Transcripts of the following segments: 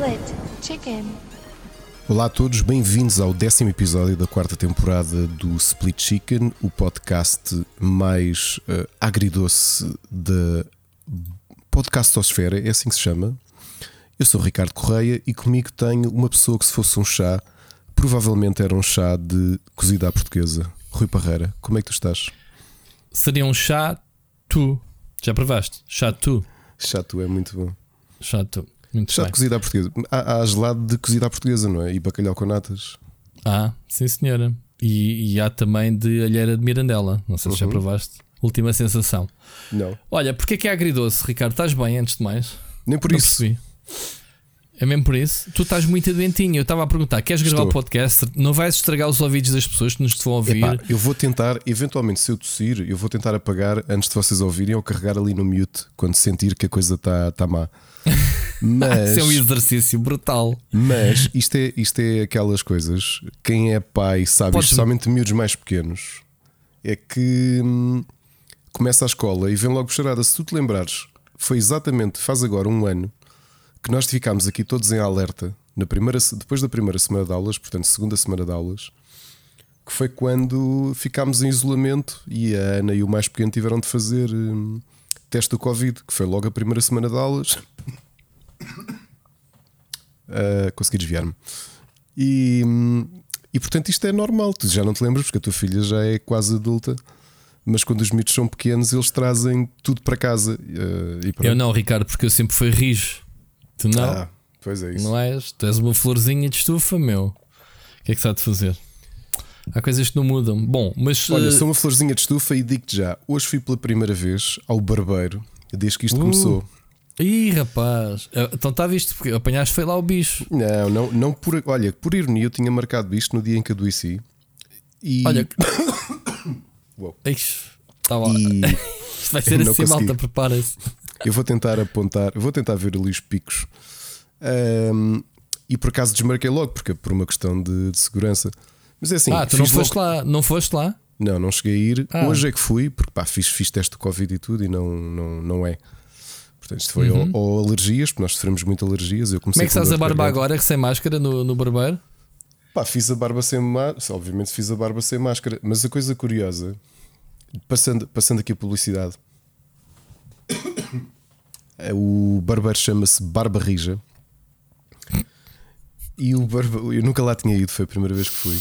Split Chicken. Olá a todos, bem-vindos ao décimo episódio da quarta temporada do Split Chicken, o podcast mais uh, agridoce da podcastosfera, é assim que se chama. Eu sou o Ricardo Correia e comigo tenho uma pessoa que se fosse um chá, provavelmente era um chá de cozida à portuguesa. Rui Parreira, como é que tu estás? Seria um chá tu. Já provaste? Chá tu. Chá tu é muito bom. Chá tu. Muito Chá de cozida à portuguesa. Há, há gelado de cozida à portuguesa, não é? E bacalhau com natas. Ah, sim senhora. E, e há também de alheira de Mirandela. Não sei se já Uhum. provaste. Última sensação. Não. Olha, porque é que é agridoce, Ricardo? Estás bem antes de mais? Nem por Não isso. percebi. É mesmo por isso? Tu estás muito doentinho. Eu estava a perguntar: queres gravar o podcast? Não vais estragar os ouvidos das pessoas que nos vão ouvir? Epá, eu vou tentar, eventualmente, se eu tossir, eu vou tentar apagar antes de vocês ouvirem ou carregar ali no mute quando sentir que a coisa está tá má. Mas, Isso é um exercício brutal. mas isto, é, isto é aquelas coisas. Quem é pai sabe, Podes- especialmente miúdos mais pequenos, é que hum, começa a escola e vem logo puxarada. Se tu te lembrares, foi exatamente, faz agora um ano, que nós ficámos aqui todos em alerta na primeira, depois da primeira semana de aulas, portanto, segunda semana de aulas, que foi quando ficámos em isolamento e a Ana e o mais pequeno tiveram de fazer hum, teste do Covid, que foi logo a primeira semana de aulas. Ah, consegui desviar-me. E, e portanto isto é normal, tu já não te lembras porque a tua filha já é quase adulta. Mas quando os miúdos são pequenos, eles trazem tudo para casa. pronto. Eu não, Ricardo, porque eu sempre fui rijo. Tu não? Ah, pois é isso. Não és? Tu és uma florzinha de estufa, meu. O que é que está de fazer? Há coisas que não mudam. Bom, mas. Olha, eh, sou uma florzinha de estufa e digo-te já: hoje fui pela primeira vez ao barbeiro, desde que isto Uh. começou. Ih, rapaz. Eh, Então está visto, porque apanhaste foi lá o bicho. Não, não, não por. Olha, por ironia, eu tinha marcado isto no dia em que adoeci. E, Olha. Uou. Ixi, tá lá. e Isto vai ser assim, consegui. malta, prepara-se. eu vou tentar apontar, vou tentar ver ali os picos. Ahm, e por acaso desmarquei logo, porque é por uma questão de, de segurança. Mas é assim, ah, tu não foste logo- lá? Não foste lá? Não, não cheguei a ir. Ah. Hoje é que fui, porque pá, fiz, fiz teste de Covid e tudo e não, não, não é. Portanto, isto foi ou, ou alergias, porque nós sofremos muito alergias. Eu comecei Uhum. Como é que estás a barba agora, sem máscara, no, no barbeiro? Pá, fiz a barba sem máscara. Obviamente fiz a barba sem máscara. Mas a coisa curiosa, passando, passando aqui a publicidade, o barbeiro chama-se Barba Rija. E o barba, eu nunca lá tinha ido, foi a primeira vez que fui.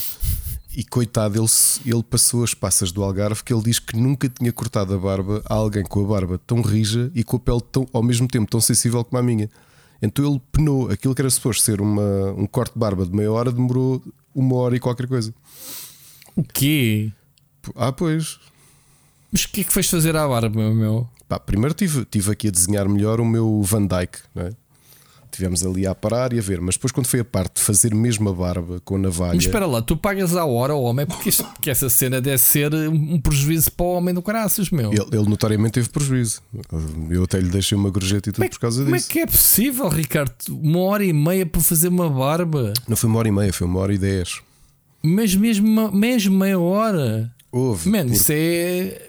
E coitado, ele, ele passou as passas do Algarve que ele diz que nunca tinha cortado a barba a alguém com a barba tão rija e com a pele tão, ao mesmo tempo tão sensível como a minha. Então ele penou aquilo que era suposto ser uma, um corte de barba de meia hora, demorou uma hora e qualquer coisa. O quê? Ah, pois. Mas o que é que foste fazer à barba, meu? Pá, primeiro tive, tive aqui a desenhar melhor o meu Van Dyke, não é? Tivemos ali a parar e a ver, mas depois, quando foi a parte de fazer mesmo a barba com a navalha, Mas espera lá, tu pagas à hora ao homem porque, isto- porque essa cena deve ser um prejuízo para o homem do caraças, meu. ele, ele notoriamente teve prejuízo. Eu até lhe deixei uma gorjeta e tudo Como é, por causa como é disso. que é possível, Ricardo? Uma hora e meia para fazer uma barba, Não foi uma hora e meia, foi uma hora e dez. mas mesmo, mesmo meia hora. Houve. Mano, por- isso é,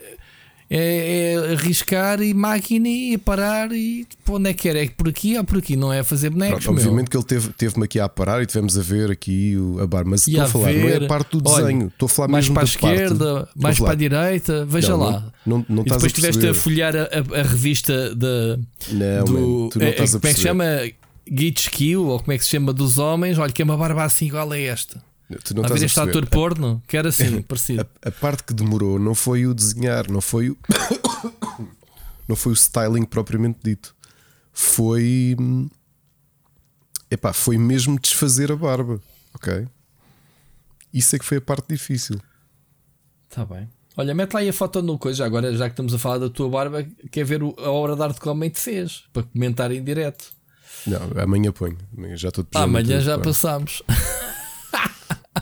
é, é arriscar e máquina e parar e para onde é que era? É por aqui ou por aqui? Não é fazer bonecos, Pronto, obviamente que ele teve- teve-me aqui a parar e tivemos a ver aqui o- a barba, mas estou a a falar, não é ver, a parte do olha, desenho, estou a falar mais para a da parte. esquerda, a mais para a direita, veja Não, lá. Não, não, não e depois estiveste a folhear a, a- revista da, Não, do. man, tu não é- estás a como é que se chama? Geek ou como é que se chama dos homens? Olha, que é uma barba assim igual a esta. Tu não a ver a este perceber. ator porno? Que era assim, parecido. A, a parte que demorou não foi o desenhar, não foi o. não foi o styling propriamente dito. Foi. hum, Epá, foi mesmo desfazer a barba. Ok? Isso é que foi a parte difícil. Está bem. Olha, mete lá aí a foto no coisa. Agora, já que estamos a falar da tua barba, quer ver a obra de arte que o homem te fez para comentar em direto. Não, amanhã ponho. Já estou pijama amanhã já passámos.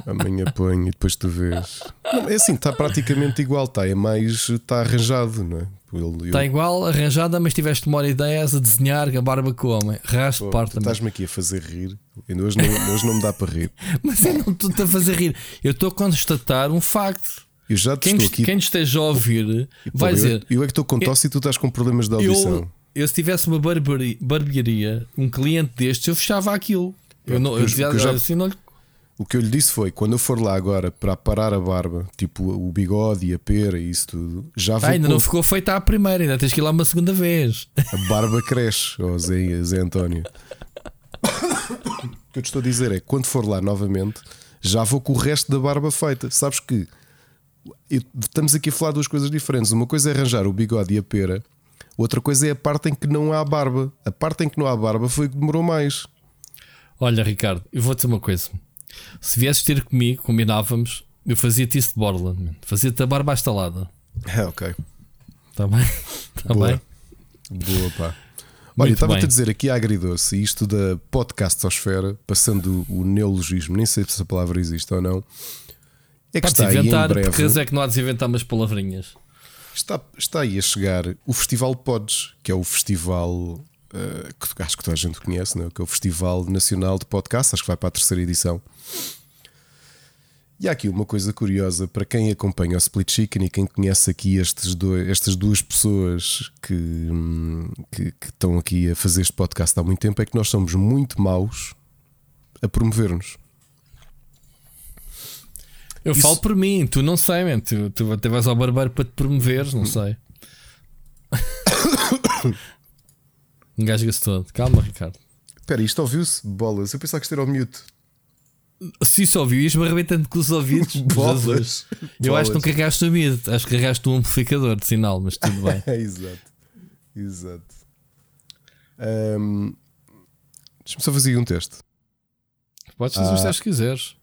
Amanhã ponho e depois tu vês. Não, é assim, está praticamente igual, está. É mais. Está arranjado, não é? Eu- Está igual, arranjada, mas tiveste uma hora e dez a desenhar a barba com o homem. Raspo Pô, parte. Estás-me aqui a fazer rir. Ainda hoje não, hoje não me dá para rir. Mas eu não estou a fazer rir. Eu estou a constatar um facto. Eu já te Quem, estou est- aqui. quem esteja a ouvir Pô, vai eu, dizer: eu é que estou com tosse e tu estás com problemas de audição. eu, se tivesse uma barbearia, barbearia um cliente deste, eu fechava aquilo. Eu não, eu, eu, eu já, assim, não lhe... O que eu lhe disse foi: quando eu for lá agora para parar a barba, tipo o bigode e a pera e isso tudo, já vou. Ah, ainda não ficou feita a primeira, ainda tens que ir lá uma segunda vez. A barba cresce, oh Zé, Zé António. o que eu te estou a dizer é: quando for lá novamente, já vou com o resto da barba feita. Sabes que estamos aqui a falar duas coisas diferentes. Uma coisa é arranjar o bigode e a pera, outra coisa é a parte em que não há barba. A parte em que não há barba foi que demorou mais. Olha, Ricardo, eu vou dizer uma coisa. Se viesses ter comigo, combinávamos, eu fazia-te isso de borla, fazia-te a barba instalada. É, ok. Está bem? Está bem? Boa, pá. Olha, estava-te a dizer aqui a agridoce, isto da podcastosfera, passando o neologismo, nem sei se essa palavra existe ou não. É que Podes está inventar, aí em breve, é que não há de inventar umas palavrinhas. Está, está aí a chegar o Festival Pods, que é o festival uh, que acho que toda a gente conhece, não é? que é o Festival Nacional de Podcast, acho que vai para a terceira edição. E há aqui uma coisa curiosa para quem acompanha o Split Chicken e quem conhece aqui estes dois, estas duas pessoas que, hum, que, que, estão aqui a fazer este podcast há muito tempo, é que nós somos muito maus a promover-nos. Eu Isso... falo por mim, tu não sei, man. Tu, tu até vais ao barbeiro para te promoveres, não sei. Engasga-se todo. Calma, Ricardo. Espera, isto ouviu-se? Bolas. Eu pensava que isto era o mute. Se isso ouviu, ias-me arrebentando com os ouvidos. Bolas. Eu acho que não carregaste o mute. Acho que carregaste um amplificador de sinal, mas tudo bem. Exato. Exato. Um, Deixa-me só fazer um teste. Podes fazer ah. os testes que quiseres.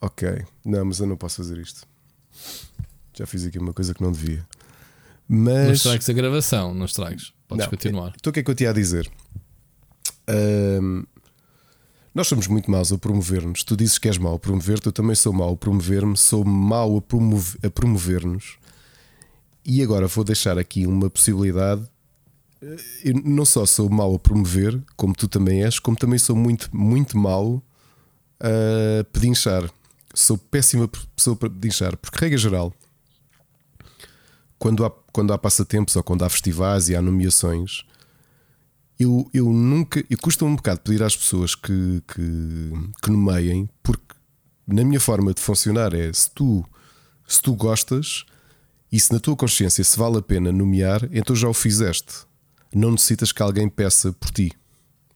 Ok. Não, mas eu não posso fazer isto. Já fiz aqui uma coisa que não devia. Mas... Não estragues a gravação, não estragues. Podes não, continuar. Então o que é que eu te ia dizer? Um, nós somos muito maus a promover-nos. Tu dizes que és mau a promover-te, eu também sou mau a promover-me, sou mau a, promover, a promover-nos. E agora vou deixar aqui uma possibilidade. Eu não só sou mau a promover, como tu também és, como também sou muito, muito mau a pedinchar. Sou péssima pessoa para pedinchar, porque, regra geral, quando há, quando há passatempos ou quando há festivais e há nomeações, eu, eu nunca. Eu custa um bocado pedir às pessoas que, que, que nomeiem, porque na minha forma de funcionar é se tu, se tu gostas e se na tua consciência se vale a pena nomear, então já o fizeste. Não necessitas que alguém peça por ti.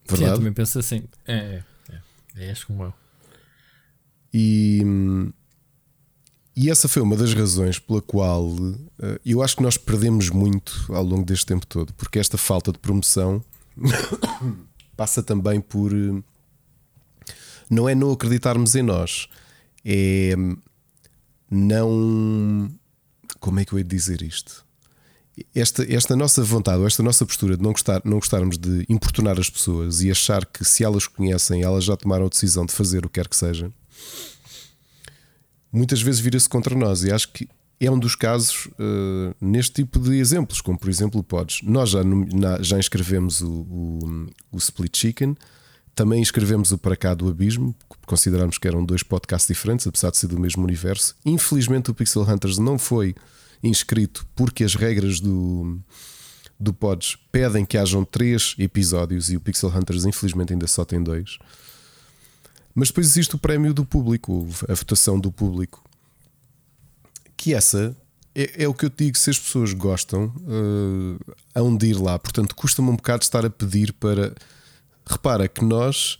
Verdade? Sim, eu também penso assim. É, é, é. És como eu. E. E essa foi uma das razões pela qual eh, eu acho que nós perdemos muito ao longo deste tempo todo, porque esta falta de promoção passa também por. Eh, não é não acreditarmos em nós, é não. Como é que eu ia dizer isto? Esta, esta nossa vontade, esta nossa postura de não, gostar, não gostarmos de importunar as pessoas e achar que se elas conhecem, elas já tomaram a decisão de fazer o que quer que seja muitas vezes vira-se contra nós. E acho que é um dos casos uh, neste tipo de exemplos, como por exemplo podes. Nós já, na, já inscrevemos o, o, o, Split Chicken, também inscrevemos o Para Cá do Abismo, consideramos que eram dois podcasts diferentes, apesar de ser do mesmo universo. Infelizmente o Pixel Hunters não foi inscrito porque as regras do, do Pods pedem que hajam três episódios e o Pixel Hunters infelizmente ainda só tem dois. Mas depois existe o prémio do público, a votação do público. Que essa é, é o que eu digo: se as pessoas gostam, uh, hão de ir lá. Portanto, custa-me um bocado estar a pedir para. Repara que nós.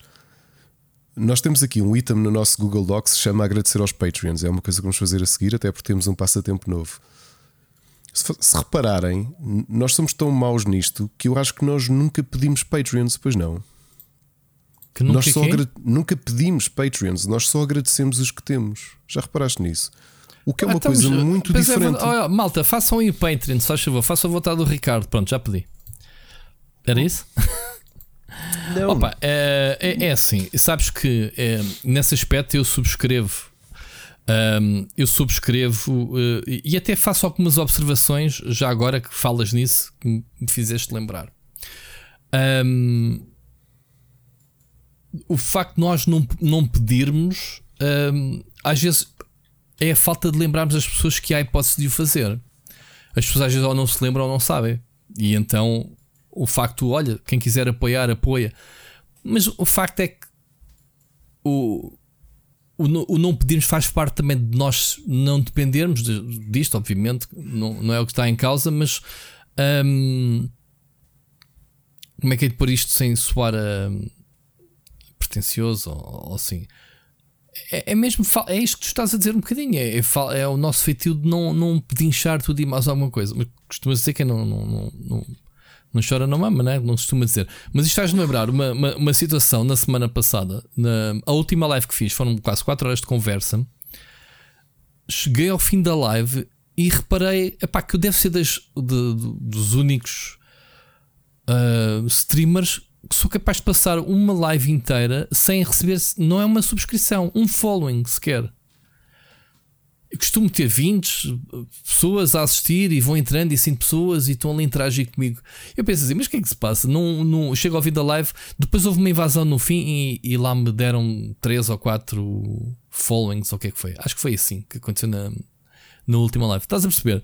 Nós temos aqui um item no nosso Google Docs que se chama Agradecer aos Patreons. É uma coisa que vamos fazer a seguir, até porque temos um passatempo novo. Se, se repararem, nós somos tão maus nisto que eu acho que nós nunca pedimos Patreons, pois não. Que nunca, nós só nunca pedimos Patreons, nós só agradecemos os que temos. Já reparaste nisso? O que é uma ah, coisa muito é diferente. É, malta, façam aí o Patreon, se faz favor, façam a vontade do Ricardo. Pronto, já pedi. Era isso? Não. Opa, é, é, é, assim, sabes que é, nesse aspecto eu subscrevo. Um, eu subscrevo uh, e até faço algumas observações, já agora que falas nisso, que me fizeste lembrar. Um, o facto de nós não, não pedirmos, hum, às vezes é a falta de lembrarmos as pessoas que há hipótese de o fazer. As pessoas às vezes ou não se lembram ou não sabem. E então o facto, olha, quem quiser apoiar, apoia. Mas o facto é que o, o, o não pedirmos faz parte também de nós não dependermos disto, obviamente, não, não é o que está em causa, mas hum, como é que é de pôr isto sem soar a hum, pretencioso ou, ou assim? É, é, mesmo é isto que tu estás a dizer um bocadinho. É, é, é o nosso feitio de não, não pedinchar tudo e mais alguma coisa. Mas costuma dizer que não, não, não, não, não chora, não mama, né? não costuma dizer. Mas isto estás-me lembrar uma, uma, uma, situação na semana passada, na, a última live que fiz, foram quase 4 horas de conversa. Cheguei ao fim da live e reparei epá, que eu devo ser das, de, de, dos únicos uh, streamers sou capaz de passar uma live inteira sem receber, não é uma subscrição, um following sequer. Eu costumo ter 20 pessoas a assistir e vão entrando e 5 pessoas e estão ali a interagir comigo. Eu penso assim, mas o que é que se passa? Não, não, chego ao fim da live, depois houve uma invasão no fim e, e lá me deram 3 ou 4 followings, ou o que é que foi? Acho que foi assim que aconteceu na, na última live. Estás a perceber?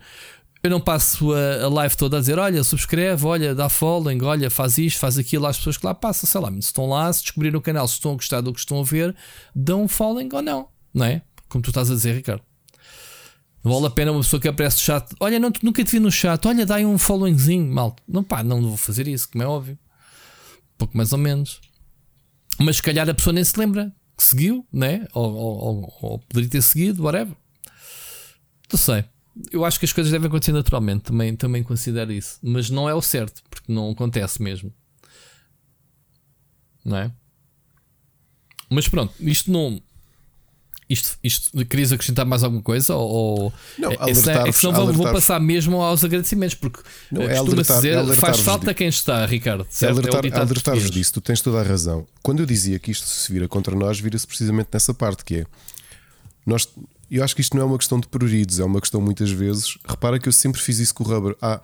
Eu não passo a, a, live toda a dizer: olha, subscreve, olha, dá following, olha, faz isto, faz aquilo às pessoas que lá passam. Sei lá, se estão lá, se descobrirem o canal, se estão a gostar do que estão a ver, dão following ou não, não é? Como tu estás a dizer, Ricardo. Não vale a pena uma pessoa que aparece no chat: olha, não, nunca te vi no chat, olha, dá um followingzinho, mal. Não, pá, não vou fazer isso, como é óbvio. Pouco mais ou menos. Mas se calhar a pessoa nem se lembra que seguiu, né? Ou, ou, ou, ou poderia ter seguido, whatever. Não sei eu acho que as coisas devem acontecer naturalmente, também, também considero isso. Mas não é o certo, porque não acontece mesmo. Não é? Mas pronto, isto não. Isto, isto querias acrescentar mais alguma coisa? Ou, não, é, é, senão, é senão vou, vou, passar mesmo aos agradecimentos, porque não, é alertar, dizer, é faz falta quem está, Ricardo. É certo? É alertar-vos disso, tu tens toda a razão. Quando eu dizia que isto se vira contra nós, vira-se precisamente nessa parte que é. Nós, eu acho que isto não é uma questão de pruridos, é uma questão muitas vezes. Repara que eu sempre fiz isso com o Rubber. Ah,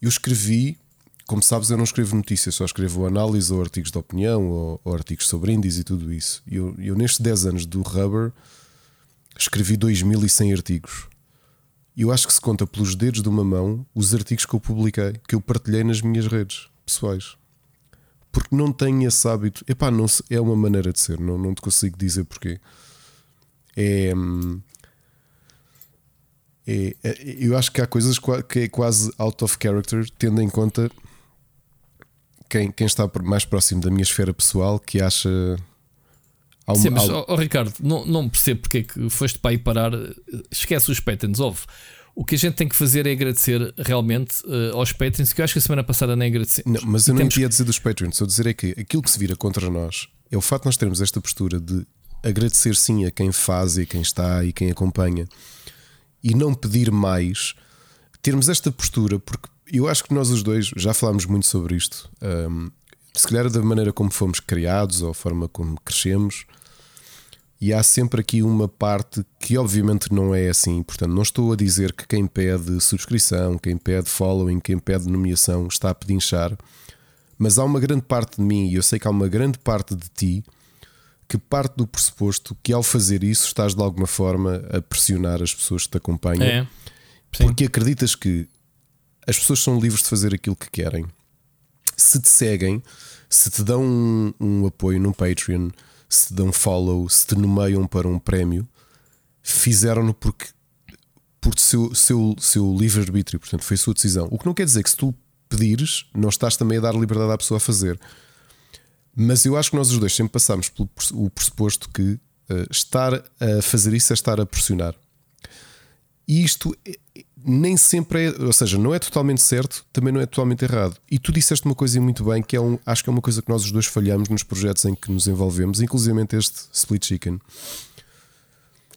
eu escrevi, como sabes, eu não escrevo notícias, só escrevo análise ou artigos de opinião ou, ou artigos sobre índices e tudo isso. E eu, eu, nestes 10 anos do Rubber, escrevi 2100 artigos. E eu acho que se conta pelos dedos de uma mão os artigos que eu publiquei, que eu partilhei nas minhas redes pessoais. Porque não tenho esse hábito. Epá, não, é uma maneira de ser, não, não te consigo dizer porquê. É, é, é, eu acho que há coisas que é quase out of character, tendo em conta quem, quem está mais próximo da minha esfera pessoal que acha. Uma, Sim, mas oh, oh, Ricardo, não, não percebo porque é que foste para aí parar. Esquece os patrons, ouve. O que a gente tem que fazer é agradecer realmente uh, aos patrons, que eu acho que a semana passada nem agradeci. Não, mas eu não ia dizer dos patrons, só dizer é que aquilo que se vira contra nós é o facto de nós termos esta postura de agradecer sim a quem faz e quem está e quem acompanha e não pedir mais, termos esta postura, porque eu acho que nós os dois já falámos muito sobre isto. Um, se calhar da maneira como fomos criados ou a forma como crescemos. E há sempre aqui uma parte que, obviamente, não é assim. Portanto, não estou a dizer que quem pede subscrição, quem pede following, quem pede nomeação está a pedinchar. Mas há uma grande parte de mim, e eu sei que há uma grande parte de ti, que parte do pressuposto que ao fazer isso estás de alguma forma a pressionar as pessoas que te acompanham, é. porque acreditas que as pessoas são livres de fazer aquilo que querem. Se te seguem, se te dão um, um apoio no Patreon, se te dão follow, se te nomeiam para um prémio, fizeram-no porque por seu, seu, seu livre-arbítrio, portanto, foi a sua decisão. O que não quer dizer que se tu pedires, não estás também a dar liberdade à pessoa a fazer. Mas eu acho que nós os dois sempre passámos pelo o pressuposto que uh, estar a fazer isso é estar a pressionar. E isto é, nem sempre é, ou seja, não é totalmente certo, também não é totalmente errado. E tu disseste uma coisa muito bem, que é um, acho que é uma coisa que nós os dois falhamos nos projetos em que nos envolvemos, inclusive este Split Chicken.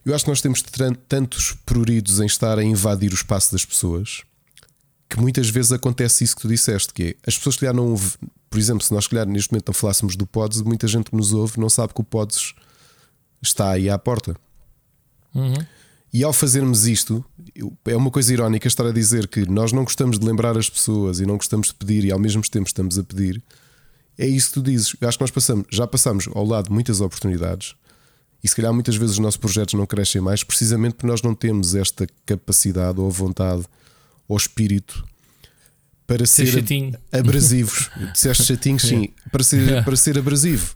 Eu acho que nós temos tantos pruridos em estar a invadir o espaço das pessoas que muitas vezes acontece isso que tu disseste, que é as pessoas que já não por exemplo, se nós calhar neste momento não falássemos do Pods, muita gente que nos ouve não sabe que o Pods está aí à porta. Uhum. E ao fazermos isto, é uma coisa irónica estar a dizer que nós não gostamos de lembrar as pessoas e não gostamos de pedir e ao mesmo tempo estamos a pedir. É isso que tu dizes. Eu acho que nós passamos, já passamos ao lado muitas oportunidades e se calhar muitas vezes os nossos projetos não crescem mais precisamente porque nós não temos esta capacidade ou vontade ou espírito para ser, ser abrasivos. Disseste chatinho, sim, para ser, para ser abrasivo.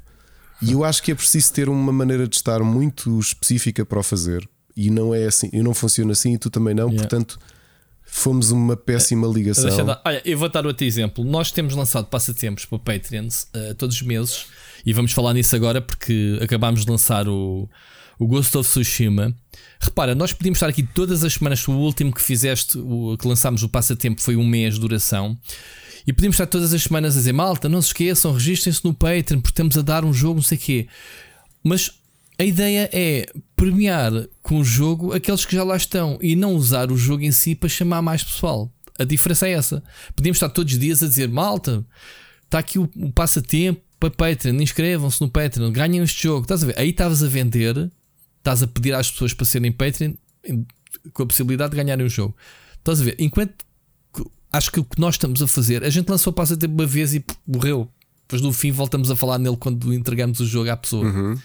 E eu acho que é preciso ter uma maneira de estar muito específica para o fazer. E não é assim, e não funciona assim, e tu também não, yeah. portanto. Fomos uma péssima ligação. Olha, eu vou dar outro exemplo. Nós temos lançado passatempos para Patreons uh, todos os meses e vamos falar nisso agora porque acabámos de lançar o, o Ghost of Tsushima. Repara, nós podíamos estar aqui todas as semanas. O último que fizeste, o que lançámos o passatempo, foi um mês de duração. E podíamos estar todas as semanas a dizer: Malta, não se esqueçam, registrem-se no Patreon porque estamos a dar um jogo, não sei o quê. Mas a ideia é premiar com o jogo aqueles que já lá estão e não usar o jogo em si para chamar mais pessoal. A diferença é essa. Podíamos estar todos os dias a dizer: Malta, está aqui o, o passatempo para Patreon, inscrevam-se no Patreon, ganhem este jogo. Estás a ver? Aí estavas a vender, estás a pedir às pessoas para serem Patreon com a possibilidade de ganharem o jogo. Estás a ver? Enquanto acho que o que nós estamos a fazer, a gente lançou o passatempo uma vez e morreu. Depois no fim voltamos a falar nele quando entregamos o jogo à pessoa. Uhum.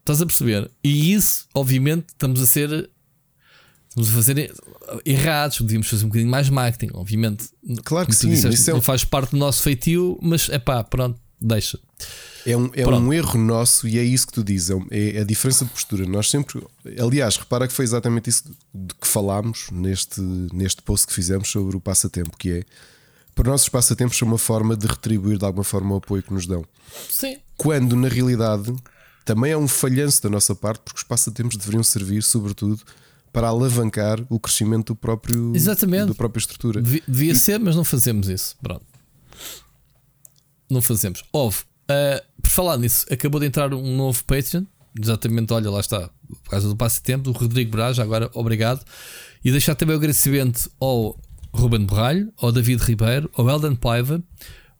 Estás a perceber? E isso, obviamente, estamos a ser. Estamos a fazer errados, devíamos fazer um bocadinho mais marketing, obviamente. Claro que sim, disseste, isso é... não faz parte do nosso feitio, mas é pá, pronto, deixa. É um, é um erro nosso e é isso que tu dizes, é, é a diferença de postura. Nós sempre, aliás, repara que foi exatamente isso de que falámos neste, neste post que fizemos sobre o passatempo, que é para nossos passatempos são uma forma de retribuir de alguma forma o apoio que nos dão. Sim. Quando na realidade também é um falhanço da nossa parte, porque os passatempos deveriam servir, sobretudo, para alavancar o crescimento do próprio Exatamente. da própria estrutura. Devia ser, mas não fazemos isso. Pronto. Não fazemos. Houve. Uh, por falar nisso, acabou de entrar um novo Patreon. Exatamente, olha, lá está. Por causa do passatempo, do Rodrigo Braz, agora obrigado. E deixar também o agradecimento ao Ruben Borralho, ao David Ribeiro, ao Elden Paiva,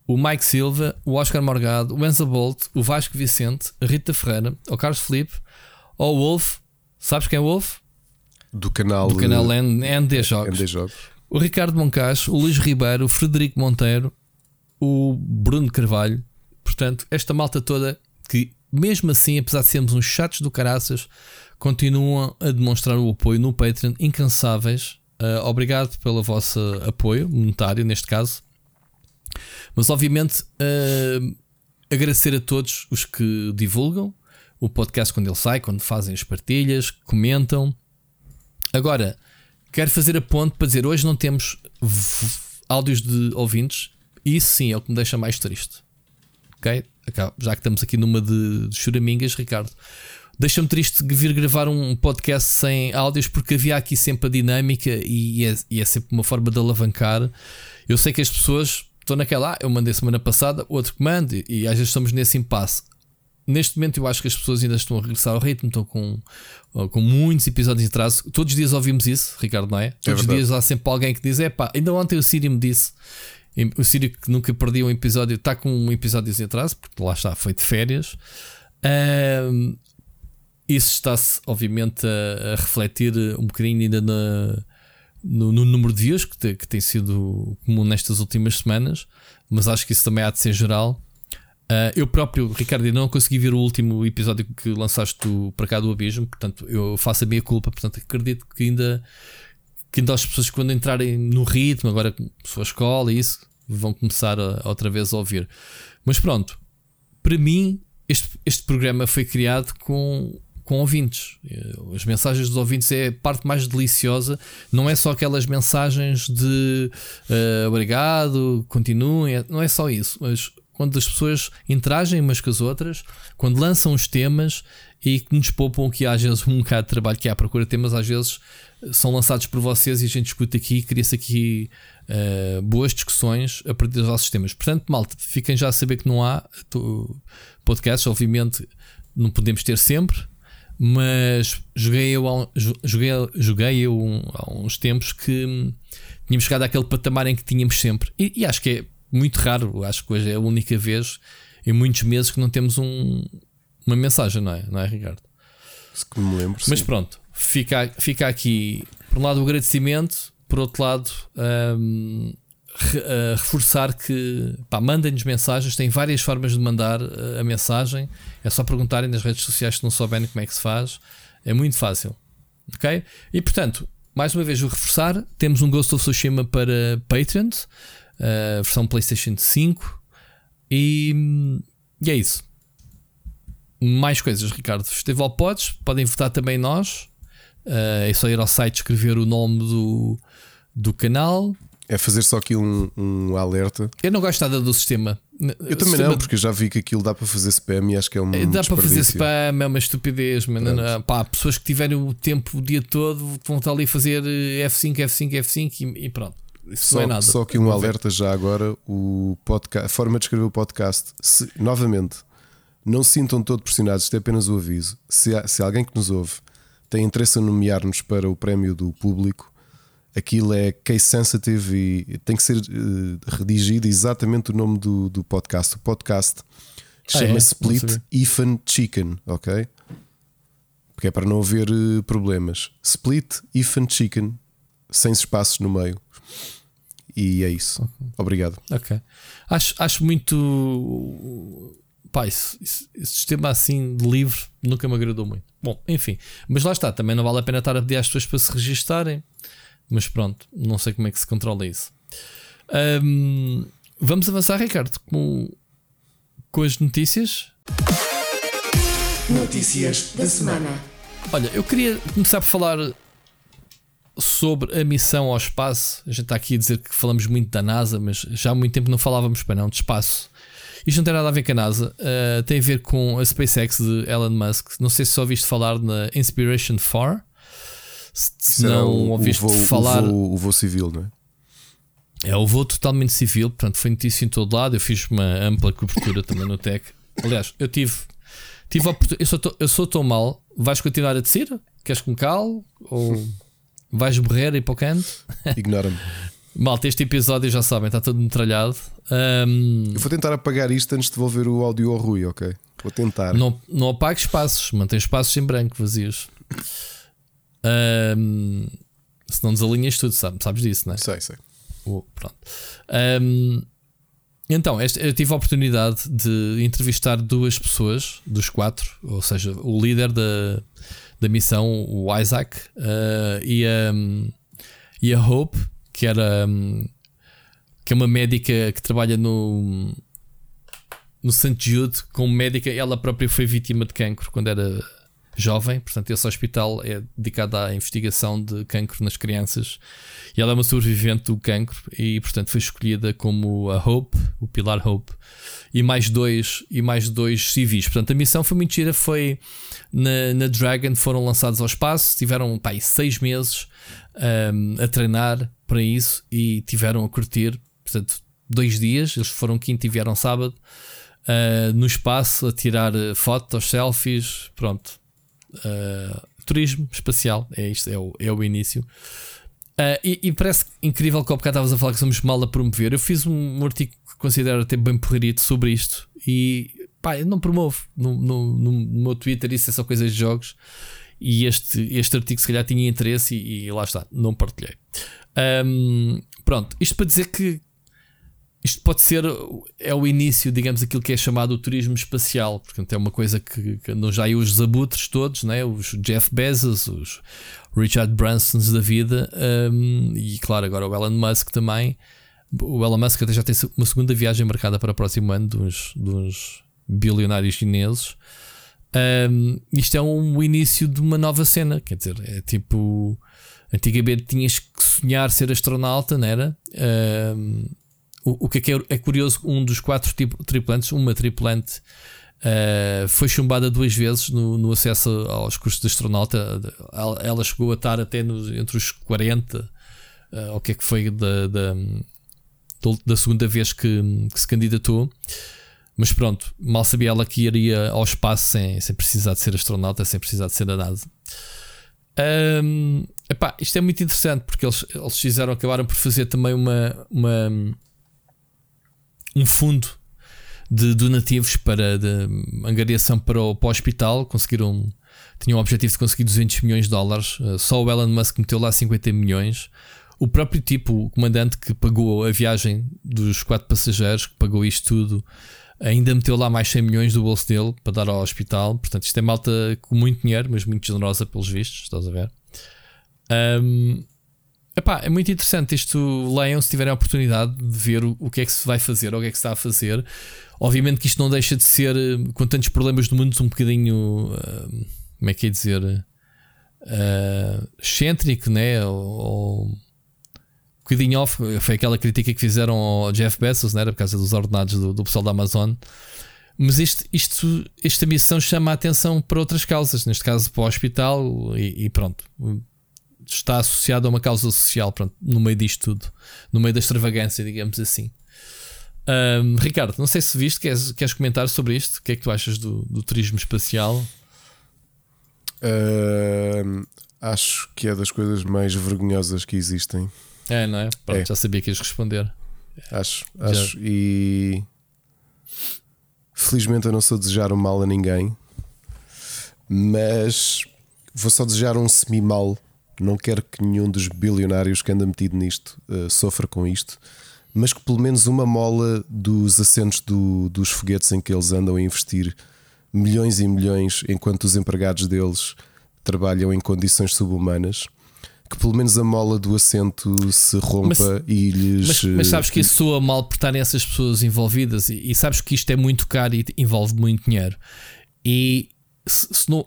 o Mike Silva, o Oscar Morgado, o Enzo Bolt, o Vasco Vicente, a Rita Ferreira, o Carlos Felipe, o Wolf, sabes quem é o Wolf? Do canal, Do canal ND Jogos. ND Jogos. O Ricardo Moncacho, o Luís Ribeiro, o Frederico Monteiro, o Bruno Carvalho. Portanto, esta malta toda que, mesmo assim, apesar de sermos uns chatos do caraças, continuam a demonstrar o apoio no Patreon, incansáveis. Uh, obrigado pelo vosso apoio monetário, neste caso. Mas obviamente uh, agradecer a todos os que divulgam o podcast quando ele sai, quando fazem as partilhas, comentam. Agora, quero fazer a ponte para dizer: hoje não temos áudios de ouvintes, e isso sim é o que me deixa mais triste. Ok? Já que estamos aqui numa de, de choramingas, Ricardo. Deixa-me triste vir gravar um podcast sem áudios porque havia aqui sempre a dinâmica e é, e é sempre uma forma de alavancar. Eu sei que as pessoas estou naquela, ah, eu mandei semana passada, outro que e às vezes estamos nesse impasse. Neste momento, eu acho que as pessoas ainda estão a regressar ao ritmo, estão com, com muitos episódios de atraso. Todos os dias ouvimos isso, Ricardo, não é? é Todos os dias há sempre alguém que diz: é pá, ainda ontem o Siri me disse. O Siri que nunca perdia um episódio está com um episódio de atraso, porque lá está, foi de férias. Um, isso está-se, obviamente, a, a, refletir um bocadinho ainda na, no, no número de views que, te, que, tem sido comum nestas últimas semanas, mas acho que isso também há de ser geral. Uh, eu próprio, Ricardo, não consegui ver o último episódio que lançaste do, para cá do Abismo, portanto eu faço a minha culpa, portanto acredito que ainda, que ainda as pessoas quando entrarem no ritmo, agora com sua escola e isso, vão começar a, outra vez a ouvir. Mas pronto, para mim este, este programa foi criado com com ouvintes. Eh, as mensagens dos ouvintes é a parte mais deliciosa, não é só aquelas mensagens de uh, obrigado, continuem, não é só isso, mas quando as pessoas interagem umas com as outras, quando lançam os temas e que nos poupam que às vezes um bocado de trabalho que há à procura de temas, às vezes são lançados por vocês e a gente discute aqui, cria-se aqui uh, boas discussões a partir dos vossos temas. Portanto, malta, fiquem já a saber que não há podcasts, obviamente não podemos ter sempre, mas joguei eu, joguei, joguei eu há uns tempos que tínhamos chegado àquele patamar em que tínhamos sempre. E, e, acho que é muito raro, acho que hoje é a única vez em muitos meses que não temos um, uma mensagem, não é, não é Ricardo? Se que me lembro. Mas sim. pronto, fica, fica aqui, por um lado, o agradecimento, por outro lado, um, a reforçar que mandem-nos mensagens, tem várias formas de mandar eh, a mensagem. É só perguntarem nas redes sociais se não souberem como é que se faz. É muito fácil. Ok? E portanto, mais uma vez, vou reforçar: temos um Ghost of Tsushima para Patreons. uh, versão PlayStation 5. E, e, é isso. Mais coisas, Ricardo. Festival Pods, podem votar também nós. Uh, é só ir ao site escrever o nome do, do canal. É fazer só aqui um, um alerta. Eu não gosto nada do sistema. Eu também não, porque já vi que aquilo dá para fazer spam e acho que é uma. Dá para fazer spam, é uma estupidez. Mano. Pá, pessoas que tiverem o tempo o dia todo vão estar ali a fazer F5, F5, F5 e, e pronto. Isso só, não é nada. Só que um alerta já agora: o podcast, a forma de escrever o podcast, se, novamente, não se sintam todos pressionados, isto é apenas o aviso. Se, há, se alguém que nos ouve tem interesse em nomear-nos para o prémio do público aquilo é case sensitive e tem que ser uh, redigido exatamente o nome do, do podcast. O podcast ah, chama é? Split Ifan Chicken, ok? Porque é para não haver uh, problemas. Split Ifan Chicken, sem espaços no meio. E é isso. Okay. Obrigado. Ok. Acho, acho muito. Pá, esse, esse, sistema assim de livre nunca me agradou muito. Bom, enfim. Mas lá está. Também não vale a pena estar a pedir às pessoas para se registarem mas pronto, não sei como é que se controla isso. Um, vamos avançar, Ricardo, com, com as notícias. Notícias da semana. Olha, eu queria começar por falar sobre a missão ao espaço. A gente está aqui a dizer que falamos muito da NASA, mas já há muito tempo não falávamos para não de espaço. Isto não tem nada a ver com a NASA, uh, tem a ver com a SpaceX de Elon Musk. Não sei se só ouviste falar na Inspiration 4 se não ouviste voo, falar. O voo, o voo civil, não é? É o voo totalmente civil, portanto foi notícia em todo lado. Eu fiz uma ampla cobertura também no Tech. Aliás, eu tive, tive eu, sou, eu sou tão mal. Vais continuar a descer? Queres com cal? Ou vais borrer e para o canto? Ignora-me. Malta, este episódio já sabem, está todo metralhado. Um, eu vou tentar apagar isto antes de devolver o áudio ao Rui, ok? Vou tentar. Não, não apague espaços, mantém espaços em branco vazios. Um, se não desalinhas tudo, sabes, sabes disso, não é? Sei, sei. Oh, pronto. Um, então, eu tive a oportunidade de entrevistar duas pessoas, dos quatro, ou seja, o líder da, da missão, o Isaac, uh, e, a, e a Hope, que era um, que é uma médica que trabalha no no St. Jude como médica. Ela própria foi vítima de cancro quando era jovem, portanto, esse hospital é dedicado à investigação de cancro nas crianças e ela é uma sobrevivente do cancro e, portanto, foi escolhida como a Hope, o pilar Hope, e mais dois, e mais dois civis. Portanto, a missão foi muito gira, foi na, na Dragon, foram lançados ao espaço, tiveram pá, seis meses um, a treinar para isso e tiveram a curtir, portanto, dois dias, eles foram quinto e vieram sábado. Uh, no espaço a tirar fotos, selfies, pronto, Uh, turismo espacial, é isto, é o, é o início. Uh, e, e, parece incrível que ao bocado estavas a falar que somos mal a promover. Eu fiz um, artigo que considero até bem porrito sobre isto e pá, eu não promovo no, no, no, meu Twitter. Isso é só coisas de jogos. E este, este artigo, se calhar, tinha interesse e, e lá está, não partilhei. Um, pronto, isto para dizer que isto pode ser é o início, digamos, aquilo que é chamado o turismo espacial, portanto é uma coisa que, que não já aí os abutres todos, né? os Jeff Bezos, os Richard Bransons da vida, um, e claro, agora o Elon Musk também. O Elon Musk até já tem uma segunda viagem marcada para o próximo ano de uns, de uns bilionários chineses. Um, isto é um, o início de uma nova cena, quer dizer, é tipo. Antigamente tinhas que sonhar ser astronauta, não era? Um, o, o que é, que é, é, curioso, um dos quatro tripulantes, uma tripulante, uh, foi chumbada duas vezes no, no, acesso aos cursos de astronauta. Ela chegou a estar até no, entre os 40, uh, eh, o que é que foi da, da, da segunda vez que, que, se candidatou. Mas pronto, mal sabia ela que iria ao espaço sem, sem precisar de ser astronauta, sem precisar de ser da NASA. Um, epá, isto é muito interessante porque eles, eles fizeram, acabaram por fazer também uma, uma um fundo de donativos para de angariação para o, para o hospital. Conseguiram, tinham o objetivo de conseguir 200 milhões de dólares. Eh, só o Elon Musk meteu lá 50 milhões. O próprio tipo, o comandante que pagou a viagem dos quatro passageiros, que pagou isto tudo, ainda meteu lá mais 100 milhões do bolso dele para dar ao hospital. Portanto, isto é malta com muito dinheiro, mas muito generosa pelos vistos. Estás a ver? Um, Epá, é muito interessante isto. Leiam se tiverem a oportunidade de ver o, o, que é que se vai fazer ou o que é que se está a fazer. Obviamente que isto não deixa de ser, com tantos problemas do mundo, um bocadinho. Uh, como é que é dizer? Uh, excêntrico, né? Ou, ou, um bocadinho off. Foi aquela crítica que fizeram ao Jeff Bezos, né? Por causa dos ordenados do, do pessoal da Amazon. Mas isto, isto, esta missão chama a atenção para outras causas, neste caso para o hospital, e, e pronto está associado a uma causa social, pronto, no meio disto tudo, no meio da extravagância, digamos assim. Um, Ricardo, não sei se viste, queres, queres comentar sobre isto? O que é que tu achas do, do turismo espacial? Uh, acho que é das coisas mais vergonhosas que existem. É, não é? Pronto, é. já sabia que ias responder. Acho, acho. Já. E felizmente eu não sou desejar o mal a ninguém, mas vou só desejar um semi-mal não quero que nenhum dos bilionários que anda metido nisto uh, sofra com isto, mas que pelo menos uma mola dos assentos do, dos foguetes em que eles andam a investir milhões e milhões enquanto os empregados deles trabalham em condições subhumanas. Que pelo menos a mola do assento se rompa mas, e lhes. Mas, mas, sabes que isso soa mal por estarem essas pessoas envolvidas e, e sabes que isto é muito caro e envolve muito dinheiro. E se, se não,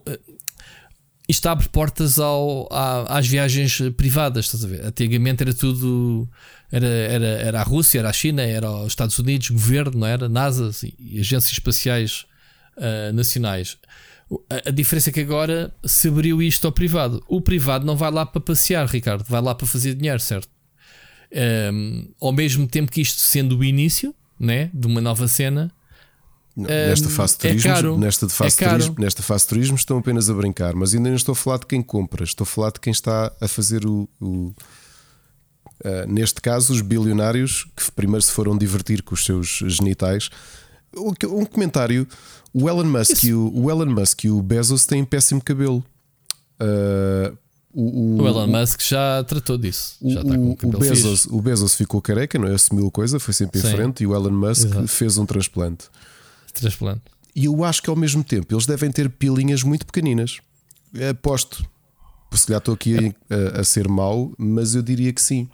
isto abre portas ao, às viagens privadas, estás a ver? Antigamente era tudo. Era, era, era a Rússia, era a China, era os Estados Unidos, governo, não era? NASA e agências espaciais uh, nacionais. A, a, diferença é que agora se abriu isto ao privado. O privado não vai lá para passear, Ricardo, vai lá para fazer dinheiro, certo? Um, ao mesmo tempo que isto sendo o início né, de uma nova cena, Nesta fase de é turismo, é caro, nesta, fase é turismo, nesta fase turismo estão apenas a brincar, mas ainda não estou a falar de quem compra, estou a falar de quem está a fazer o. o uh, neste caso, os bilionários que primeiro se foram divertir com os seus genitais. Um comentário: o Elon Musk, e o, o, Elon Musk e o Bezos têm péssimo cabelo. Uh, o, o, o, Elon Musk já tratou disso. O, já está com o, Bezos, o Bezos ficou careca, não é? Assumiu a coisa, foi sempre Sim. em frente. E o Elon Musk Exato. fez um transplante transplante. E eu acho que ao mesmo tempo eles devem ter pilinhas muito pequeninas. Aposto. Se calhar estou aqui a, a, ser mau, mas eu diria que sim.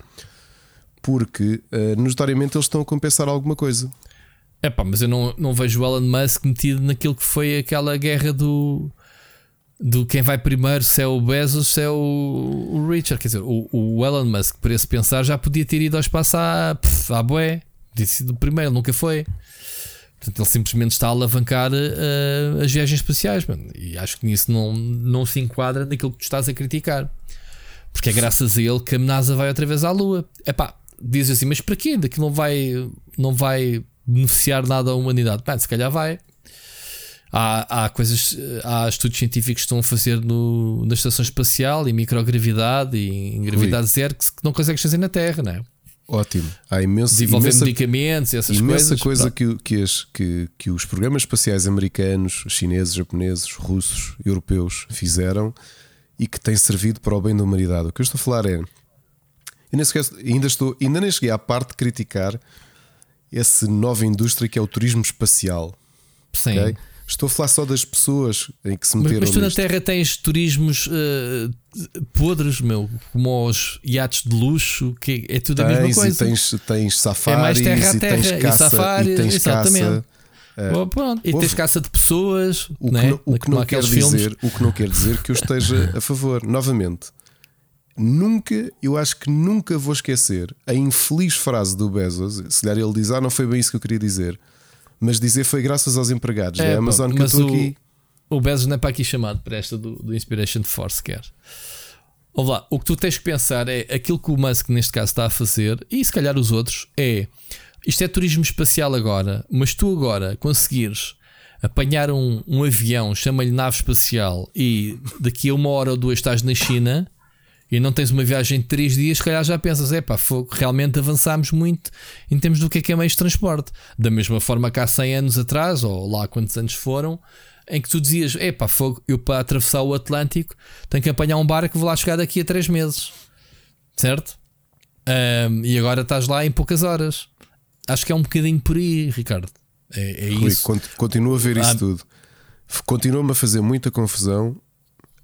Porque uh, notoriamente eles estão a compensar alguma coisa. É pá, mas eu não, não vejo o Elon Musk metido naquilo que foi aquela guerra do. Do quem vai primeiro, se é o Bezos, se é o, o Richard. Quer dizer, o, o Elon Musk, para esse pensar, já podia ter ido ao espaço à, pff, à boé. Podia sido o primeiro, nunca foi. Portanto, ele simplesmente está a alavancar uh, as viagens espaciais. Mano. E acho que nisso não, não se enquadra naquilo que tu estás a criticar. Porque é graças a ele que a NASA vai outra vez à Lua. É pá, diz assim, mas para quê? Daqui não vai, não vai beneficiar nada à humanidade. Pá, se calhar vai. Há, há coisas, há estudos científicos que estão a fazer no, na estação espacial em microgravidade e em gravidade Ui. zero que, que não consegues fazer na Terra, não é? Ótimo. Há imenso, Desenvolvendo imensa, medicamentos e essas imensa coisas. coisa que, que, as, que, que os programas espaciais americanos, chineses, japoneses, russos, europeus fizeram e que tem servido para o bem da humanidade. O que eu estou a falar é. Ainda, ainda, estou, ainda nem cheguei à parte de criticar essa nova indústria que é o turismo espacial. Sim. Okay? Estou a falar só das pessoas em que se meteram. Mas, mas tu na Terra tens turismos uh, podres, meu, como os iates de luxo, que é tudo tens, a mesma coisa. E tens, tens safaris, é mais terra a terra, e tens caça, e, safari, e tens exatamente. caça. Uh, pronto, e tens caça de pessoas, o que, né? não, o que não quer dizer, o que não quer dizer que eu esteja a favor. Novamente, nunca, eu acho que nunca vou esquecer a infeliz frase do Bezos. Se calhar ele diz: Ah, não foi bem isso que eu queria dizer mas dizer foi graças aos empregados é, da Amazon que eu estou aqui. O Bezos não é para aqui chamado para esta do, do Inspiration Force, quer. Olá, o que tu tens que pensar é aquilo que o Musk neste caso está a fazer, e se calhar os outros, é isto é turismo espacial agora, mas tu agora conseguires apanhar um, um avião, chama-lhe nave espacial, e daqui a uma hora ou duas estás na China e não tens uma viagem de 3 dias, se calhar já pensas, é pá, realmente avançámos muito em termos do que é que é meio de transporte. Da mesma forma que há 100 anos atrás, ou lá quantos anos foram, em que tu dizias, é pá, eu para atravessar o Atlântico tenho que apanhar um barco que vou lá chegar daqui a 3 meses, certo? Um, e agora estás lá em poucas horas. Acho que é um bocadinho por aí, Ricardo. É, é Rui, isso. Continua a ver isso ah, tudo. Continua-me a fazer muita confusão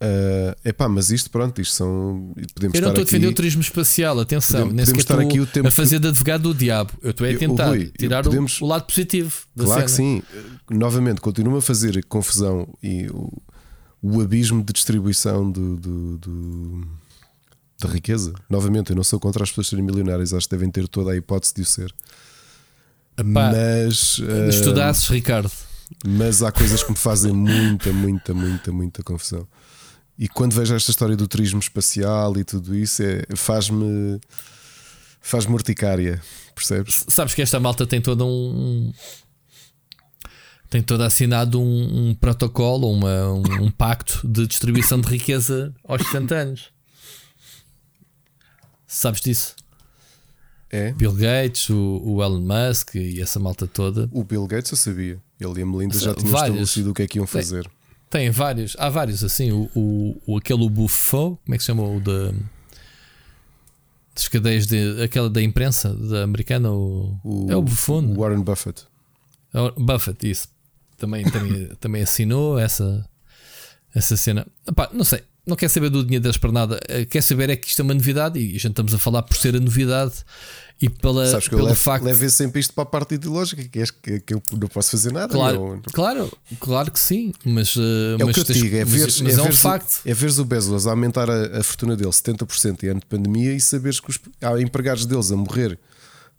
Uh, epá, mas isto, pronto, isto são. Podemos eu não estou a defender o turismo espacial, atenção, podemos, sequer estar aqui o tempo a fazer que... de advogado do diabo. Eu estou a tentar Rui, tirar podemos... o, lado positivo. claro que sim. Novamente, continua a fazer confusão e o, o abismo de distribuição do, do, do, da riqueza. Novamente, eu não sou contra as pessoas serem milionárias, acho que devem ter toda a hipótese de o ser. Epá, mas. Uh, estudasses, Ricardo. Mas há coisas que me fazem muita, muita, muita, muita confusão. E quando vejo esta história do turismo espacial e tudo isso, é, faz-me faz-me urticária, percebes? Sabes que esta malta tem todo um. Tem todo assinado um, um protocolo, uma, um, um, pacto de distribuição de riqueza aos 70 anos. Sabes disso? É. Bill Gates, o, o, Elon Musk e essa malta toda. O Bill Gates eu sabia. Ele e a Melinda já tinham vários. estabelecido o que é que iam fazer. Tem vários, há vários assim. O, o, o aquele Buffon, como é que se chama? O da das cadeias de aquela da imprensa da americana, o, o é o Buffon. Warren Buffett. É Buffett, isso. Também, também, também assinou essa, essa cena. Epá, não sei, não quer saber do dinheiro das pernadas, eh, quer saber é que isto é uma novidade e a gente estamos a falar por ser a novidade e pela, Sabes que pelo eu levo, facto. Leve sempre isto para a parte ideológica, que, é, que, que eu não posso fazer nada. Claro, claro, claro que sim, mas. Uh, é mas o que eu te digo, é ver, é, é um facto. O, é veres o Bezos a aumentar a, a fortuna dele 70% em ano de pandemia e saberes que os, há empregados deles a morrer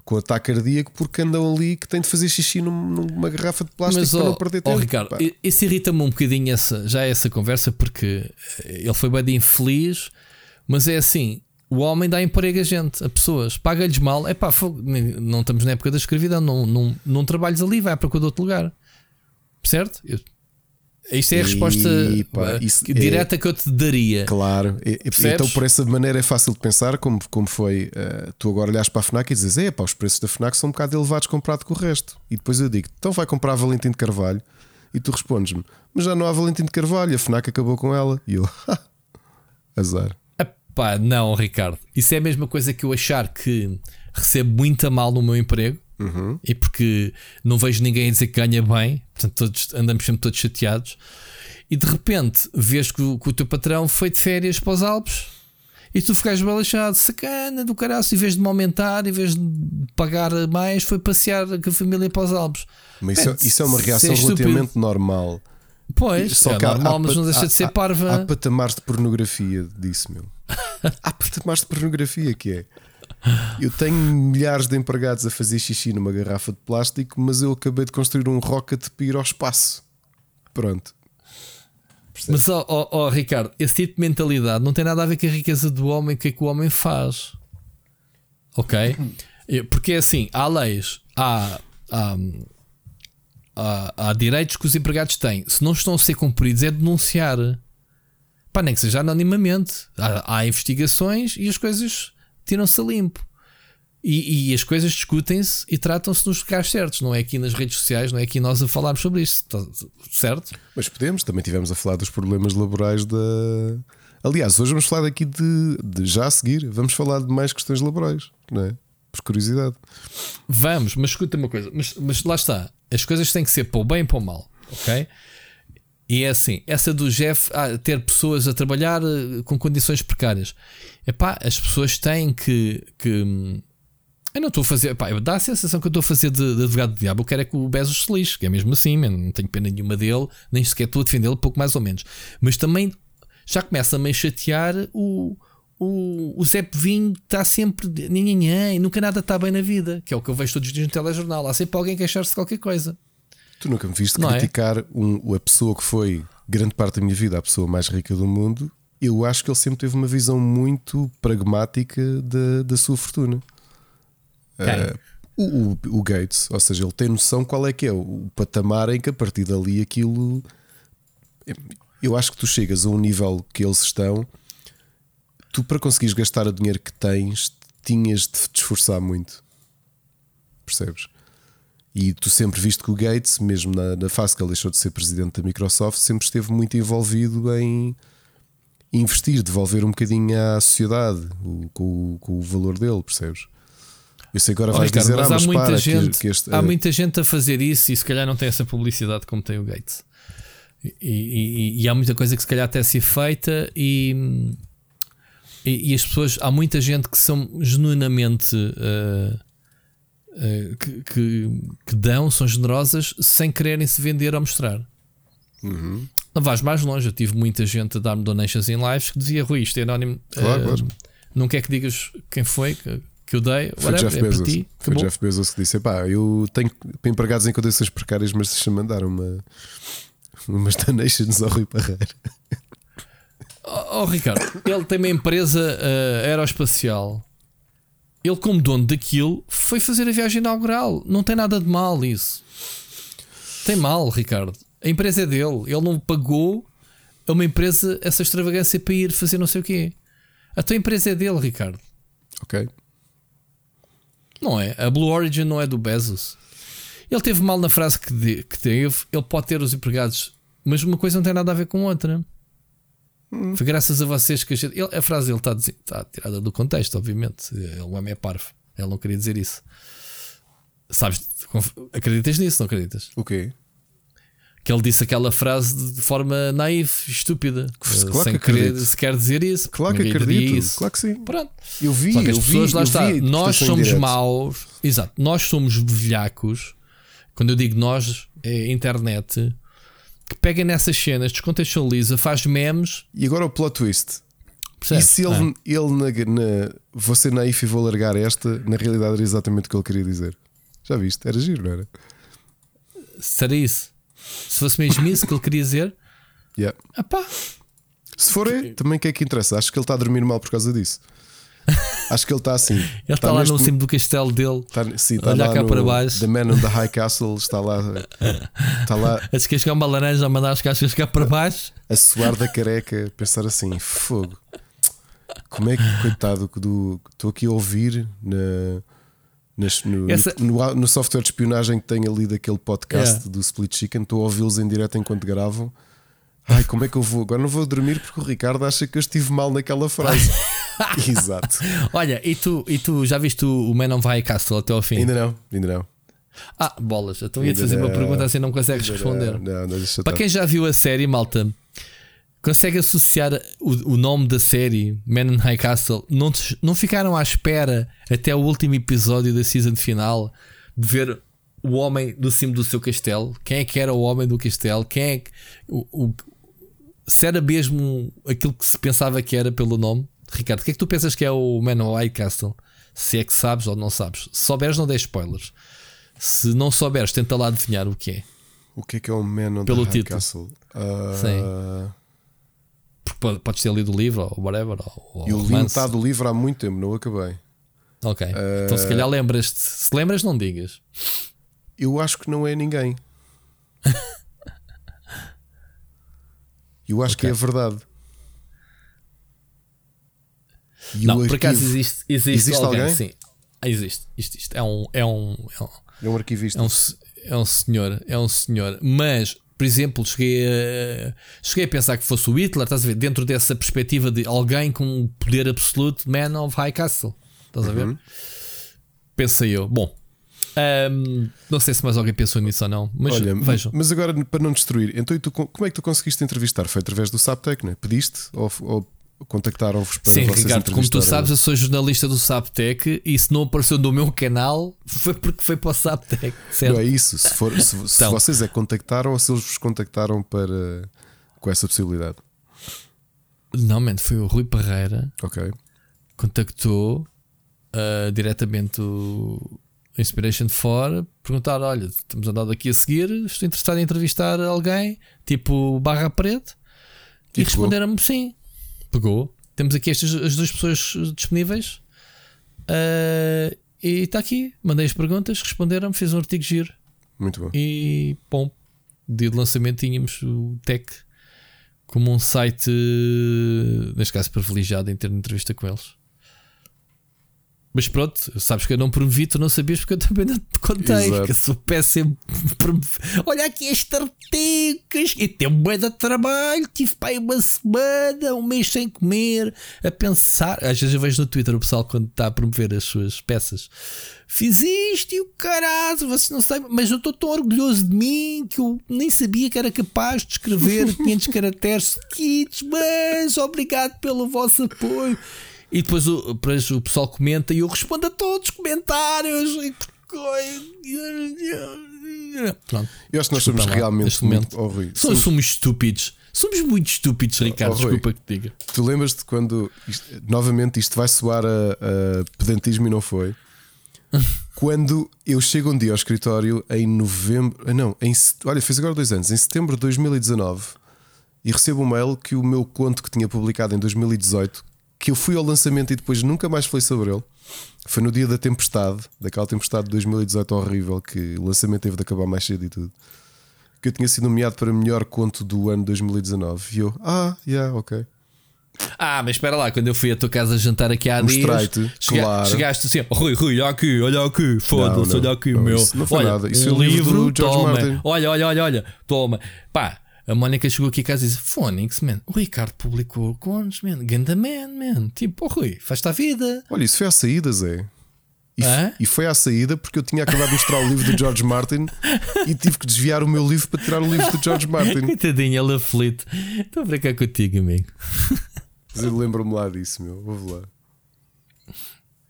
com ataque cardíaco porque andam ali que têm de fazer xixi numa garrafa de plástico Mas, para oh, não perder tempo. Oh, Ricardo, isso irrita-me um bocadinho essa, já essa conversa porque ele foi bem infeliz, mas é assim: o homem dá emprego a gente, a pessoas, paga-lhes mal. É pá, não estamos na época da escravidão, não, não, não trabalhas ali, vai para outro lugar, certo? Eu, isto é a resposta e, pá, uh, direta é, que eu te daria. Claro, e, então por essa maneira é fácil de pensar, como, como foi uh, tu agora olhas para a Fnac e dizes: é pá, os preços da Fnac são um bocado elevados comparado com o resto. E depois eu digo: então vai comprar Valentim de Carvalho. E tu respondes-me: mas já não há Valentim de Carvalho, a Fnac acabou com ela. E eu: azar. Epá, não, Ricardo, isso é a mesma coisa que eu achar que recebo muito a mal no meu emprego Uhum. E porque não vejo ninguém a dizer que ganha bem, portanto todos, andamos sempre todos chateados. E de repente vês que o, que o teu patrão foi de férias para os Alpes e tu ficas relaxado, sacana do caraço, em vez de me aumentar, em vez de pagar mais, foi passear com a família para os Alpes. Mas isso, é, isso é uma reação relativamente normal. Pois, Só é que normal, há, mas não deixa há, de ser parva. Há, há patamares de pornografia disso, meu. há patamares de pornografia que é. Eu tenho milhares de empregados a fazer xixi numa garrafa de plástico, mas eu acabei de construir um rocket para ir ao espaço. Pronto. Mas, ó oh, oh, oh, Ricardo, esse tipo de mentalidade não tem nada a ver com a riqueza do homem, o que é que o homem faz. Ok? Porque é assim: há leis, há, há, há, há direitos que os empregados têm. Se não estão a ser cumpridos, é denunciar. Pá, nem que seja anonimamente. Há, há investigações e as coisas tiram-se a limpo. E, e, as coisas discutem-se e tratam-se nos lugares certos, não é aqui nas redes sociais, não é aqui nós a falarmos sobre isso, tá, certo? Mas podemos, também tivemos a falar dos problemas laborais da. Aliás, hoje vamos falar aqui de, de, já a seguir, vamos falar de mais questões laborais, não é? Por curiosidade. Vamos, mas escuta uma coisa, mas, mas lá está, as coisas têm que ser para o bem e para o mal, ok? E é assim, essa do Jeff ah, ter pessoas a trabalhar eh, com condições precárias. Epá, as pessoas têm que. que hum, eu não estou a fazer. Dá a sensação que eu estou a fazer de, de advogado do diabo. Eu quero é que o Bezos se lixe, que é mesmo assim, não tenho pena nenhuma dele, nem sequer estou a defendê-lo, pouco mais ou menos. Mas também já começa a me chatear o. O, o Zé Vinho está sempre ninguém e nunca nada está bem na vida, que é o que eu vejo todos os dias no telejornal. Há sempre alguém queixar-se de qualquer coisa. Tu nunca me viste não é? criticar é? um, a pessoa que foi grande parte da minha vida a pessoa mais rica do mundo. Eu acho que ele sempre teve uma visão muito pragmática da, da sua fortuna. Uh, o, o, o, Gates, ou seja, ele tem noção qual é que é o patamar em que a partir dali aquilo. Eu acho que tu chegas a um nível que eles estão, tu para conseguires gastar o dinheiro que tens, tinhas de te esforçar muito. Percebes? E tu sempre viste que o Gates, mesmo na, na fase que ele deixou de ser presidente da Microsoft, sempre esteve muito envolvido em investir, devolver um bocadinho à sociedade o, com, com, o valor dele, percebes? Eu sei que agora oh, vais Ricardo, dizer, mas ah, mas há muita para, gente, que, que este, há uh... muita gente a fazer isso e se calhar não tem essa publicidade como tem o Gates. E, e, e, há muita coisa que se calhar até ser feita e, e, as pessoas, há muita gente que são genuinamente uh, uh, que, que, que, dão, são generosas sem quererem se vender ou mostrar. Uhum. Não vais mais longe, eu tive muita gente a dar-me donations em lives que dizia Rui, isto é anónimo. Claro, uh, claro. Não quer que digas quem foi que, que eu dei. Foi Whatever, Jeff é Bezos. Ti, foi Jeff Bezos que disse: pá, eu tenho empregados em condições precárias, mas deixa-me mandar uma, umas donations ao Rui Parreira. Oh, oh, Ricardo, ele tem uma empresa uh, aeroespacial. Ele, como dono daquilo, foi fazer a viagem inaugural. Não tem nada de mal isso. Tem mal, Ricardo. A empresa é dele. Ele não pagou a uma empresa essa extravagância para ir fazer não sei o quê. A tua empresa é dele, Ricardo. Ok. Não é? A Blue Origin não é do Bezos. Ele teve mal na frase que, de, que teve. Ele pode ter os empregados, mas uma coisa não tem nada a ver com outra. Hum. Foi graças a vocês que a gente. Ele, a frase dele está, está tirada do contexto, obviamente. Ele, o homem é parvo. Ele não queria dizer isso. Sabes? Acreditas nisso, não acreditas? O quê? que ele disse aquela frase de forma naiva, estúpida. Claro sem que querer se quer dizer isso. Claro que acredito. Isso. Claro que sim. Pronto. Eu vi, Só que as eu pessoas vi, lá está. Vi, nós somos maus. Exato. Nós somos velhacos. Quando eu digo nós, é internet. Que pega nessas cenas, descontextualiza, faz memes. E agora o plot twist. Percebes? E se ele, ah. ele na, na, vou ser naif e vou largar esta, na realidade era exatamente o que ele queria dizer. Já viste? Era giro, não era? Será isso? Se fosse mesmo isso que ele queria dizer, yeah. Epá. se for é, também o que é que interessa? Acho que ele está a dormir mal por causa disso. Acho que ele está assim. Ele está, está lá no cimo do castelo dele. Está, sim, está olhar cá no, para baixo. The Man on the High Castle está lá. Está lá. A descascar uma laranja a mandar as caixas cá para baixo. A suar da careca, pensar assim: fogo. Como é que, coitado, do. Estou aqui a ouvir na nas, no, Essa... no, no, software de espionagem que tem ali daquele podcast yeah. do Split Chicken, estou a ouvi-los em direto enquanto gravam. Ai, como é que eu vou? Agora não vou dormir porque o Ricardo acha que eu estive mal naquela frase. Exato. Olha, e tu, e tu já viste o Man on High Castle até ao fim? Ainda não, ainda não. Ah, bolas, então ia-te fazer não. uma pergunta assim não consegues responder. Não, não, Para quem já viu a série, malta, consegue associar o, o, nome da série, Man in High Castle, não, não ficaram à espera até o último episódio da season final de ver o homem do cimo do seu castelo? Quem é que era o homem do castelo? Quem é que. O, o, se era mesmo aquilo que se pensava que era pelo nome? Ricardo, o que é que tu pensas que é o Man High Castle? Se é que sabes ou não sabes. Se souberes, não dê spoilers. Se não souberes, tenta lá adivinhar o que é. O que é que é o Man Pelo High título. Castle? Uh... Sim porque podes ter lido o livro ou whatever. Ou, eu li metade do livro há muito tempo, não acabei. Ok. Uh, então se calhar lembras-te. Se lembras, não digas. Eu acho que não é ninguém. eu acho okay. que é verdade. E não, por acaso existe, existe, existe alguém, alguém? Sim, existe. Isto, isto é um, é um, é um, é um arquivista. É um, é um senhor, é um senhor, mas por exemplo, cheguei a, cheguei a pensar que fosse o Hitler, estás a ver? Dentro dessa perspectiva de alguém com um poder absoluto, Man of High Castle, estás a ver? Uhum. Pensei eu. Bom, um, não sei se mais alguém pensou nisso ou não, mas Olha, vejam. Mas agora, para não destruir, então tu, como é que tu conseguiste entrevistar? Foi através do Saptec, não é? Pediste ou, ou contactaram-vos para Sim, Ricardo, como tu sabes, eu sou jornalista do Saptec e se não apareceu no meu canal foi porque foi para o Saptec. Certo? Não é isso. Se, for, se, então, se vocês é contactaram ou se eles vos contactaram para com essa possibilidade. Não, mente, foi o Rui Parreira. Ok. Contactou uh, diretamente o Inspiration 4, perguntar: olha, estamos andando aqui a seguir, estou interessado em entrevistar alguém, tipo Barra Preto. E, e responderam-me sim pegou. Temos aqui estas as duas pessoas disponíveis. Uh, e está aqui. Mandei as perguntas, responderam, fez um artigo giro. Muito bom. E bom, dia de lançamento tínhamos o Tech como um site, neste caso privilegiado em ter uma entrevista com eles. Mas pronto, sabes que eu não promovi, tu não sabias porque eu também não te contei. Exato. Que eu sou péssimo. Olha aqui este artigos e tem um de trabalho. Tive para aí uma semana, um mês sem comer, a pensar. Às vezes eu vejo no Twitter o pessoal quando está a promover as suas peças. Fiz isto e o caralho, você não sabe, mas eu estou tão orgulhoso de mim que eu nem sabia que era capaz de escrever 500 caracteres seguidos, mas obrigado pelo vosso apoio. E depois o, depois o pessoal comenta e eu respondo a todos os comentários. Pronto. Eu acho que nós somos lá, realmente muito oh, somos, somos estúpidos. Somos muito estúpidos, Ricardo. Oh, desculpa que te diga. Tu lembras-te quando isto, novamente isto vai soar a, a pedantismo e não foi? quando eu chego um dia ao escritório em novembro, ah, não, em, olha, fez agora dois anos, em setembro de 2019, e recebo um mail que o meu conto que tinha publicado em 2018 que eu fui ao lançamento e depois nunca mais falei sobre ele. Foi no dia da tempestade, daquela tempestade de 2018 horrível, que o lançamento teve de acabar mais cedo e tudo. Que eu tinha sido nomeado para melhor conto do ano 2019. E eu, ah, yeah, ok. Ah, mas espera lá, quando eu fui à tua casa jantar aqui há dias, chega, claro. chegaste assim, Rui, Rui, olha aqui, olha aqui, foda-se, olha aqui o meu. Isso não foi olha, nada, isso um é o livro, livro do George toma. Martin. Olha, olha, olha, olha, toma, pá, a Mónica chegou aqui a casa e disse: Phonics, man, o Ricardo publicou contos, man, Ganda Man. Tipo, oh Rui, faz-te a vida. Olha, isso foi à saída, Zé. E, e, foi à saída porque eu tinha acabado de mostrar o livro do George Martin e tive que desviar o meu livro para tirar o livro do George Martin. Coitadinho, ele aflito. Estou a brincar contigo, amigo. Mas eu lembro-me lá disso, meu. Vou lá.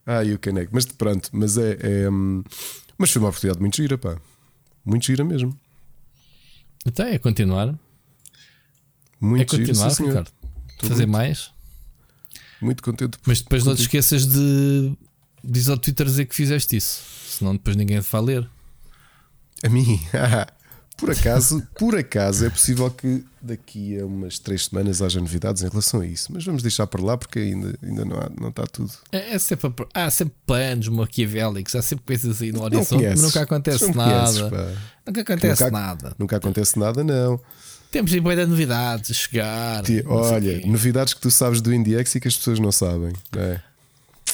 Ah, e o Caneco. Mas pronto, mas é, é. Hum, mas foi uma oportunidade muito gira, pá. Muito gira mesmo. Então é continuar. Muito é continuar, giro, Ricardo. Fazer muito, mais. Muito contente. Mas depois não te esqueças de. Diz ao Twitter dizer que fizeste isso. Senão depois ninguém te vai ler. A mim? por acaso, por acaso é possível que daqui a umas três semanas haja novidades em relação a isso. Mas vamos deixar para lá porque ainda, ainda não, há, não está tudo. É, é sempre, há sempre planos maquiavélicos, há sempre coisas aí no horizonte, mas nunca acontece nada. Nunca acontece nunca, nada. Nunca acontece nada, não. Temos em de novidades a chegar. olha, novidades que tu sabes do IndieX e que as pessoas não sabem. Não é?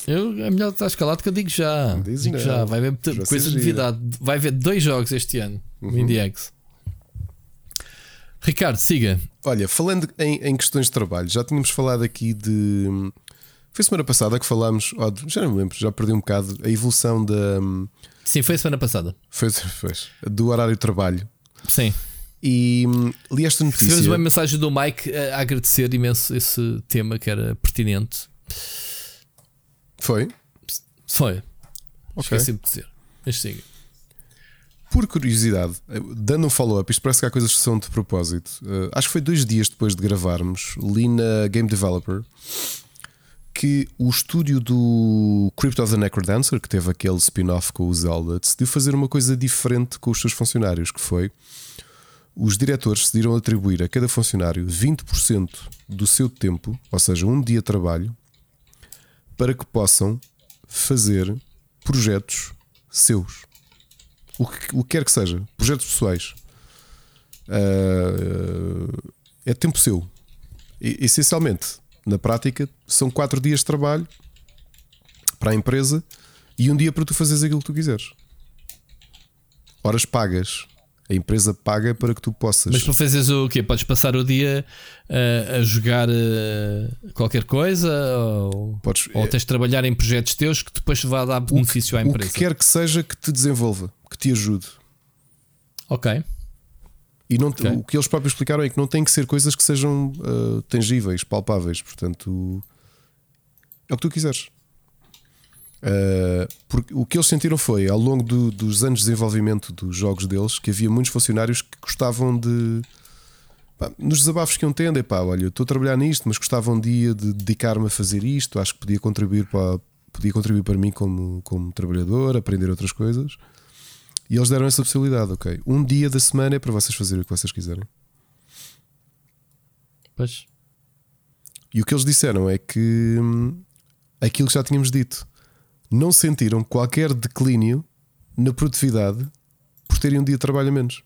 Eu, é melhor estar escalado que eu digo já. digo já. Vai haver coisa de novidade. Vai haver dois jogos este ano uhum. no IndieX. Ricardo, siga. Olha, falando em, em, questões de trabalho, já tínhamos falado aqui de. Foi semana passada que falámos, oh, já não me lembro, já perdi um bocado a evolução da. Sim, foi semana passada. Foi, foi. Do horário de trabalho. Sim. E hum, li esta notícia. Tivemos uma mensagem do Mike a agradecer imenso esse tema que era pertinente. Foi? Foi. Okay. Esqueci de dizer. Mas siga. Por curiosidade, dando um follow-up, isto parece que há coisas que são de propósito. Uh, acho que foi dois dias depois de gravarmos, li na Game Developer que o estúdio do Crypt of the Necrodancer, que teve aquele spin-off com o Zelda, decidiu fazer uma coisa diferente com os seus funcionários, que foi os diretores decidiram atribuir a cada funcionário 20% do seu tempo, ou seja, um dia de trabalho, para que possam fazer projetos seus. O que, o que quer que seja, projetos pessoais. Uh, é tempo seu. E, essencialmente, na prática, são 4 dias de trabalho para a empresa e um dia para tu fazeres aquilo que tu quiseres. Horas pagas a empresa paga para que tu possas. Mas para fazeres o quê? Podes passar o dia uh, a jogar uh, qualquer coisa? Ou, Podes, ou tens de trabalhar em projetos teus que depois vai dar benefício que, à empresa? O que quer que seja que te desenvolva, que te ajude. Ok. E não, okay. o que eles próprios explicaram é que não tem que ser coisas que sejam uh, tangíveis, palpáveis. Portanto, é o que tu quiseres. Uh, porque o que eles sentiram foi, ao longo do, dos anos de desenvolvimento dos jogos deles, que havia muitos funcionários que gostavam de. Pá, nos desabafos que iam tendo, é pá, olha, estou a trabalhar nisto, mas gostava um dia de dedicar-me a fazer isto, acho que podia contribuir para, podia contribuir para mim como, como trabalhador, aprender outras coisas. E eles deram essa possibilidade, ok. Um dia da semana é para vocês fazerem o que vocês quiserem. Pois. E o que eles disseram é que hum, aquilo que já tínhamos dito não sentiram qualquer declínio na produtividade por terem um dia de trabalho a menos.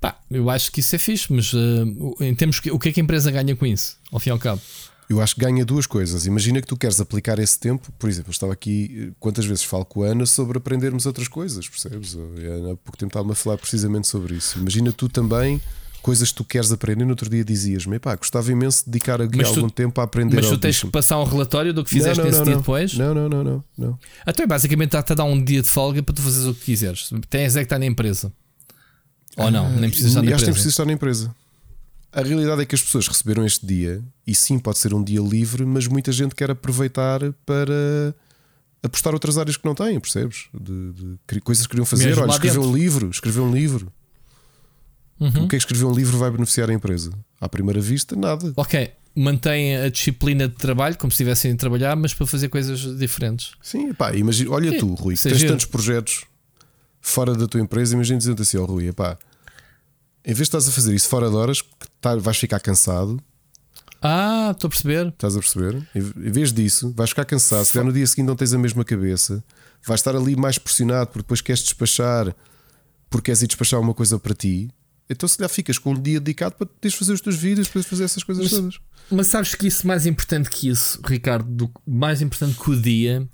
Pá, eu acho que isso é fixe, mas uh, em termos que, o que é que a empresa ganha com isso, ao fim e ao cabo? Eu acho que ganha duas coisas. Imagina que tu queres aplicar esse tempo, por exemplo, eu estava aqui, quantas vezes falo com a Ana sobre aprendermos outras coisas, percebes? Há pouco tempo estava-me a falar precisamente sobre isso. Imagina tu também coisas que tu queres aprender. No outro dia dizias-me, pá, gostava imenso de dedicar aqui tu, algum tempo a aprender. Mas tu tens que passar um relatório do que fizeste não, não, nesse não, dia depois? Não, não, não, não. não. Então, basicamente, está-te a dar um dia de folga para tu fazeres o que quiseres. Tens é que estar na empresa. Ou não, nem precisas estar na empresa. Acho que nem precisas estar na empresa. A realidade é que as pessoas receberam este dia, e sim, pode ser um dia livre, mas muita gente quer aproveitar para apostar outras áreas que não têm, percebes? De, de coisas que queriam fazer. Mesmo Olha, escrever um livro, escrever um livro. Uhum. O que é que escrever um livro vai beneficiar a empresa? À primeira vista, nada. Ok, mantém a disciplina de trabalho como se estivessem a trabalhar, mas para fazer coisas diferentes. Sim, pá, imagina, olha tu, Rui, tens tantos projetos fora da tua empresa, imagina dizendo assim, ó oh, Rui, pá, em vez de estás a fazer isso fora de horas, tá, vais ficar cansado. Ah, estou a perceber. Estás a perceber? Em vez disso, vais ficar cansado. Se no dia seguinte não tens a mesma cabeça, vais estar ali mais pressionado porque depois queres despachar, porque queres ir despachar uma coisa para ti. Então, se calhar ficas com um dia dedicado para poderes fazer os teus vídeos, para fazer essas coisas mas, todas. Mas sabes que isso mais importante que isso, Ricardo, mais importante que o dia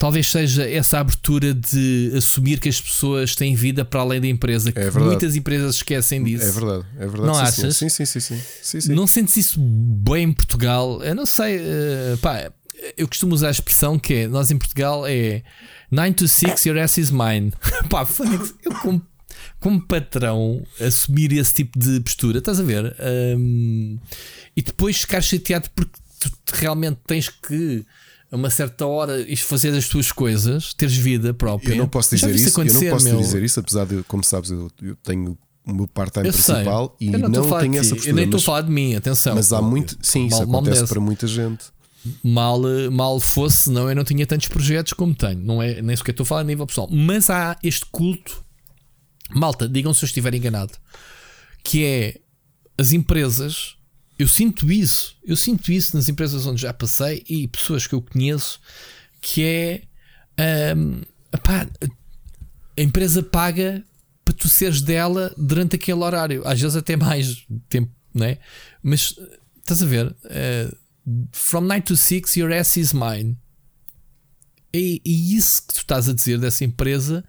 talvez seja essa abertura de assumir que as pessoas têm vida para além da empresa. É que muitas empresas esquecem disso. É verdade, é verdade. Não sim, achas? Sim, sim, sim, sim, sim, sim. Não sentes isso bem em Portugal? Eu não sei. Uh, pá, eu costumo usar a expressão que é: nós em Portugal é 9 to 6, your ass is mine. pá, eu como, como patrão assumir esse tipo de postura, estás a ver? Um, e depois ficar chateado porque tu realmente tens que a uma certa hora isto fazer as tuas coisas, teres vida própria. Eu não posso dizer isso, eu não posso meu... dizer isso, apesar de, como sabes, eu, eu tenho o meu part-time principal sei. e não, não tenho essa postura. Eu nem estou a falar de mim, atenção. Mas há muito, sim, mal, isso acontece para muita gente. Mal, mal fosse, senão eu não tinha tantos projetos como tenho. Não é nem sequer estou a falar a nível pessoal. Mas há este culto, malta, digam se eu estiver enganado, que é as empresas eu sinto isso, eu sinto isso nas empresas onde já passei e pessoas que eu conheço, que é um, epá, a empresa paga para tu seres dela durante aquele horário, às vezes até mais tempo, não é? Mas estás a ver? Uh, from 9 to 6, your ass is mine. E, e, isso que tu estás a dizer dessa empresa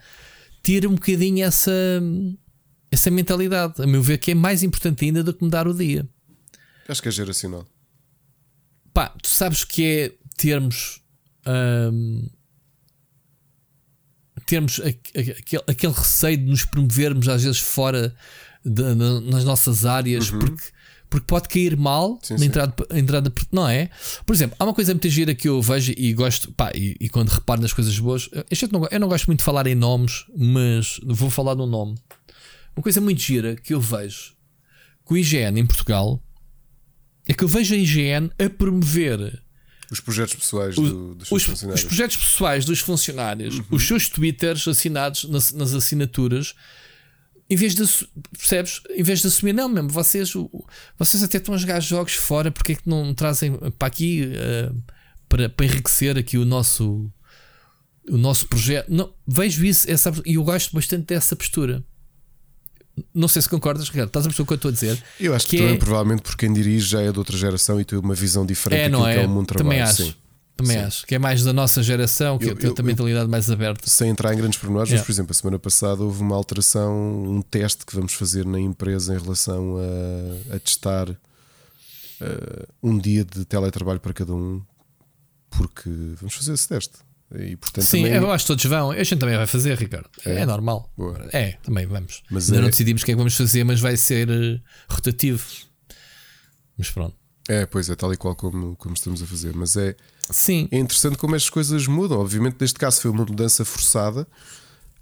tira um bocadinho essa, essa mentalidade. A meu ver, que é mais importante ainda do que mudar o dia. Acho que é geracional. Pá, tu sabes que é termos. Hum, termos aquele, aquele receio de nos promovermos às vezes fora de, nas nossas áreas uhum. porque, porque pode cair mal sim, na entrada, entrada, não é? Por exemplo, há uma coisa muito gira que eu vejo e gosto, pá, e, e quando reparo nas coisas boas, eu não, eu não gosto muito de falar em nomes, mas vou falar de um nome. Uma coisa muito gira que eu vejo que o IGN em Portugal é que eu vejo a IGN a promover os projetos pessoais do, dos os, funcionários. Os projetos pessoais dos funcionários, uhum. os seus twitters assinados nas, nas, assinaturas, em vez de percebes? Em vez de assumir, não mesmo, vocês, vocês até estão a jogar jogos fora, porque é que não trazem para aqui uh, para, para enriquecer aqui o nosso o nosso projeto? Não, vejo isso essa, e eu gosto bastante dessa postura. Não sei se concordas, Ricardo. Estás a perceber o que eu estou a dizer? Eu acho que, que também, é... provavelmente, porque quem dirige já é de outra geração e tem uma visão diferente é, não é? que é o mundo trabalho. Também acho. Sim. Também sim. acho que é mais da nossa geração, que eu, tem outra mentalidade mais aberta. Sem entrar em grandes pormenores, yeah. mas por exemplo, a semana passada houve uma alteração, um teste que vamos fazer na empresa em relação a, a testar uh, um dia de teletrabalho para cada um, porque vamos fazer esse teste. E, portanto, Sim, também... eu acho que todos vão. A gente também vai fazer, Ricardo. É, é normal. Boa. É, também vamos. Mas Ainda é... não decidimos o que é que vamos fazer, mas vai ser uh, rotativo. Mas pronto. É, pois é, tal e qual como, como estamos a fazer. Mas é, Sim. é interessante como estas coisas mudam. Obviamente, neste caso foi uma mudança forçada.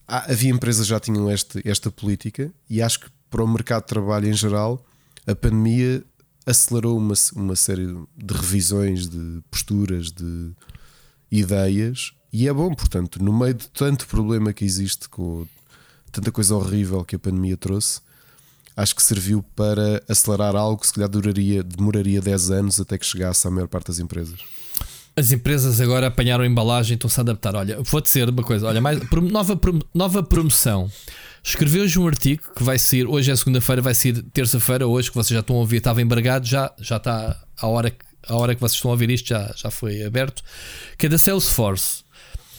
Há, havia empresas que já tinham este, esta política e acho que para o mercado de trabalho em geral, a pandemia acelerou uma, uma série de revisões, de posturas, de ideias e é bom, portanto, no meio de tanto problema que existe, com tanta coisa horrível que a pandemia trouxe, acho que serviu para acelerar algo que se calhar duraria, demoraria 10 anos até que chegasse à maior parte das empresas. As empresas agora apanharam a embalagem e estão-se a adaptar. Olha, vou dizer uma coisa: olha, mais, nova, nova promoção. Escreveu hoje um artigo que vai sair, hoje é segunda-feira, vai sair terça-feira, hoje que vocês já estão a ouvir, estava embargado, já, já está à hora à hora que vocês estão a ouvir isto já, já foi aberto, que é da Salesforce.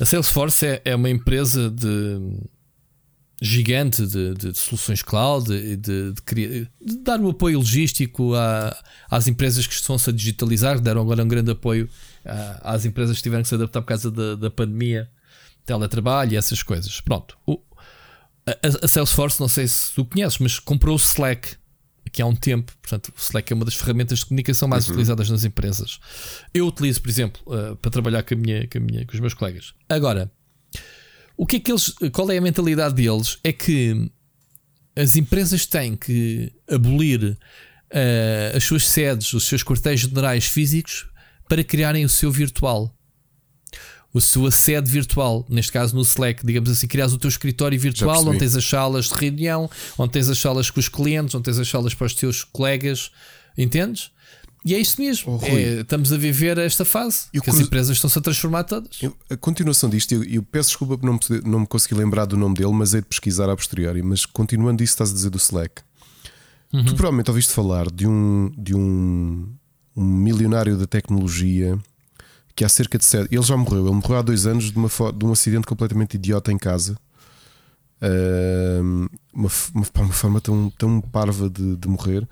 A Salesforce é, é uma empresa de gigante de, de, de soluções cloud e de, de, dar o apoio logístico a, às empresas que estão-se a digitalizar, deram agora um grande apoio a, às empresas que tiveram que se adaptar por causa da, da pandemia, teletrabalho e essas coisas. Pronto. O, a, a, Salesforce, não sei se tu conheces, mas comprou o Slack aqui há um tempo. Portanto, o Slack é uma das ferramentas de comunicação mais uhum. utilizadas nas empresas. Eu utilizo, por exemplo, uh, para trabalhar com, a minha, com, a minha, com os meus colegas. Agora, o que é que eles, qual é a mentalidade deles? É que as empresas têm que abolir uh, as suas sedes, os seus quartéis generais físicos para criarem o seu virtual. A sua sede virtual, neste caso no Slack, digamos assim, crias o teu escritório virtual onde tens as salas de reunião, onde tens as salas com os clientes, onde tens as salas para os teus colegas, entendes? E é isso mesmo. Oh, é, estamos a viver esta fase. Eu, que as empresas estão-se a transformar todas. Eu, a continuação disto, eu, eu, peço desculpa por não me, não me consegui lembrar do nome dele, mas é de pesquisar a posteriori. Mas continuando isso, estás a dizer do Slack. Uhum. Tu provavelmente ouviste falar de um, de um, um milionário da tecnologia que há cerca de sete. Ele já morreu. Ele morreu há dois anos de, uma, de um acidente completamente idiota em casa. Uh, uma, uma, uma, forma tão, tão parva de, de morrer.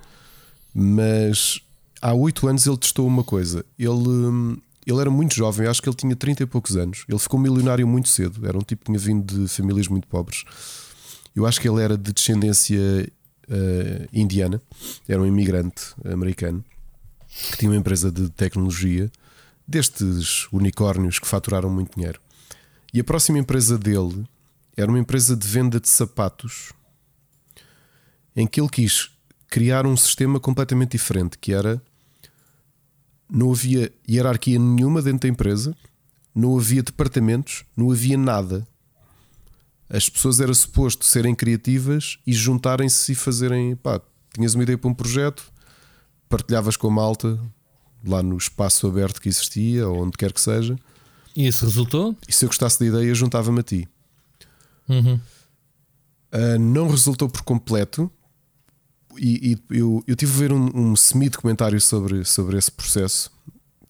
Mas há oito anos ele testou uma coisa. Ele, hum, ele era muito jovem, acho que ele tinha 30 e poucos anos. Ele ficou milionário muito cedo. Era um tipo que tinha vindo de famílias muito pobres. Eu acho que ele era de descendência uh, indiana, era um imigrante americano que tinha uma empresa de tecnologia destes unicórnios que faturaram muito dinheiro. E a próxima empresa dele era uma empresa de venda de sapatos em que ele quis criar um sistema completamente diferente, que era não havia hierarquia nenhuma dentro da empresa, não havia departamentos, não havia nada. As pessoas era suposto serem criativas e juntarem-se e fazerem. Pá, tinhas uma ideia para um projeto, partilhavas com a malta lá no espaço aberto que existia, ou onde quer que seja. E isso resultou? E se eu gostasse da ideia, juntava-me a ti. Uhum. Uh, não resultou por completo, e, e eu, eu tive a ver um, um semi-documentário sobre, sobre esse processo,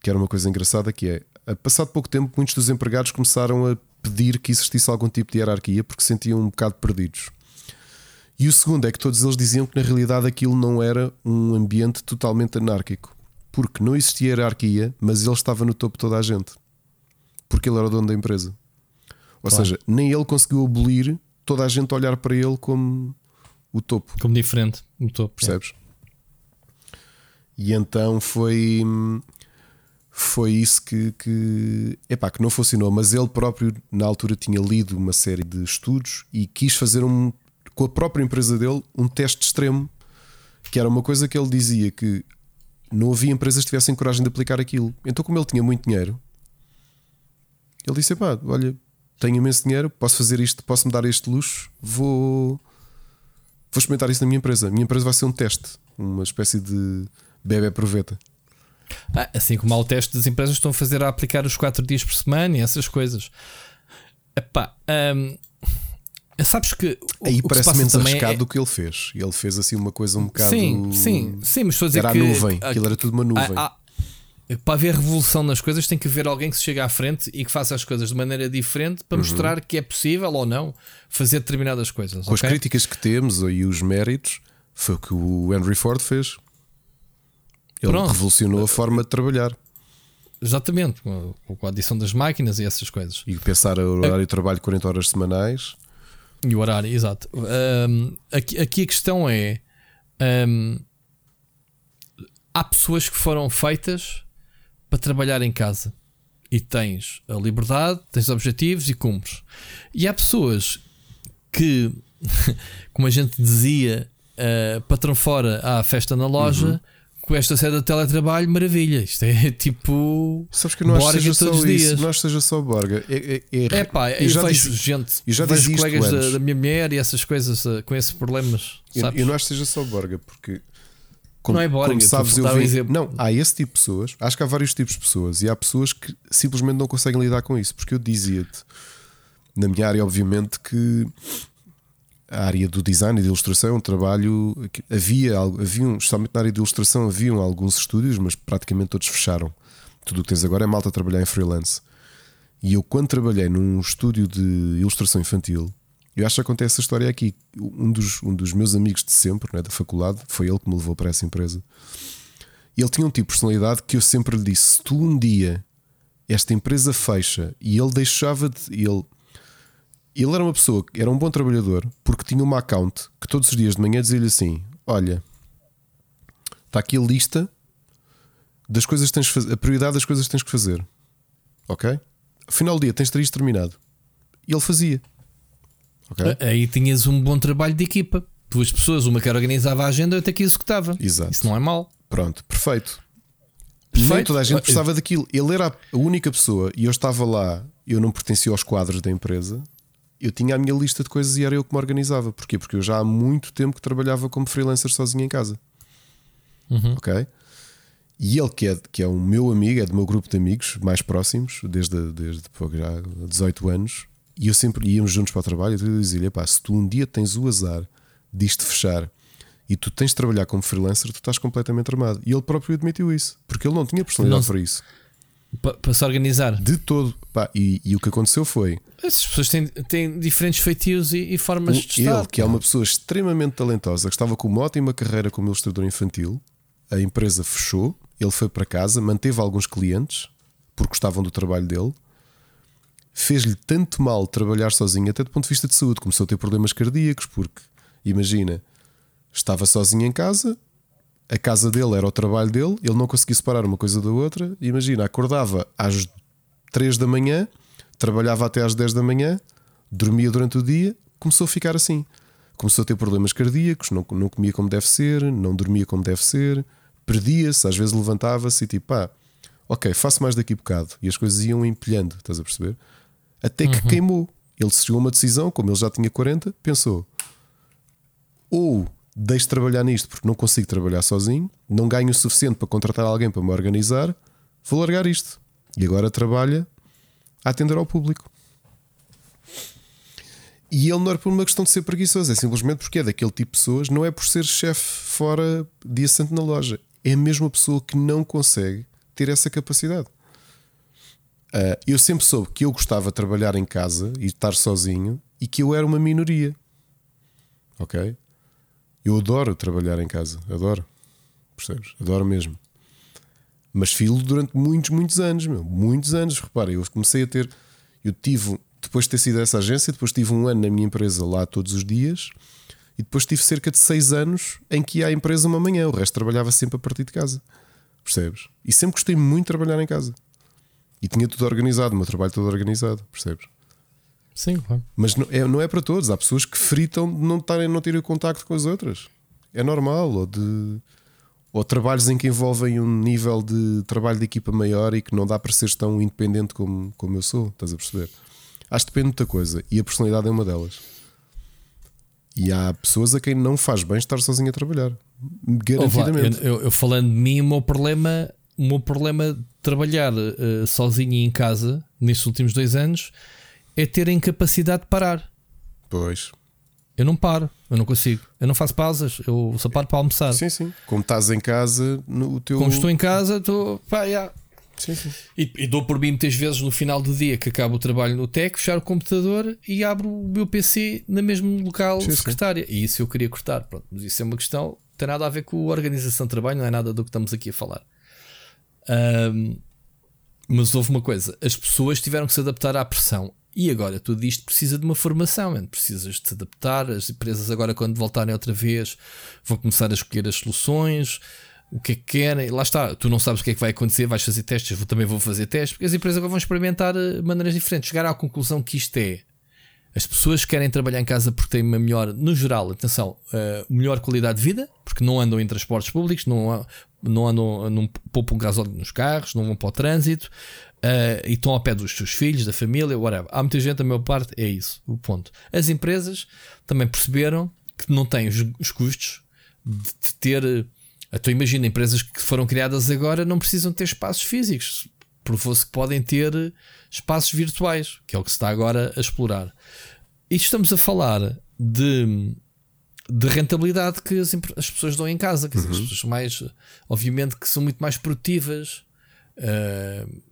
que era uma coisa engraçada, que é, a passado pouco tempo, muitos dos empregados começaram a pedir que existisse algum tipo de hierarquia porque se sentiam um bocado perdidos. E o segundo é que todos eles diziam que na realidade aquilo não era um ambiente totalmente anárquico, porque não existia hierarquia, mas ele estava no topo de toda a gente, porque ele era o dono da empresa. Ou claro. seja, nem ele conseguiu abolir toda a gente a olhar para ele como o topo. Como diferente, o topo. Percebes? É. E então foi. Foi isso que, que, epá, que não funcionou, mas ele próprio, na altura, tinha lido uma série de estudos e quis fazer um, com a própria empresa dele um teste extremo, que era uma coisa que ele dizia que não havia empresas que tivessem coragem de aplicar aquilo. Então, como ele tinha muito dinheiro, ele disse: pá, olha, tenho imenso dinheiro, posso fazer isto, posso me dar este luxo, vou, Vou experimentar isso na minha empresa. A minha empresa vai ser um teste, uma espécie de bebê proveta. Ah, assim como há o teste das empresas estão a fazer a aplicar os 4 dias por semana e essas coisas. Epá, hum, sabes que aí parece menos arriscado é... do que ele fez. Ele fez assim uma coisa um bocado. Sim, sim, sim, mas estou a dizer era que. a nuvem, aquilo era tudo uma nuvem. Há, para haver revolução nas coisas, tem que haver alguém que se chegue à frente e que faça as coisas de maneira diferente para uhum. mostrar que é possível ou não fazer determinadas coisas. Com okay? as críticas que temos e os méritos, foi o que o Henry Ford fez. Ele Pronto. revolucionou a forma de trabalhar. Exatamente, com a adição das máquinas e essas coisas. E pensar o horário de trabalho 40 horas semanais. E o horário, exato. Um, aqui, aqui, a questão é: um, há pessoas que foram feitas para trabalhar em casa. E tens a liberdade, tens objetivos e cumpres. E há pessoas que, como a gente dizia, uh, patrão fora à festa na loja. Uhum. Com esta sede de teletrabalho, maravilha. Isto é tipo. Sabes que não acho que seja só isso, dias. não acho que seja só Borga. É, é, é, é pá, eu, já vejo disse, gente, eu já vejo colegas da, da, minha mulher e essas coisas uh, com esses problemas. Eu, eu, não acho que seja só Borga, porque como, não é boring, como sabes, eu vi, exemplo. Não, há esse tipo de pessoas. Acho que há vários tipos de pessoas e há pessoas que simplesmente não conseguem lidar com isso. Porque eu dizia-te, na minha área, obviamente, que a área do design e de ilustração, um trabalho. Havia, havia especialmente na área de ilustração, haviam alguns estúdios, mas praticamente todos fecharam. Tudo o que tens agora é malta a trabalhar em freelance. E eu, quando trabalhei num estúdio de ilustração infantil, eu acho que acontece essa história aqui. Um dos, um dos meus amigos de sempre, né, da faculdade, foi ele que me levou para essa empresa. Ele tinha um tipo de personalidade que eu sempre lhe disse: se tu um dia esta empresa fecha e ele deixava de. Ele, ele era uma pessoa, era um bom trabalhador, porque tinha uma account que todos os dias de manhã dizia-lhe assim: Olha, está aqui a lista das coisas que tens a prioridade das coisas que tens que fazer. Ok? Ao final do dia tens de ter isto terminado. E ele fazia. Okay? Aí tinhas um bom trabalho de equipa. Duas pessoas, uma que organizava a agenda e outra que executava. Exato. Isso não é mal. Pronto, perfeito. perfeito. Nem toda a gente precisava daquilo. Ele era a única pessoa e eu estava lá, eu não pertencia aos quadros da empresa eu tinha a minha lista de coisas e era eu que me organizava. Porquê? Porque eu já há muito tempo que trabalhava como freelancer sozinho em casa. Uhum. Ok? E ele, que é, que é um meu amigo, é do meu grupo de amigos mais próximos, desde, desde pô, já 18 anos, e eu sempre íamos juntos para o trabalho. E eu dizia-lhe: se tu um dia tens o azar disto fechar e tu tens de trabalhar como freelancer, tu estás completamente armado. E ele próprio admitiu isso, porque ele não tinha personalidade não, para isso. Para se organizar. De todo. Pá, e, e, o que aconteceu foi. Essas pessoas têm, têm diferentes feitios e, e formas o, de estar. Ele, que é uma pessoa extremamente talentosa, que estava com uma ótima carreira como ilustrador infantil, a empresa fechou, ele foi para casa, manteve alguns clientes, porque gostavam do trabalho dele. Fez-lhe tanto mal trabalhar sozinho, até do ponto de vista de saúde. Começou a ter problemas cardíacos, porque, imagina, estava sozinho em casa, a casa dele era o trabalho dele, ele não conseguia separar uma coisa da outra. Imagina, acordava às 3 da manhã, trabalhava até às 10 da manhã, dormia durante o dia, começou a ficar assim. Começou a ter problemas cardíacos, não, não comia como deve ser, não dormia como deve ser, perdia-se, às vezes levantava-se e tipo, pá, ok, faço mais daqui a bocado. E as coisas iam empilhando, estás a perceber? Até que uhum. queimou. Ele chegou a uma decisão, como ele já tinha 40, pensou: ou deixo de trabalhar nisto porque não consigo trabalhar sozinho, não ganho o suficiente para contratar alguém para me organizar, vou largar isto. E agora trabalha a atender ao público. E ele não é por uma questão de ser preguiçoso, é simplesmente porque é daquele tipo de pessoas, não é por ser chefe fora de assento na loja, é a mesma pessoa que não consegue ter essa capacidade. Uh, eu sempre soube que eu gostava de trabalhar em casa e estar sozinho e que eu era uma minoria. Ok? Eu adoro trabalhar em casa, adoro. Percebes? Adoro mesmo. Mas filo durante muitos, muitos anos, meu. Muitos anos. Repara, eu comecei a ter. Eu tive, depois de ter sido essa agência, depois tive um ano na minha empresa lá todos os dias. E depois tive cerca de seis anos em que ia à empresa uma manhã. O resto trabalhava sempre a partir de casa. Percebes? E sempre gostei muito de trabalhar em casa. E tinha tudo organizado, o meu trabalho todo organizado. Percebes? Sim, claro. Mas não é, não é para todos. Há pessoas que fritam de não, tarem, não terem contacto com as outras. É normal. Ou, de, ou trabalhos em que envolvem um nível de trabalho de equipa maior e que não dá para ser tão independente como, como eu sou. Estás a perceber? Acho que depende de muita coisa. E a personalidade é uma delas. E há pessoas a quem não faz bem estar sozinho a trabalhar. Garantidamente. eu, eu, eu, falando de mim, o meu problema, o meu problema de trabalhar uh, sozinho em casa nestes últimos dois anos é ter a incapacidade de parar. Pois. Eu não paro, eu não consigo. Eu não faço pausas, eu só paro para almoçar. Sim, sim. Como estás em casa, no teu. Como estou em casa, estou. Pá, yeah. Sim, sim. E, e, dou por mim muitas vezes no final do dia que acabo o trabalho no TEC, fechar o computador e abro o meu PC no mesmo local sim, secretária. Sim. E isso eu queria cortar. Pronto, mas isso é uma questão, tem nada a ver com a organização de trabalho, não é nada do que estamos aqui a falar. Um, mas houve uma coisa: as pessoas tiveram que se adaptar à pressão. E agora tudo isto precisa de uma formação, precisas de se adaptar. As empresas, agora, quando voltarem outra vez, vão começar a escolher as soluções, o que é que querem. Lá está, tu não sabes o que é que vai acontecer, vais fazer testes, eu também vou fazer testes, porque as empresas agora vão experimentar eh, maneiras diferentes. Chegar à conclusão que isto é. As pessoas querem trabalhar em casa porque têm uma melhor, no geral, atenção, uh, melhor qualidade de vida, porque não andam em transportes públicos, não, não andam, não poupam gasóleo nos carros, não vão para o trânsito, Uh, e estão ao pé dos seus filhos, da família, whatever. Há muita gente, a maior parte, é isso o ponto. As empresas também perceberam que não têm os, os custos de, ter. Então, imagina, empresas que foram criadas agora não precisam ter espaços físicos. Provou-se que podem ter espaços virtuais, que é o que se está agora a explorar. E estamos a falar de, de rentabilidade que as, as, pessoas dão em casa. Quer dizer, as uhum. pessoas mais, obviamente, que são muito mais produtivas, uh,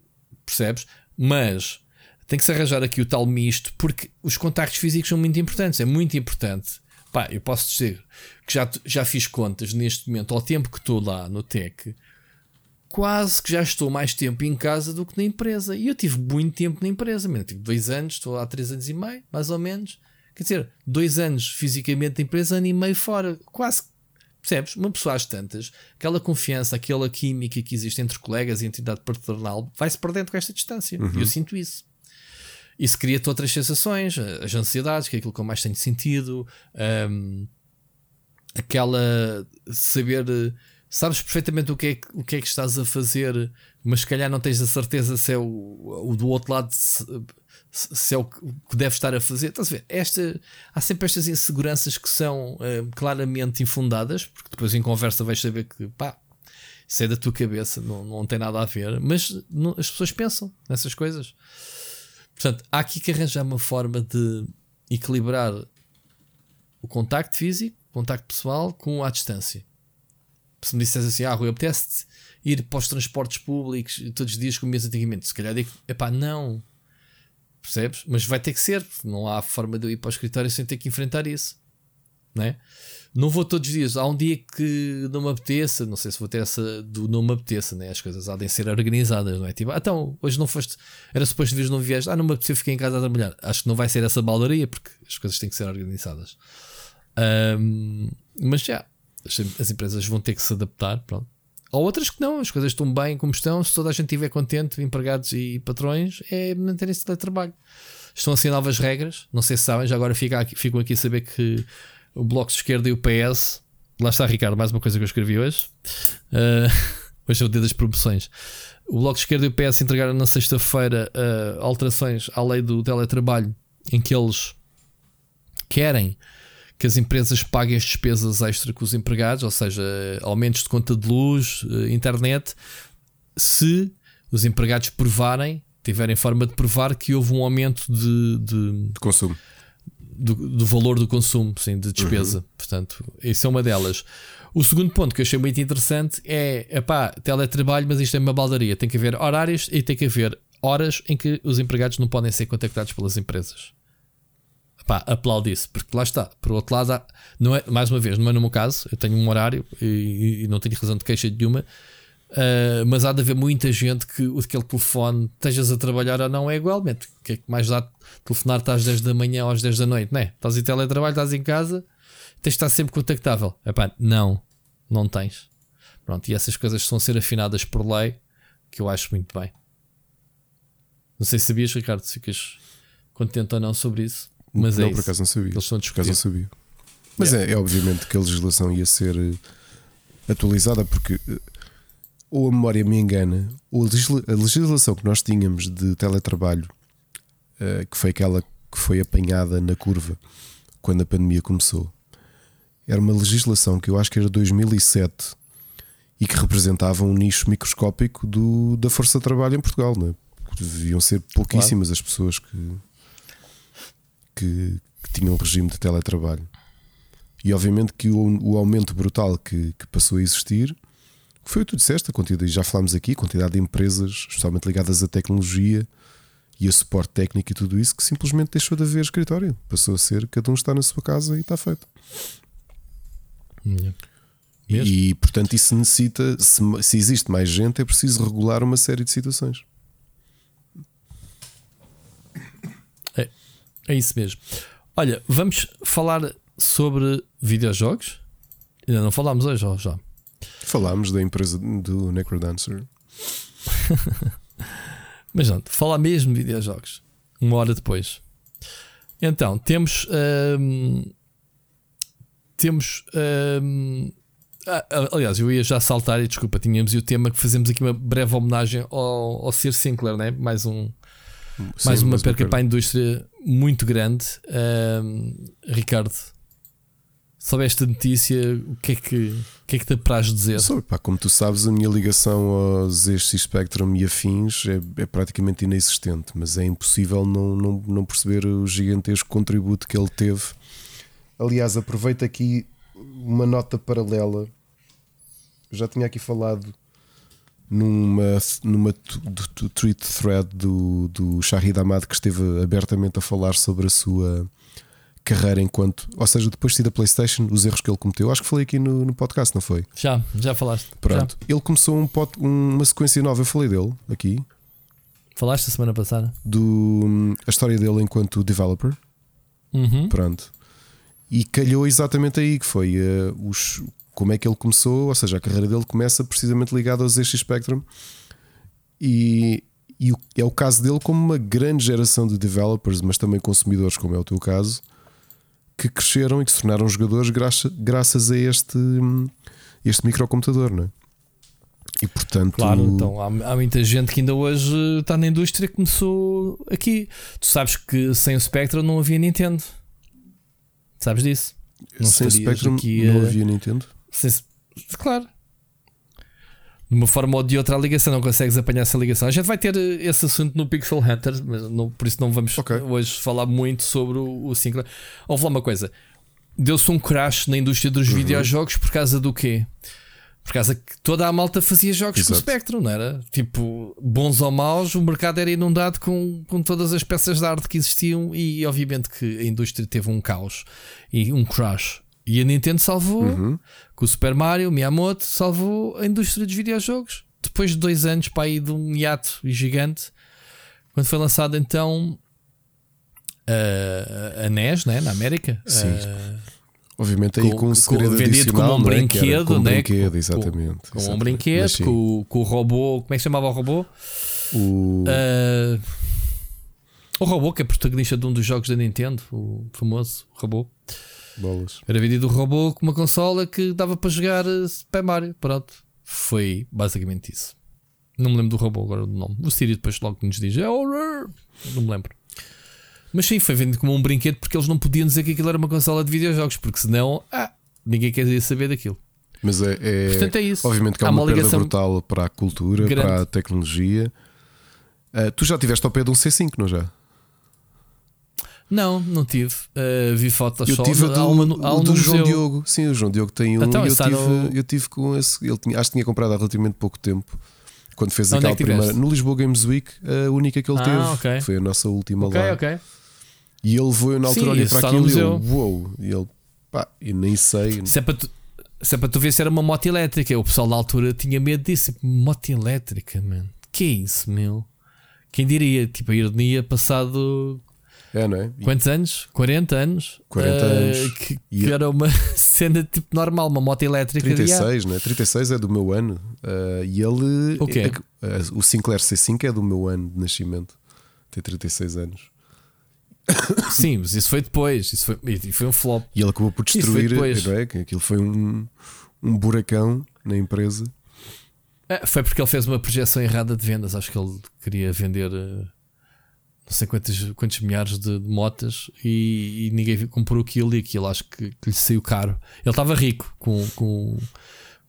percebes? Mas tem que se arranjar aqui o tal misto, porque os contactos físicos são muito importantes. É muito importante. Pá, eu posso dizer que já, já fiz contas neste momento, ao tempo que estou lá no TEC, quase que já estou mais tempo em casa do que na empresa. E eu tive muito tempo na empresa, mesmo. tive dois anos, estou há três anos e meio, mais ou menos. Quer dizer, dois anos fisicamente na empresa, ano e meio fora. Quase. Percebes? Uma pessoa às tantas, aquela confiança, aquela química que existe entre colegas e entidade patronal vai-se perdendo com esta distância. Uhum. E eu sinto isso. Isso cria-te outras sensações, as ansiedades, que é aquilo que eu mais tenho sentido, um, aquela saber sabes perfeitamente o que, é, o que é que estás a fazer, mas se calhar não tens a certeza se é o, o do outro lado se, se é o que deve estar a fazer. Estás a ver? Esta, há sempre estas inseguranças que são uh, claramente infundadas, porque depois em conversa vais saber que pá, isso é da tua cabeça, não, não tem nada a ver, mas não, as pessoas pensam nessas coisas. Portanto, há aqui que arranjar uma forma de equilibrar o contacto físico, o contacto pessoal, com a distância. Se me dissesse assim, ah, Rui, apetece ir para os transportes públicos todos os dias como ias antigamente, se calhar digo, epá, não. Percebes? Mas vai ter que ser, não há forma de eu ir para o escritório sem ter que enfrentar isso. Não é? Não vou todos os dias. Há um dia que não me apeteça, não sei se vou ter essa do não me apeteça, né? as coisas há de ser organizadas, não é? Tipo, ah, então, hoje não foste, era suposto vir não viajar, ah, não me apeteceu, fiquei em casa a trabalhar. Acho que não vai ser essa baldaria, porque as coisas têm que ser organizadas. Um, mas já, as, empresas vão ter que se adaptar. Pronto. Ou outras que não, as coisas estão bem como estão. Se toda a gente estiver contente, empregados e patrões, é manterem-se de trabalho. Estão a ser novas regras. Não sei se sabem, já agora ficam aqui, ficam aqui a saber que o Bloco de Esquerda e o PS. Lá está, Ricardo, mais uma coisa que eu escrevi hoje. Uh, hoje é o dia das promoções. O Bloco de Esquerda e o PS entregaram na sexta-feira uh, alterações à lei do teletrabalho em que eles querem que as empresas paguem as despesas extra com os empregados, ou seja, aumentos de conta de luz, eh, internet, se os empregados provarem, tiverem forma de provar que houve um aumento de, de, de consumo. Do, do, valor do consumo, sim, de despesa. Uhum. Portanto, isso é uma delas. O segundo ponto que eu achei muito interessante é, epá, teletrabalho, mas isto é uma baldaria. Tem que haver horários e tem que haver horas em que os empregados não podem ser contactados pelas empresas pá, aplaudi-se, porque lá está. Por outro lado, não é, mais uma vez, não é no meu caso, eu tenho um horário e, e não tenho razão de queixa nenhuma, uh, mas há de haver muita gente que aquele telefone, estejas a trabalhar ou não, é igualmente. O que é que mais dá telefonar às 10 da manhã ou às 10 da noite, não é? Estás em teletrabalho, estás em casa, tens de estar sempre contactável. Epá, não, não tens. Pronto, e essas coisas estão a ser afinadas por lei, que eu acho muito bem. Não sei se sabias, Ricardo, se ficas contente ou não sobre isso. Mas não, é por acaso não sabia. Eles estão por acaso não sabia. Mas yeah. é, é obviamente que a legislação ia ser eh, atualizada porque eh, ou a memória me engana, ou a legislação que nós tínhamos de teletrabalho, eh, que foi aquela que foi apanhada na curva quando a pandemia começou, era uma legislação que eu acho que era 2007 e que representava um nicho microscópico do, da força de trabalho em Portugal. Né? Deviam ser pouquíssimas claro. as pessoas que, que, que tinham um regime de teletrabalho. E obviamente que o, o aumento brutal que, que, passou a existir foi o que tu disseste, a quantidade, já falámos aqui, a quantidade de empresas, especialmente ligadas à tecnologia e a suporte técnico e tudo isso, que simplesmente deixou de haver escritório. Passou a ser cada um está na sua casa e está feito. E, portanto isso necessita, se, se existe mais gente, é preciso regular uma série de situações. É isso mesmo. Olha, vamos falar sobre videojogos. Ainda não falámos hoje, já? Falámos da empresa do Necrodancer. Mas não, falar mesmo de videojogos. Uma hora depois. Então, temos. Hum, temos. Hum, aliás, eu ia já saltar e desculpa, tínhamos o tema que fazemos aqui uma breve homenagem ao, ao Sir Sinclair, né? mais um. Sim, mais uma perca para a indústria muito grande. Ricardo, sobre esta notícia, o que é que, o que, é que te apraz dizer? Pá, como tu sabes, a minha ligação aos ZX Spectrum e afins é, é, praticamente inexistente, mas é impossível não, não, não perceber o gigantesco contributo que ele teve Aliás, aproveito aqui uma nota paralela. Já tinha aqui falado numa, numa tweet thread do, do Shahid Ahmad que esteve abertamente a falar sobre a sua carreira enquanto, ou seja, depois de ir da PlayStation, os erros que ele cometeu. Acho que falei aqui no, no podcast, não foi? Já, já falaste. Pronto. Já. Ele começou um pod, uma sequência nova, eu falei dele aqui. Falaste a semana passada? Do, a história dele enquanto developer. Uhum. Pronto. E calhou exatamente aí que foi uh, os, como é que ele começou, ou seja, a carreira dele começa precisamente ligada aos ZX Spectrum. E, e é o caso dele como uma grande geração de developers, mas também consumidores, como é o teu caso, que cresceram e que se tornaram jogadores graça, graças a este, este microcomputador, não é? E portanto. Claro, então há, há, muita gente que ainda hoje está na indústria que começou aqui. Tu sabes que sem o Spectrum não havia Nintendo. Sabes disso? Não sem Spectrum aqui, não havia Nintendo? Sem, claro. De uma forma ou de outra a ligação, não consegues apanhar essa ligação. A gente vai ter esse assunto no Pixel Hunter, mas não, por isso não vamos okay. hoje falar muito sobre o, o Sinclair. Houve lá uma coisa: deu-se um crash na indústria dos uhum. videojogos por causa do quê? Por causa que toda a malta fazia jogos Exato. com o Spectrum, não era? Tipo, bons ou maus, o mercado era inundado com, com todas as peças de arte que existiam e, obviamente, que a indústria teve um caos e um crash. E a Nintendo salvou uhum. Com o Super Mario, Miyamoto salvou a indústria dos videojogos. Depois de dois anos para aí de um hiato gigante, quando foi lançado então a, a NES, né, na América. Sim. Uh, Obviamente aí com, com um segredo vendido como um né? brinquedo, com um né? brinquedo, exatamente. Com, com um brinquedo, com, com, o robô, como é que chamava o robô? O... Uh, o robô que é protagonista de um dos jogos da Nintendo, o famoso robô. Bolas. Era vendido o robô com uma consola que dava para jogar eh, Super Mario. Pronto. Foi basicamente isso. Não me lembro do robô agora do nome. O Siri depois logo nos diz. É Não me lembro. Mas sim, foi vendido como um brinquedo porque eles não podiam dizer que aquilo era uma consola de videojogos, porque senão, ah, ninguém queria saber daquilo. Mas é, é, Portanto, é isso. Obviamente que há, há uma, uma perda brutal para a cultura, grande. para a tecnologia. Uh, tu já tiveste ao pé de um C5, não já? Não, não tive. Uh, vi fotos eu só. Tive do, uma, há um do João Diogo. Sim, o João Diogo tem um. Então, eu, tive, no... eu tive com esse. Ele tinha, acho que tinha comprado há relativamente pouco tempo. Quando fez Onde aquela é primeira. No Lisboa Games Week, a única que ele ah, teve. Okay. Foi a nossa última okay, lá. Okay. E ele foi na altura olhar para aquilo e eu, uou, e ele, pá, eu nem sei. Se é para tu, se é para tu ver se era uma moto elétrica, o pessoal da altura tinha medo disso. Moto elétrica, mano. Que é isso, meu? Quem diria? Tipo, a ironia passado. É, não é? Quantos anos? 40 anos? 40 uh, anos. Que, que era uma cena tipo normal, uma moto elétrica. 36, não é? 36 é do meu ano. Uh, e ele. O quê? É, é, o Sinclair C5 é do meu ano de nascimento. Tem 36 anos. Sim, mas isso foi depois. Isso foi, e foi um flop. E ele acabou por destruir. Não é? Aquilo foi um, um buracão na empresa. É, foi porque ele fez uma projeção errada de vendas. Acho que ele queria vender uh, não sei quantos, quantos milhares de, de motas e, e, ninguém comprou aquilo e aquilo acho que, que lhe saiu caro. Ele estava rico com, com,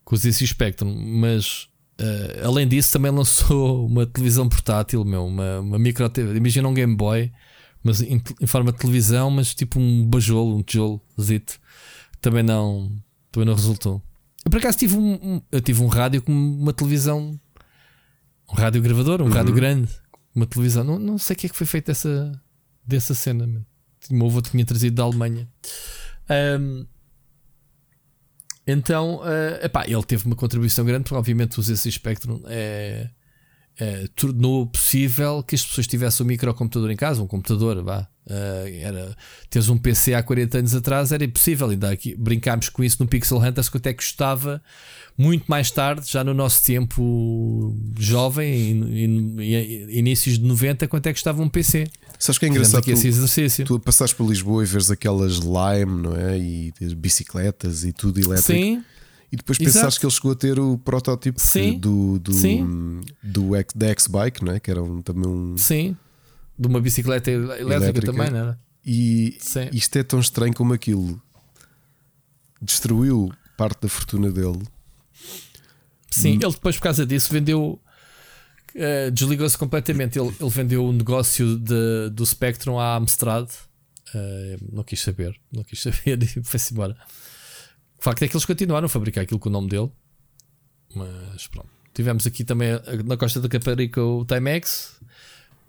com os ZX Spectrum, mas uh, além disso também lançou uma televisão portátil, meu, uma, uma micro TV. Imagina um Game Boy mas em, em, forma de televisão, mas tipo um bajolo, um tijolo zito. Também não, também não resultou. Eu por acaso tive um, um, eu tive um rádio com uma televisão, um rádio gravador, um uhum. rádio grande, uma televisão. Não, não sei o que é que foi feito dessa, dessa cena. Tinha uma avô que tinha trazido da Alemanha. Um, então, uh, epá, ele teve uma contribuição grande, porque obviamente os esse Spectrum é uh, tornou possível que as pessoas tivessem um microcomutador em casa, um computador, vá. Uh, era, teres um PC há 40 anos atrás era impossível. Ainda aqui, brincámos com isso no Pixel Hunters, que até custava muito mais tarde, já no nosso tempo jovem, in, in, inícios de 90, quanto é que estava um PC. Sabes que é engraçado? Tu, esse exercício. tu passaste por Lisboa e vês aquelas Lime, não é? E bicicletas e tudo elétrico. Sim. E depois Exato. pensaste que ele chegou a ter o protótipo Sim. do, do, Sim. do, do da X-Bike, não é? que era um, também um. Sim, de uma bicicleta elétrica, elétrica. também, não era? E Sim. isto é tão estranho como aquilo destruiu parte da fortuna dele. Sim, ele depois, por causa disso, vendeu. Uh, desligou-se completamente. Ele, ele vendeu o negócio de, do Spectrum à Amstrad Uh, não quis saber, não quis saber e foi-se embora. O facto é que eles continuaram a fabricar aquilo com o nome dele, mas pronto. Tivemos aqui também na costa da Caparica o Timex,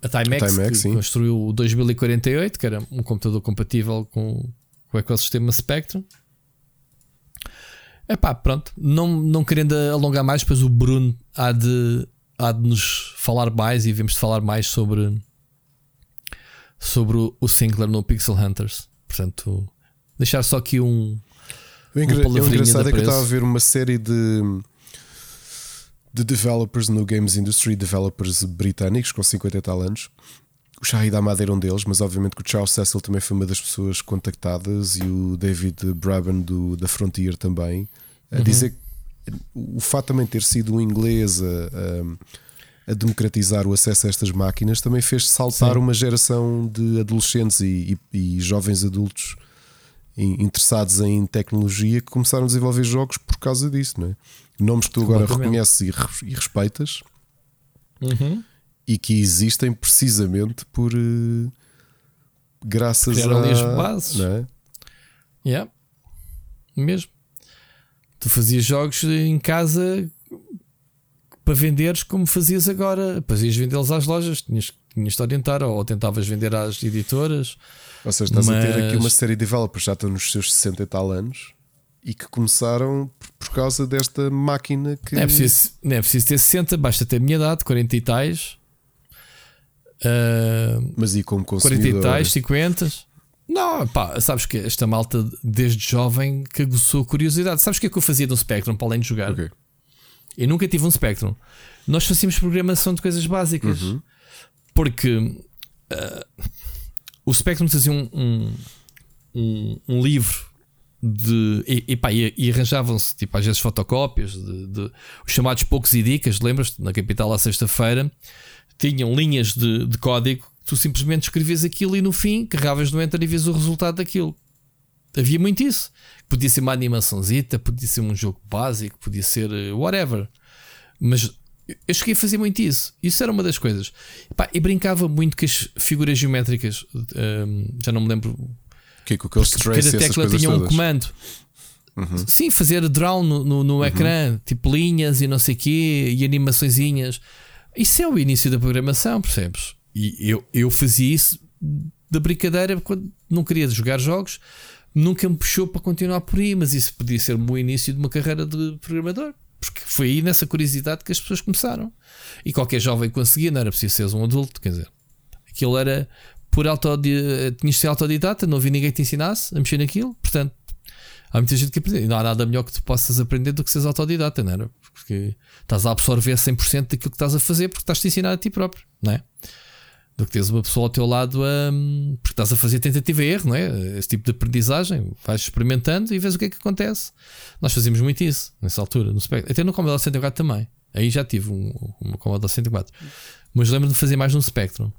a Timex, Timex que construiu o 2048, que era um computador compatível com, com o ecossistema Spectrum. É pá, pronto. Não, não querendo alongar mais, pois o Bruno há de, há de nos falar mais e vemos de falar mais sobre, sobre o Sinclair no Pixel Hunters. Portanto, deixar só aqui um. O, engra o engraçado é que eu estava a ver uma série de, de developers no games industry, developers britânicos com 50 e tal anos. O Shahid Ahmad era um deles, mas obviamente que o Charles Cecil também foi uma das pessoas contactadas e o David Braben do, da Frontier também. A uhum. dizer que o fato também ter sido um inglês a, a, democratizar o acesso a estas máquinas também fez saltar Sim. uma geração de adolescentes e, e, e jovens adultos interessados em tecnologia que começaram a desenvolver jogos por causa disso, não é? Nomes que tu agora reconheces e, e respeitas uhum. e que existem precisamente por uh, graças Criaram a ali as bases, não é? Yeah. Mesmo. Tu fazias jogos em casa para venderes como fazias agora. Fazias vendê-los às lojas, tinhas, tinhas de orientar, ou tentavas vender às editoras. Ou seja, estás mas... a ter aqui uma série de developers já estão nos seus 60 e tal anos e que começaram por causa desta máquina que. Não é preciso, não é preciso ter 60, basta ter a minha idade, 40 e tais. Uh, Mas e como consumidor? 40 e tais, 50. Não, pá, sabes que esta malta desde jovem que aguçou curiosidade. Sabes o que é que eu fazia no Spectrum para além de jogar? Okay. Eu nunca tive um Spectrum. Nós fazíamos programação de coisas básicas. Uhum. Porque uh, o Spectrum fazia um, um, um, um livro de. E, e, pá, e, e arranjavam-se, tipo, às vezes fotocópias de, de, os chamados poucos e dicas. Lembras-te? Na capital, à sexta-feira, tinham linhas de, de código. Tu simplesmente escrevias aquilo e no fim carregavas no enter e vias o resultado daquilo. Havia muito isso. Podia ser uma animaçãozita, podia ser um jogo básico, podia ser eh, whatever. Mas eu cheguei a fazer muito isso. Isso era uma das coisas. E, pá, e brincava muito com as figuras geométricas. Um, já não me lembro que, com aqueles Cada tecla tinha um comando. Uhum. Sim, fazer draw no, no, no uhum. ecrã, tipo linhas e não sei o quê, e animaçõezinhas. Isso é o início da programação, percebes? E eu, eu fazia isso da brincadeira quando não queria jogar jogos, nunca me puxou para continuar por aí, mas isso podia ser o meu início de uma carreira de programador. Porque foi aí nessa curiosidade que as pessoas começaram. E qualquer jovem conseguia, não era preciso ser um adulto, quer dizer. Aquilo era por autodidata, tinhas de ser autodidata, não havia ninguém que te ensinasse a mexer naquilo, portanto, há muita gente que aprende. Não há nada melhor que tu possas aprender do que seres autodidata, não é? Porque estás a absorver 100% daquilo que estás a fazer porque estás a ensinar a ti próprio, não é? Do que teres uma pessoa ao teu lado a, porque estás a fazer tentativa e erro, não é? Esse tipo de aprendizagem, vais experimentando e vês o que é que acontece. Nós fazíamos muito isso nessa altura, no Spectrum. Até no Commodore 64 também. Aí já tive um, uma Commodore 64. Mas lembro de fazer mais no Spectrum.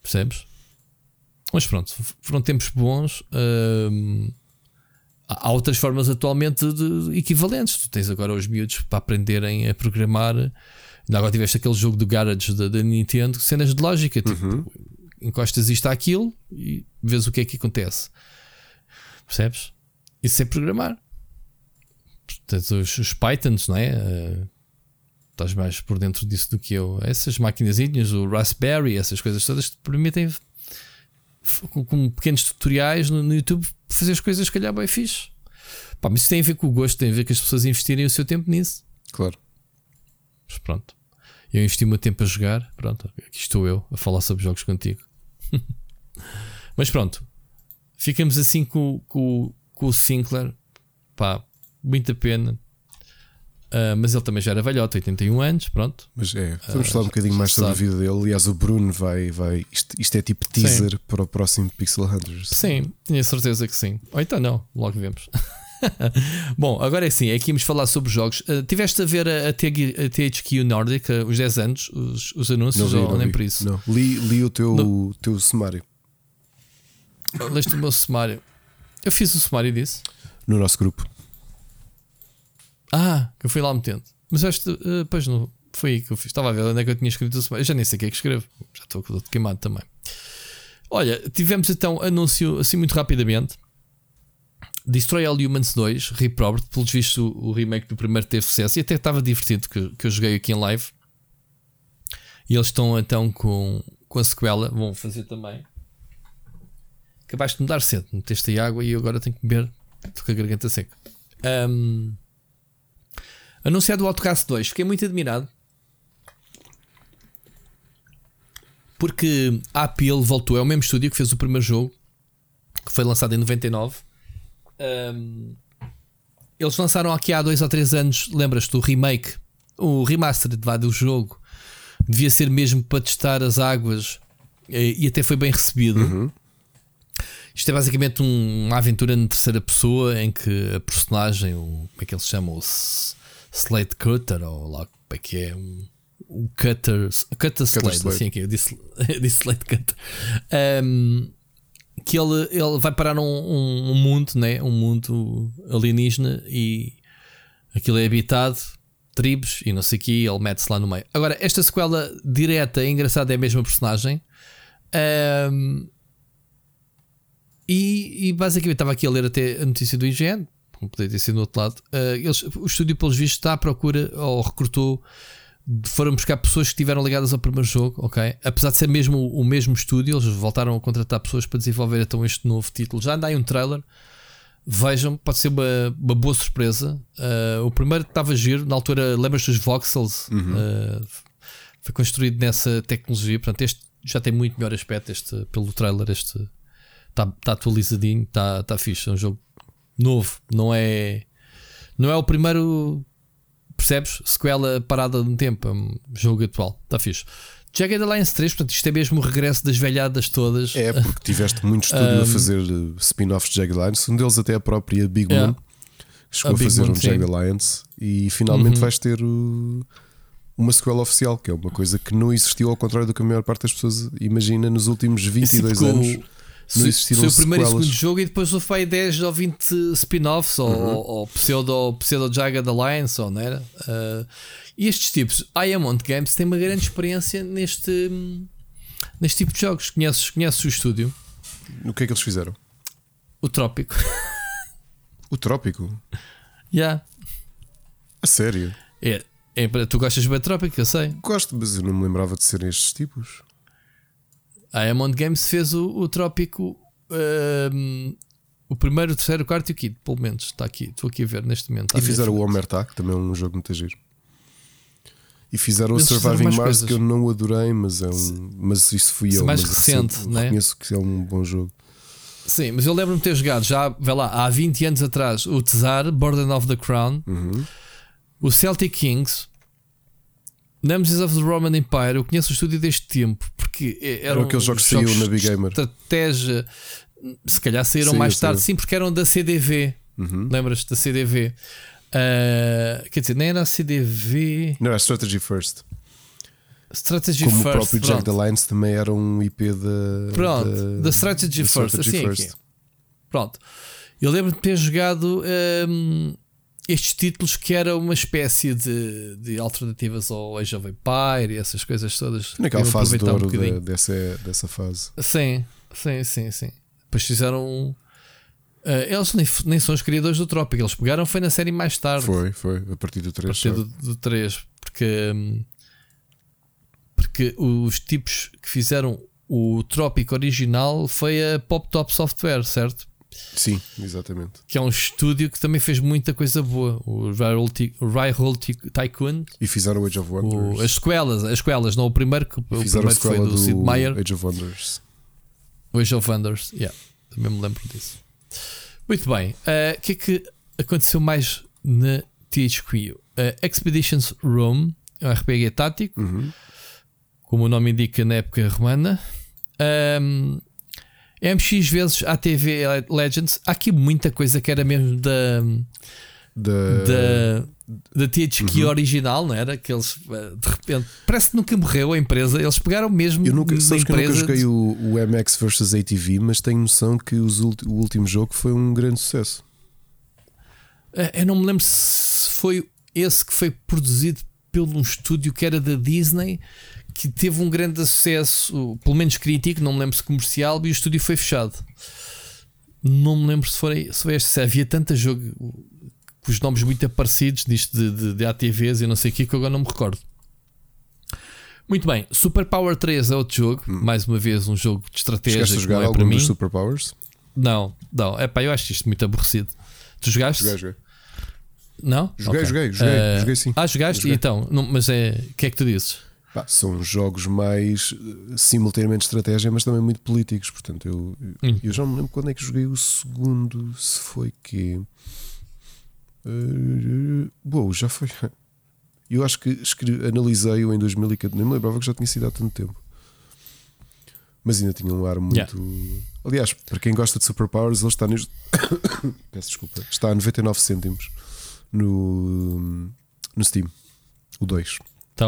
Percebes? Mas pronto, foram tempos bons. Hum, há outras formas atualmente de equivalentes. Tu tens agora os miúdos para aprenderem a programar. Ainda agora tiveste aquele jogo do Garage da, da Nintendo, cenas de lógica. Tipo, uhum. encostas isto àquilo e vês o que é que acontece. Percebes? Isso é programar. Portanto, os, os Pythons, não é? Uh, estás mais por dentro disso do que eu. Essas maquinazinhas, o Raspberry, essas coisas todas te permitem, com, com pequenos tutoriais no, no, YouTube, fazer as coisas, se calhar, bem fixe. Pá, mas isso tem a ver com o gosto, tem a ver com as pessoas investirem o seu tempo nisso. Claro. Mas pronto. Eu investi o meu tempo a jogar. Pronto, aqui estou eu a falar sobre jogos contigo. mas pronto. Ficamos assim com, com, com o Sinclair. Pá, muita pena. Uh, mas ele também já era velhote, 81 anos, pronto. Mas é, vamos uh, falar um bocadinho mais sobre sabe. a vida dele. Aliás, o Bruno vai. vai isto, isto é tipo teaser sim. para o próximo Pixel Hunters. Sim, tinha certeza que sim. Ou então não, logo vemos. Bom, agora é assim, aqui vamos falar sobre jogos. Uh, tiveste a ver a, a, THQ Nordic, os 10 anos, os, os anúncios, não ou não nem vi. por isso? Não, li, li o teu, teu sumário. Leste o meu sumário. Eu fiz o sumário disso. No nosso grupo. Ah, que eu fui lá metendo. Mas este, uh, pois não, foi aí que eu fiz. Estava a ver onde é que eu tinha escrito o Eu já nem sei o que é que escrevo. Já estou todo queimado também. Olha, tivemos então anúncio assim muito rapidamente. Destroy All Humans 2, Reprobed, pelos vistos o, remake do primeiro teve sucesso e até estava divertido que, que eu joguei aqui em live. E eles estão então com, com a sequela, vão fazer também. Acabaste de me dar sede, meteste aí água e eu agora tenho que beber, estou com a garganta seca. Um, anunciado o Outcast 2, fiquei muito admirado. Porque a Appeal voltou, é o mesmo estúdio que fez o primeiro jogo, que foi lançado em 99. Um, eles lançaram aqui há dois ou três anos, lembras-te, o remake, o remaster do jogo. Devia ser mesmo para testar as águas e, até foi bem recebido. Uhum. Isto é basicamente um, uma aventura na terceira pessoa em que a personagem, o, como é que ele se chama? O Slate Cutter, ou lá como é que é? Um, o Cutter, Cutter Slade, assim que eu disse, eu disse Slate Cutter. Um, que ele, ele vai parar um, um, um, mundo, né? um mundo alienígena e aquilo é habitado, tribos e não sei o que, ele mete-se lá no meio. Agora, esta sequela direta é engraçada, é a mesma personagem. Um, e, e, basicamente estava aqui a ler até a notícia do IGN, como poderia ter sido do outro lado. Uh, eles, o estúdio, pelos vistos, está à procura ou recrutou. Foram buscar pessoas que estiveram ligadas ao primeiro jogo, ok? Apesar de ser mesmo o mesmo estúdio, eles voltaram a contratar pessoas para desenvolver então este novo título. Já anda aí um trailer, vejam, pode ser uma, uma boa surpresa. Uh, o primeiro estava giro, na altura, lembras-te dos voxels? Uhum. Uh, foi construído nessa tecnologia, portanto, este já tem muito melhor aspecto este, pelo trailer. Este está tá atualizadinho, está tá fixe. É um jogo novo, não é, não é o primeiro. Percebes? Sequela parada no tempo, é um jogo atual, está fixe. Jagged Alliance 3, portanto, isto é mesmo o regresso das velhadas todas. É, porque tiveste muito estúdio um, a fazer uh, spin-offs de Jagged Alliance, um deles até a própria Big Moon, que chegou a, a fazer Moon, um Jagged Alliance, e finalmente uhum. vais ter o uma sequela oficial, que é uma coisa que não existiu, ao contrário do que a maior parte das pessoas imagina nos últimos 22 anos. Não existiram Foi o primeiro sequelas. e segundo jogo e depois o foi 10 ou 20 spin-offs ou, uhum. ou, ou, pseudo, pseudo Jagged Alliance, ou não era? Uh, e estes tipos, a Iamont Games tem uma grande experiência neste, neste tipo de jogos. Conheces, conheces o estúdio? O que é que eles fizeram? O Trópico. O Trópico? Já. Yeah. A sério? É. É, tu gostas de Trópico, eu sei. Gosto, mas eu não me lembrava de serem estes tipos. A Amond Games fez o, o Trópico. Um, o primeiro, o terceiro, o quarto e o quinto, pelo menos. Está aqui, estou aqui a ver neste momento. E fizeram o Omerta, que também é um jogo muito giro. E fizeram Eles o Surviving Mars, coisas. que eu não adorei, mas é um. Mas isso fui isso eu. mais recente, assim, né? Reconheço que é um bom jogo. Sim, mas eu lembro-me de ter jogado já, vê lá, há 20 anos atrás, o Tsar, Burden of the Crown. Uhum. O Celtic Kings, Nemesis of the Roman Empire, eu conheço o estúdio deste tempo, porque eram, eram aqueles jogos que saíram na Big Gamer. Estratégia, se calhar saíram sim, mais tarde, sim, porque eram da CDV. Uhum. Lembras-te da CDV? Uh, ah, quer dizer, nem era a CDV. Não, é Strategy First. Strategy Como First. o próprio Jack the Alliance também era um IP da. Pronto, da Strategy First. Strategy assim First. Aqui. Pronto. Eu lembro de ter jogado. Um, estes títulos que era uma espécie de, de alternativas ao Age of Empire e essas coisas todas. Naquela fase de ouro um dessa, dessa fase. Sim, sim, sim, sim. Depois fizeram. Uh, eles nem, nem, são os criadores do Trópico, eles pegaram foi na série mais tarde. Foi, foi, a partir do 3. A partir do, do 3, porque, hum, porque os tipos que fizeram o Trópico original foi a Pop Top Software, certo? Sim, exatamente. Que é um estúdio que também fez muita coisa boa. O Rye Tycoon. E fizeram o Age of Wonders. O, as escolas, as escolas, não o primeiro que, o primeiro foi do, do Sid Meier. Age of Wonders. O Age of Wonders, yeah, também me lembro disso. Muito bem. Eh, o uh, que é que aconteceu mais na THQ? Uh, eh, Expeditions Rome, é um RPG tático, uhum. como o nome indica na época romana. Um, MX vezes ATV Legends. Há aqui muita coisa que era mesmo da. Da, da THQ uhum. original, não era? Que eles eh, de repente parece que nunca morreu a empresa. Eles pegaram mesmo. Eu nunca, sabes que eu nunca joguei o, o MX vs ATV, mas tenho noção que os, o último jogo foi um grande sucesso. Eh, eu não me lembro se foi esse que foi produzido por um estúdio que era da Disney que teve um grande sucesso, pelo menos crítico, não me lembro se comercial, e o estúdio foi fechado. Não me lembro se foi, se foi este. Se havia tanto jogo com os nomes muito parecidos disto de, de, de ATVs e não sei o que, que agora não me recordo. Muito bem, Super Power 3 é outro jogo, hum. mais uma vez um jogo de estratégia. Chegaste a jogar é algum para mim. dos Super Powers? Não, não, é pá, eu acho isto muito aborrecido. Tu jogaste? Joguei, joguei. Não? Joguei, okay. joguei, joguei, uh, joguei sim. Ah, jogaste? Joguei. Então, não, mas é. O que é que tu dizes? São jogos mais eh, simultaneamente estratégia, mas também muito políticos. Portanto, eu, hum. eu já me lembro quando é que joguei o segundo. Se foi que. Uh, bom, já foi. Eu acho que analisei-o em 2014. Nem me lembrava que já tinha sido há tanto tempo. Mas ainda tinha um ar muito. Yeah. Aliás, para quem gosta de Superpowers, ele está nos. Peço desculpa. Está a 99 cêntimos no, no Steam. O 2. Está,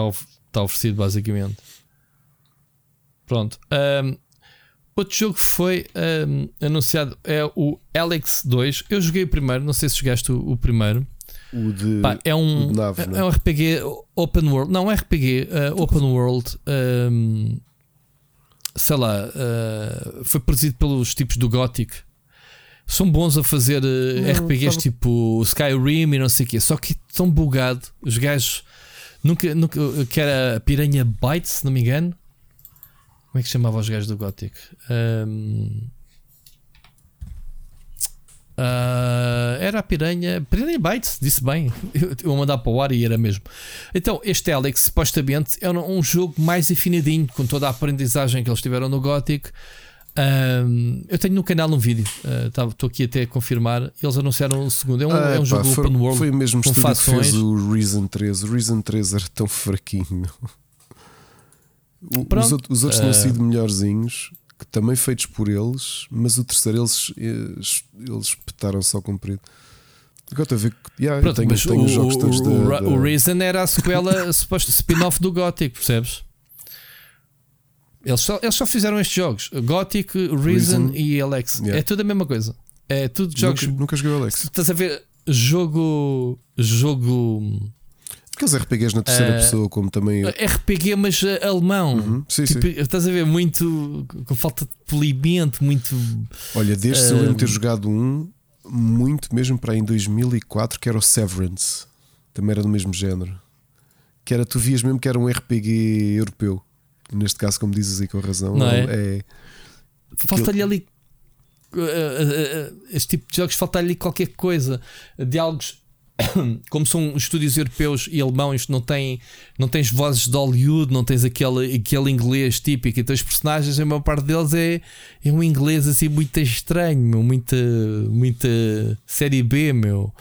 está oferecido, basicamente. Pronto. Um, outro jogo que foi um, anunciado é o Alex 2. Eu joguei o primeiro, não sei se jogaste o, o primeiro. O de. Pá, é um, nave, é, é, um RPG Open World. Não, é RPG uh, Open World. Um, sei lá. Uh, foi produzido pelos tipos do Gothic. São bons a fazer uh, não, RPGs tipo Skyrim e não sei o quê. Só que estão bugado. Os gajos Nunca, nunca que era Piranha Bytes, se não me engano. Como é que chamava os gajos do Gothic? Um, uh, ah, era a Piranha. Piranha Bytes, disse bem. Eu, vou mandar para o ar e era mesmo. Então, este Alex supostamente é um, um jogo mais afinadinho, com toda a aprendizagem que eles tiveram no Gothic. Um, eu tenho no canal um vídeo, estou uh, aqui até a confirmar. Eles anunciaram o segundo. É um, ah, é um pá, jogo foi, open world. Foi o mesmo fações. que fez o Reason 3. O Reason 3 era tão fraquinho. O, os, outros, os outros uh, tinham sido melhorzinhos, que também feitos por eles, mas o terceiro eles, eles, eles petaram só comprido. Agora estou a ver que yeah, Pronto, tenho, tenho o, jogos o, da, da... o Reason era a sequela, suposto spin-off do Gothic, percebes? Eles só, eles só fizeram estes jogos: Gothic, Reason, Reason. e Alex. Yeah. É tudo a mesma coisa. É tudo jogos. Nunca, nunca joguei Alex. Estás a ver jogo. Jogo. Aqueles RPGs na terceira uh, pessoa, como também. RPG, mas uh, alemão. Uhum. Sim, tipo, sim. Estás a ver muito. com falta de polimento, muito. Olha, desde uh, eu lembro ter jogado um, muito mesmo para aí em 2004, que era o Severance. Também era do mesmo género. Que era, tu vias mesmo que era um RPG europeu neste caso, como dizes aí com razão, não é? é Falta-lhe ali. Uh, uh, uh, este tipo de jogos falta-lhe qualquer coisa. Diálogos, como são estúdios europeus e alemães, não, tem, não tens vozes de Hollywood, não tens aquele, aquele inglês típico. Então, os personagens, a maior parte deles é, é um inglês assim muito estranho, meu, muita, muita série B, meu.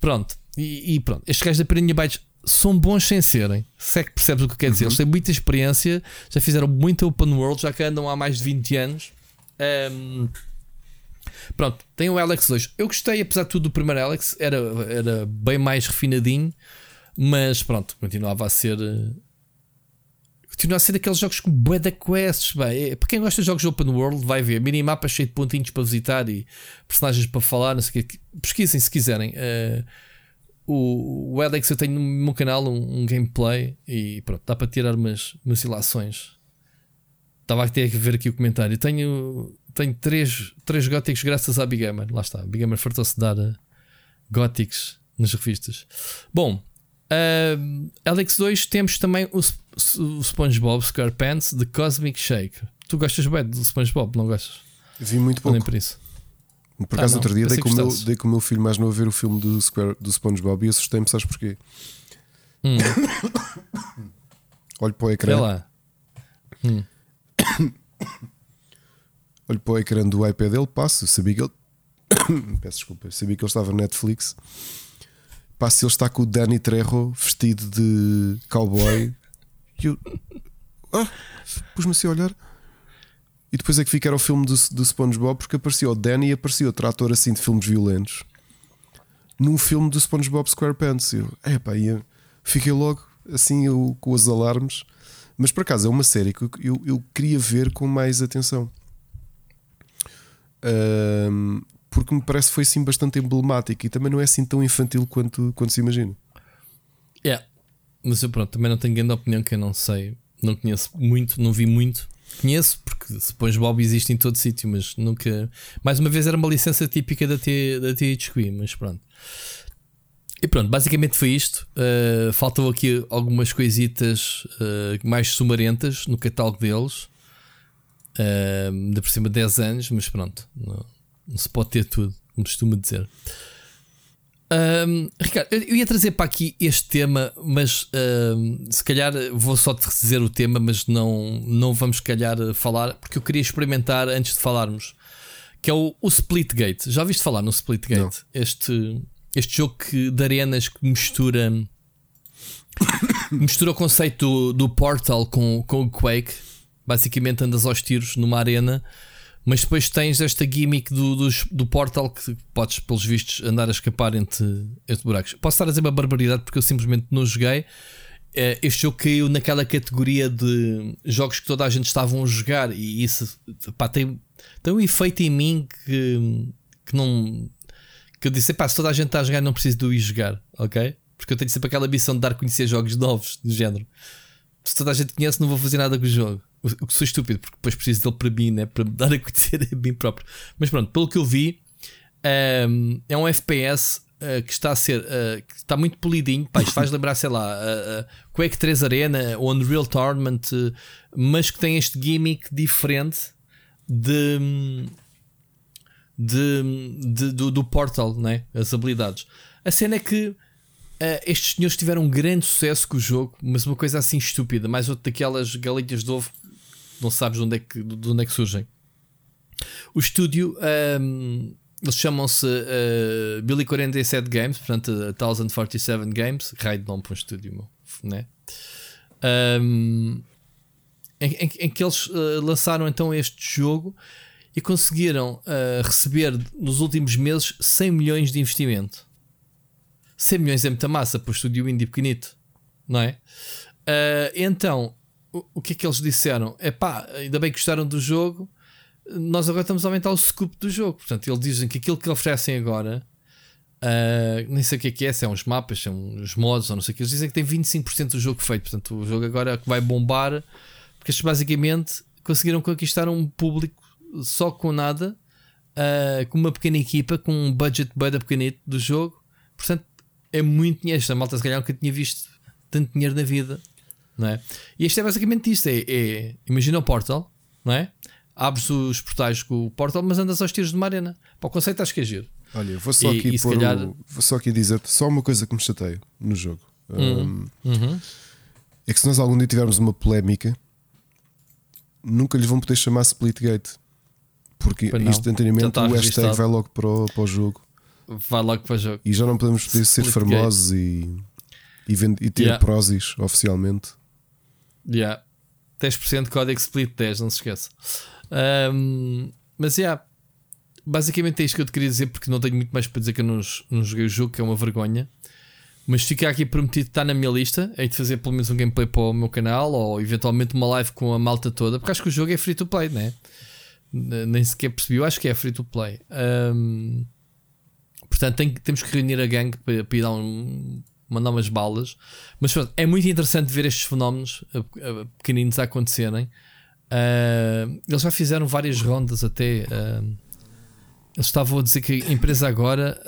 Pronto, e, e pronto. Estes gajos da Piranha Bytes são bons sem serem. Se é que percebes o que quer dizer. Uhum. Eles têm muita experiência, já fizeram muito open world, já que andam há mais de 20 anos. Um, pronto, tem o Alex 2. Eu gostei, apesar de tudo, do primeiro Alex, era, era bem mais refinadinho, mas pronto, continuava a ser. Continua a ser daqueles jogos com bué da quests. Bem, é, para quem gosta de jogos open world, vai ver minimapa cheio de pontinhos para visitar e personagens para falar. Não sei o que. Pesquisem se quiserem. Uh, o, o Alex eu tenho no meu canal um, um, gameplay e pronto, dá para tirar umas, umas ilações. Estava a ter que ver aqui o comentário. Tenho, tenho três, três góticos graças à Big Gamer. Lá está, a Big Gamer fartou-se de dar uh, góticos nas revistas. Bom, uh, Alex 2 temos também o, o SpongeBob SquarePants de Cosmic Shake. Tu gostas bem do SpongeBob, não gostas? Vi muito pouco. Nem por isso. Por acaso, ah, outro dia dei com, meu, dei com o meu filho mais novo a ver o filme do, Square, do SpongeBob e assustei-me, sabes porquê? Hum. Olho para o ecrã. lá. Hum. Olho para o ecrã do iPad dele, passo, sabia que ele. Peço desculpa, sabia que ele estava no Netflix. Passo ele está com o Danny Trejo vestido de cowboy. E eu. Ah, pus-me assim a olhar. E depois é que fica era o filme do, do SpongeBob, porque apareceu o Danny e apareceu outro ator assim de filmes violentos num filme do SpongeBob SquarePants. Eu, é pá, eu fiquei logo assim eu, com os alarmes. Mas por acaso é uma série que eu, eu queria ver com mais atenção. Um, porque me parece que foi assim bastante emblemático e também não é assim tão infantil quanto, quanto se imagina. Yeah. Mas eu pronto, também não tenho grande opinião que eu não sei Não conheço muito, não vi muito. Conheço, porque se Bob existe em todo sítio, mas nunca. Mais uma vez era uma licença típica da, T, da THQ, mas pronto. E pronto, basicamente foi isto. Uh, faltam aqui algumas coisitas uh, mais sumarentas no catálogo deles. Uh, de por cima de 10 anos, mas pronto, não, não se pode ter tudo, como costuma dizer. Um, Ricardo, eu ia trazer para aqui este tema, mas um, se calhar vou só te dizer o tema, mas não, não vamos, se calhar, falar, porque eu queria experimentar antes de falarmos, que é o, o Splitgate. Já ouviste falar no Splitgate? Este, este jogo que, de arenas que mistura mistura o conceito do, do Portal com, com o Quake. Basicamente andas aos tiros numa arena mas depois tens esta gimmick do, do, do, portal que podes, pelos vistos, andar a escapar entre, entre buracos. Posso estar a dizer uma barbaridade porque eu simplesmente não joguei. Eh, este jogo caiu naquela categoria de jogos que toda a gente estavam a jogar e isso pá, tem, tem um efeito em mim que, que não. Que eu disse, pá, se toda a gente está a jogar, não preciso de ir jogar, ok? Porque eu tenho sempre aquela missão de dar a conhecer jogos novos do género. Se toda a gente conhece, não vou fazer nada com o jogo. O que sou estúpido, porque depois preciso dele para mim, né? para me dar a conhecer a mim próprio. Mas pronto, pelo que eu vi, um, é um FPS uh, que está a ser uh, que está muito polidinho. Pá, isto faz lembrar, sei lá, uh, Quake 3 Arena ou Unreal Tournament, mas que tem este gimmick diferente de, de, de do, do, Portal, né? as habilidades. A cena é que Uh, estes senhores tiveram um grande sucesso com o jogo, mas uma coisa assim estúpida, mais outra daquelas galinhas de ovo não sabes de onde é que, de onde é que surgem. O estúdio, um, eles chamam-se uh, Billy 47 Games, portanto, 1047 Games, raio de nome para um estúdio, né? Um, em, em, em, que eles uh, lançaram então este jogo e conseguiram uh, receber nos últimos meses 100 milhões de investimento. 100 milhões é muita massa para o estúdio indie pequenito, não é? Uh, então o, que é que eles disseram? É pá, ainda bem que gostaram do jogo, nós agora estamos a aumentar o scope do jogo. Portanto, eles dizem que aquilo que oferecem agora, uh, nem sei o que é que é, se é uns mapas, se é uns mods ou não sei o que, eles dizem que tem 25% do jogo feito. Portanto, o jogo agora é que vai bombar, porque eles basicamente conseguiram conquistar um público só com nada, uh, com uma pequena equipa, com um budget bem pequenito do jogo. Portanto, é muito dinheiro. Esta malta, se calhar, nunca tinha visto tanto dinheiro na vida não é? E isto é basicamente isto: é, é imagina o Portal, não é? Abres os portais com o Portal, mas andas aos tiros de uma arena. Para o conceito acho que é giro. Olha, vou só, e, aqui, e pôr calhar... o, vou só aqui dizer só uma coisa que me chateia no jogo. Uhum. Um, uhum. É que se nós algum dia tivermos uma polémica, nunca lhes vão poder chamar Splitgate. Porque instantaneamente o hashtag vai logo para o, para o jogo. Vai logo para o jogo. E já não podemos poder ser famosos e, e, vend, e ter yeah. Prozis oficialmente. Yeah. 10% código split 10, não se esqueça. Um, mas yeah, basicamente é isto que eu te queria dizer, porque não tenho muito mais para dizer que eu não, não joguei o jogo, que é uma vergonha. Mas fica aqui prometido está na minha lista. Hei de fazer pelo menos um gameplay para o meu canal ou eventualmente uma live com a malta toda, porque acho que o jogo é free to play, né? Nem sequer percebi, eu acho que é free to play. Um, portanto, tem, temos que reunir a gang para, para ir dar um, mandar umas balas. Mas pronto, é muito interessante ver estes fenómenos uh, uh, pequeninos a acontecerem. Uh, eles já fizeram várias rondas até. Uh, eles estavam a dizer que a empresa agora.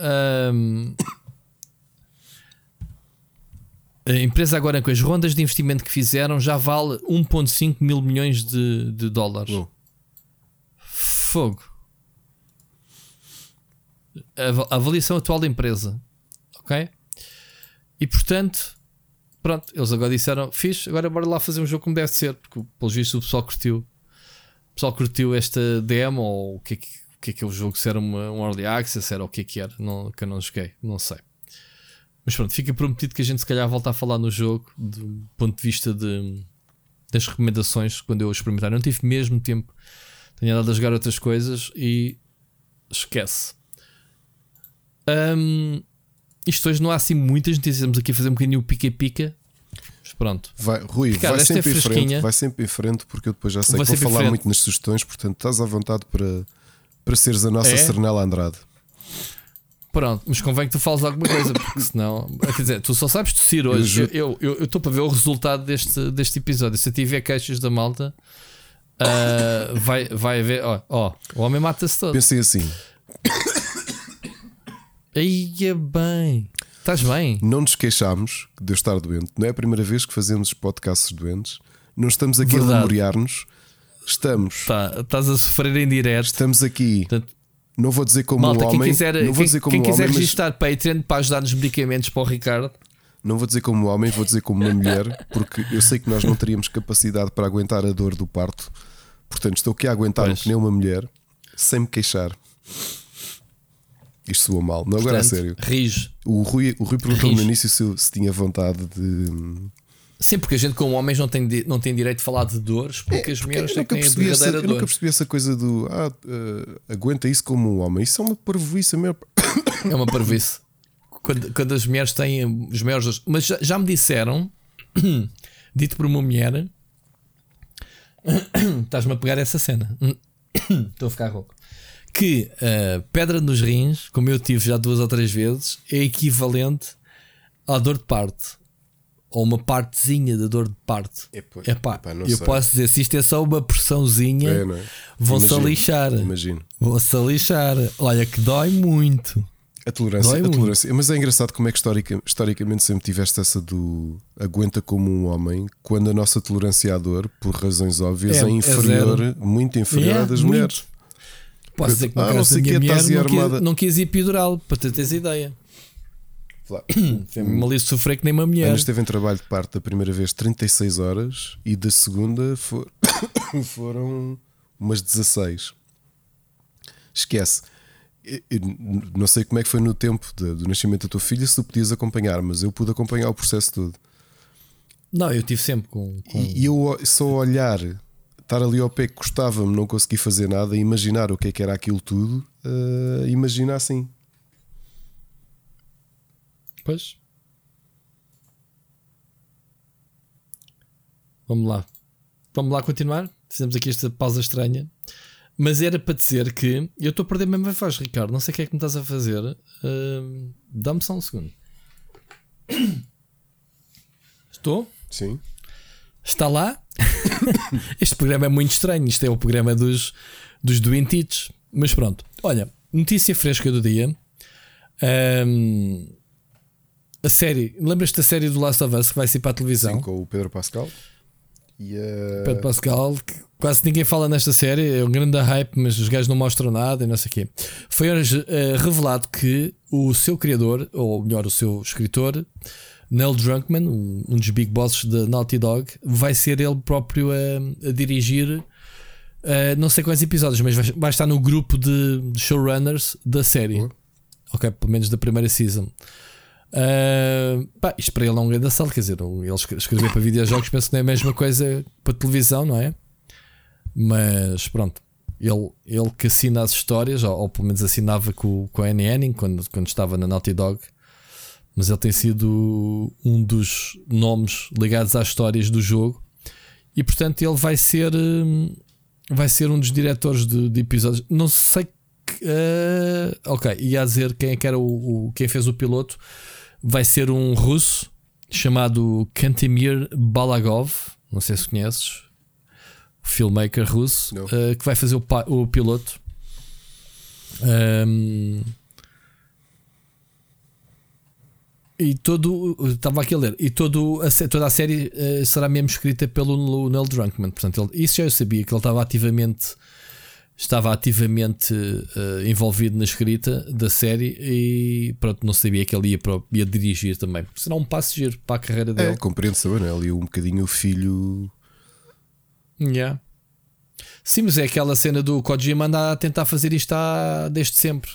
a empresa agora com as rondas de investimento que fizeram já vale 1.5 mil milhões de, de dólares. Fogo. A avaliação atual da empresa. Ok? E portanto, pronto, eles agora disseram: fixe, agora bora lá fazer um jogo como deve ser, porque pelo visto o pessoal curtiu. O pessoal curtiu esta demo ou o que é que, o que, é, que é o jogo, se era uma, um early access, era o que é que era, não, que eu não joguei, não sei. Mas pronto, fica prometido que a gente se calhar volta a falar no jogo do ponto de vista de, das recomendações quando eu experimentar. Não tive mesmo tempo, tenho andado a jogar outras coisas e esquece. Um, isto hoje não há assim muitas notícias. Estamos aqui a fazer um bocadinho o pica-pica. Mas pronto. Vai, Rui, Ricardo, vai sempre é em frente. Vai sempre em frente, porque eu depois já sei vai que vou falar muito nas sugestões. Portanto, estás à vontade para, para seres a nossa é? Andrade. Pronto, mas convém que tu fales alguma coisa, porque senão. Quer dizer, tu só sabes tossir hoje. Eu estou para ver o resultado deste, deste episódio. Se eu tiver queixas da malta, uh, vai, vai haver. Ó, ó, o homem mata-se todo. Pensei assim. É bem. Estás bem? Não nos queixámos de eu estar doente. Não é a primeira vez que fazemos podcasts doentes. Não estamos aqui Verdade. a memoriar-nos. Estamos. Tá, estás a sofrer em direto. Estamos aqui. Portanto, não vou dizer como Malta, um homem. Quem quiser, não vou quem, dizer como quem um quiser homem, registrar mas... Patreon para ajudar nos medicamentos para o Ricardo. Não vou dizer como um homem, vou dizer como uma mulher, porque eu sei que nós não teríamos capacidade para aguentar a dor do parto. Portanto, estou aqui a aguentar que nem uma mulher, sem me queixar. Isto soa mal. Não, agora é sério. Rijo. O Rui, o Rui perguntou no início se, se tinha vontade de Sim, porque a gente, como homens, não tem, não tem direito de falar de dores, porque é, as mulheres têm a verdadeira essa, dor. Eu nunca percebi essa coisa do ah, uh, aguenta isso como um homem. Isso é uma parvoíça mesmo. É uma parvoíce. Quando, quando as mulheres têm os maiores dores. Mas já, já me disseram, dito por uma mulher, estás-me a pegar essa cena. Estou a ficar rouco. Que uh, pedra nos rins, como eu tive já duas ou três vezes, é equivalente à dor de parto ou uma partezinha da dor de parte. É, Epá, Epá, eu sei. posso dizer, se isto é só uma pressãozinha, é, é? vão-se a lixar. Imagino. Vão-se a lixar. Olha que dói muito. A tolerância, a tolerância. Mas é engraçado como é que historica, historicamente sempre tiveste essa do aguenta como um homem, quando a nossa tolerância à dor, por razões óbvias, é, é inferior, é muito inferior à das muito. mulheres. Posso dizer que no ah, da minha mulher não quis, não quis epidural, para ter teres ideia. Foi-me ali sofrer que nem uma mulher. Ana esteve em trabalho de parte da primeira vez 36 horas e da segunda for... foram umas 16. Esquece. Eu não sei como é que foi no tempo de, do nascimento da tua filha, se tu podias acompanhar, mas eu pude acompanhar o processo todo. Não, eu tive sempre com. com... E eu só olhar, estar ali ao pé que custava-me, não conseguir fazer nada, imaginar o que é que era aquilo tudo, uh, imagina assim. Pois. Vamos lá. Vamos lá continuar. Fizemos aqui esta pausa estranha. Mas era para dizer que eu estou a perder mesmo a voz, Ricardo. Não sei o que é que me estás a fazer. Uh, Dá-me só um segundo. Estou? Sim. Está lá? este programa é muito estranho. Isto é o programa dos, dos doentitos. Mas pronto. Olha, notícia fresca do dia. Um, a série, lembras-te da série do Last of Us que vai ser para a televisão? Sim, com o Pedro Pascal. E a... Pedro Pascal, que quase ninguém fala nesta série, é um grande hype, mas os gajos não mostram nada e não sei o quê. Foi hoje uh, revelado que o seu criador, ou melhor, o seu escritor, Neil Drunkman, um, um dos big bosses da Naughty Dog, vai ser ele próprio a, a dirigir. Uh, não sei quantos episódios, mas vai, vai estar no grupo de, de showrunners da série. Uhum. Ok, pelo menos da primeira season. Uh, pá, isto para ele é um grande assalto, quer dizer, ele escrever para videojogos penso que não é a mesma coisa para televisão, não é? Mas pronto, ele, ele que assina as histórias, ou, ou pelo menos assinava com, com a Annie Henning quando, quando estava na Naughty Dog, mas ele tem sido um dos nomes ligados às histórias do jogo e portanto ele vai ser vai ser um dos diretores de, de episódios. Não sei que, uh, ok, ia dizer quem é que era o, o, quem fez o piloto vai ser um russo chamado Kantemir Balagov. Não sei se conheces, filmmaker russo, uh, que vai fazer o, o piloto. Um, e todo estava aqui a ler e todo a, toda a série uh, será mesmo escrita pelo Neil Drunkman portanto ele, isso já eu sabia que ele estava ativamente estava ativamente uh, envolvido na escrita da série e pronto, não sabia que ele ia, para, ia dirigir também. Será um passo giro para a carreira é, dele. É, compreendo saber, né? ali um bocadinho o filho. Yeah. Sim, mas é aquela cena do Kojima anda a tentar fazer isto há, desde sempre.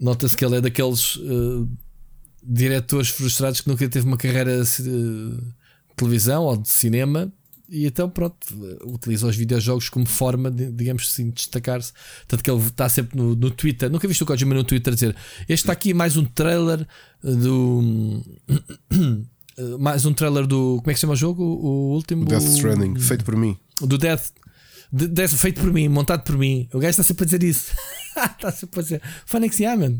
Nota-se que ele é daqueles uh, diretores frustrados que nunca teve uma carreira de uh, televisão ou de cinema e então, pronto, utiliza os videojogos como forma de, digamos assim, destacar-se. Tanto que ele está sempre no, no Twitter. Nunca viste o Kojima no Twitter dizer: Este está aqui mais um trailer do. mais um trailer do. Como é que se chama o jogo? O último. Death Stranding, feito por mim. Do Death. De, de, feito por mim, montado por mim. O gajo está sempre a dizer isso. está sempre a dizer. Phoenix Yaman.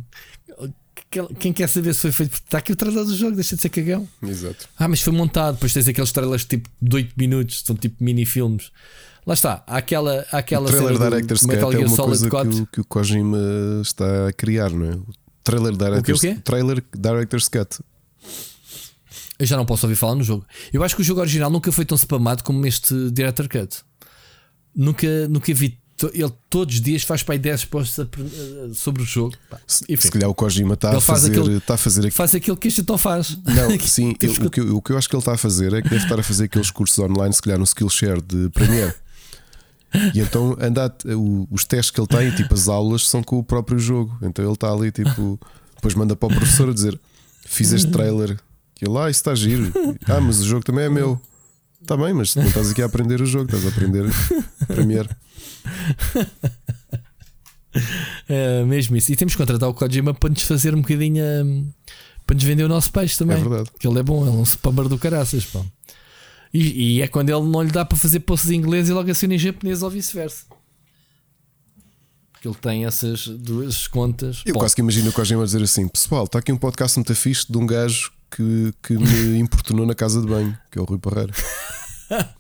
Quem quer saber se foi feito. Está aqui o trailer do jogo, deixa de ser cagão. Exato. Ah, mas foi montado. Depois tens aqueles trailers tipo de 8 minutos, são tipo mini-filmes. Lá está, há aquela, há aquela o trailer Director's Cut é uma coisa que o, que o Kojima está a criar, não é? O trailer Director's, o quê, o quê? Trailer Director's Cut. Eu já não posso ouvir falar no jogo. Eu acho que o jogo original nunca foi tão spamado como este Director Cut. Nunca, nunca vi. Ele todos os dias faz para aí 10 posts sobre o jogo. Enfim, se calhar o Kojima está a fazer, aquilo, está a fazer aqui. Faz aquilo que este então faz. Não, sim, eu, o, que, o que eu acho que ele está a fazer é que deve estar a fazer aqueles cursos online, se calhar no Skillshare de Premiere. E então anda, os testes que ele tem, tipo as aulas, são com o próprio jogo. Então ele está ali, tipo, depois manda para o professor a dizer: Fiz este trailer. E ele, ah, isso está giro. Ah, mas o jogo também é meu. Está bem, mas não estás aqui a aprender o jogo, estás a aprender Premiere. É mesmo isso. E temos que contratar o Kojima para nos fazer um bocadinho. Para nos vender o nosso peixe também. É verdade. Que ele é bom, é um spammer do caraças. Pá. E, e, é quando ele não lhe dá para fazer posts em inglês e logo assina em japonês ou vice-versa. Porque ele tem essas duas contas. Eu Bom. quase que imagino o Kojima dizer assim: Pessoal, está aqui um podcast muito fixe de um gajo que, que me importunou na casa de banho, que é o Rui Parreira.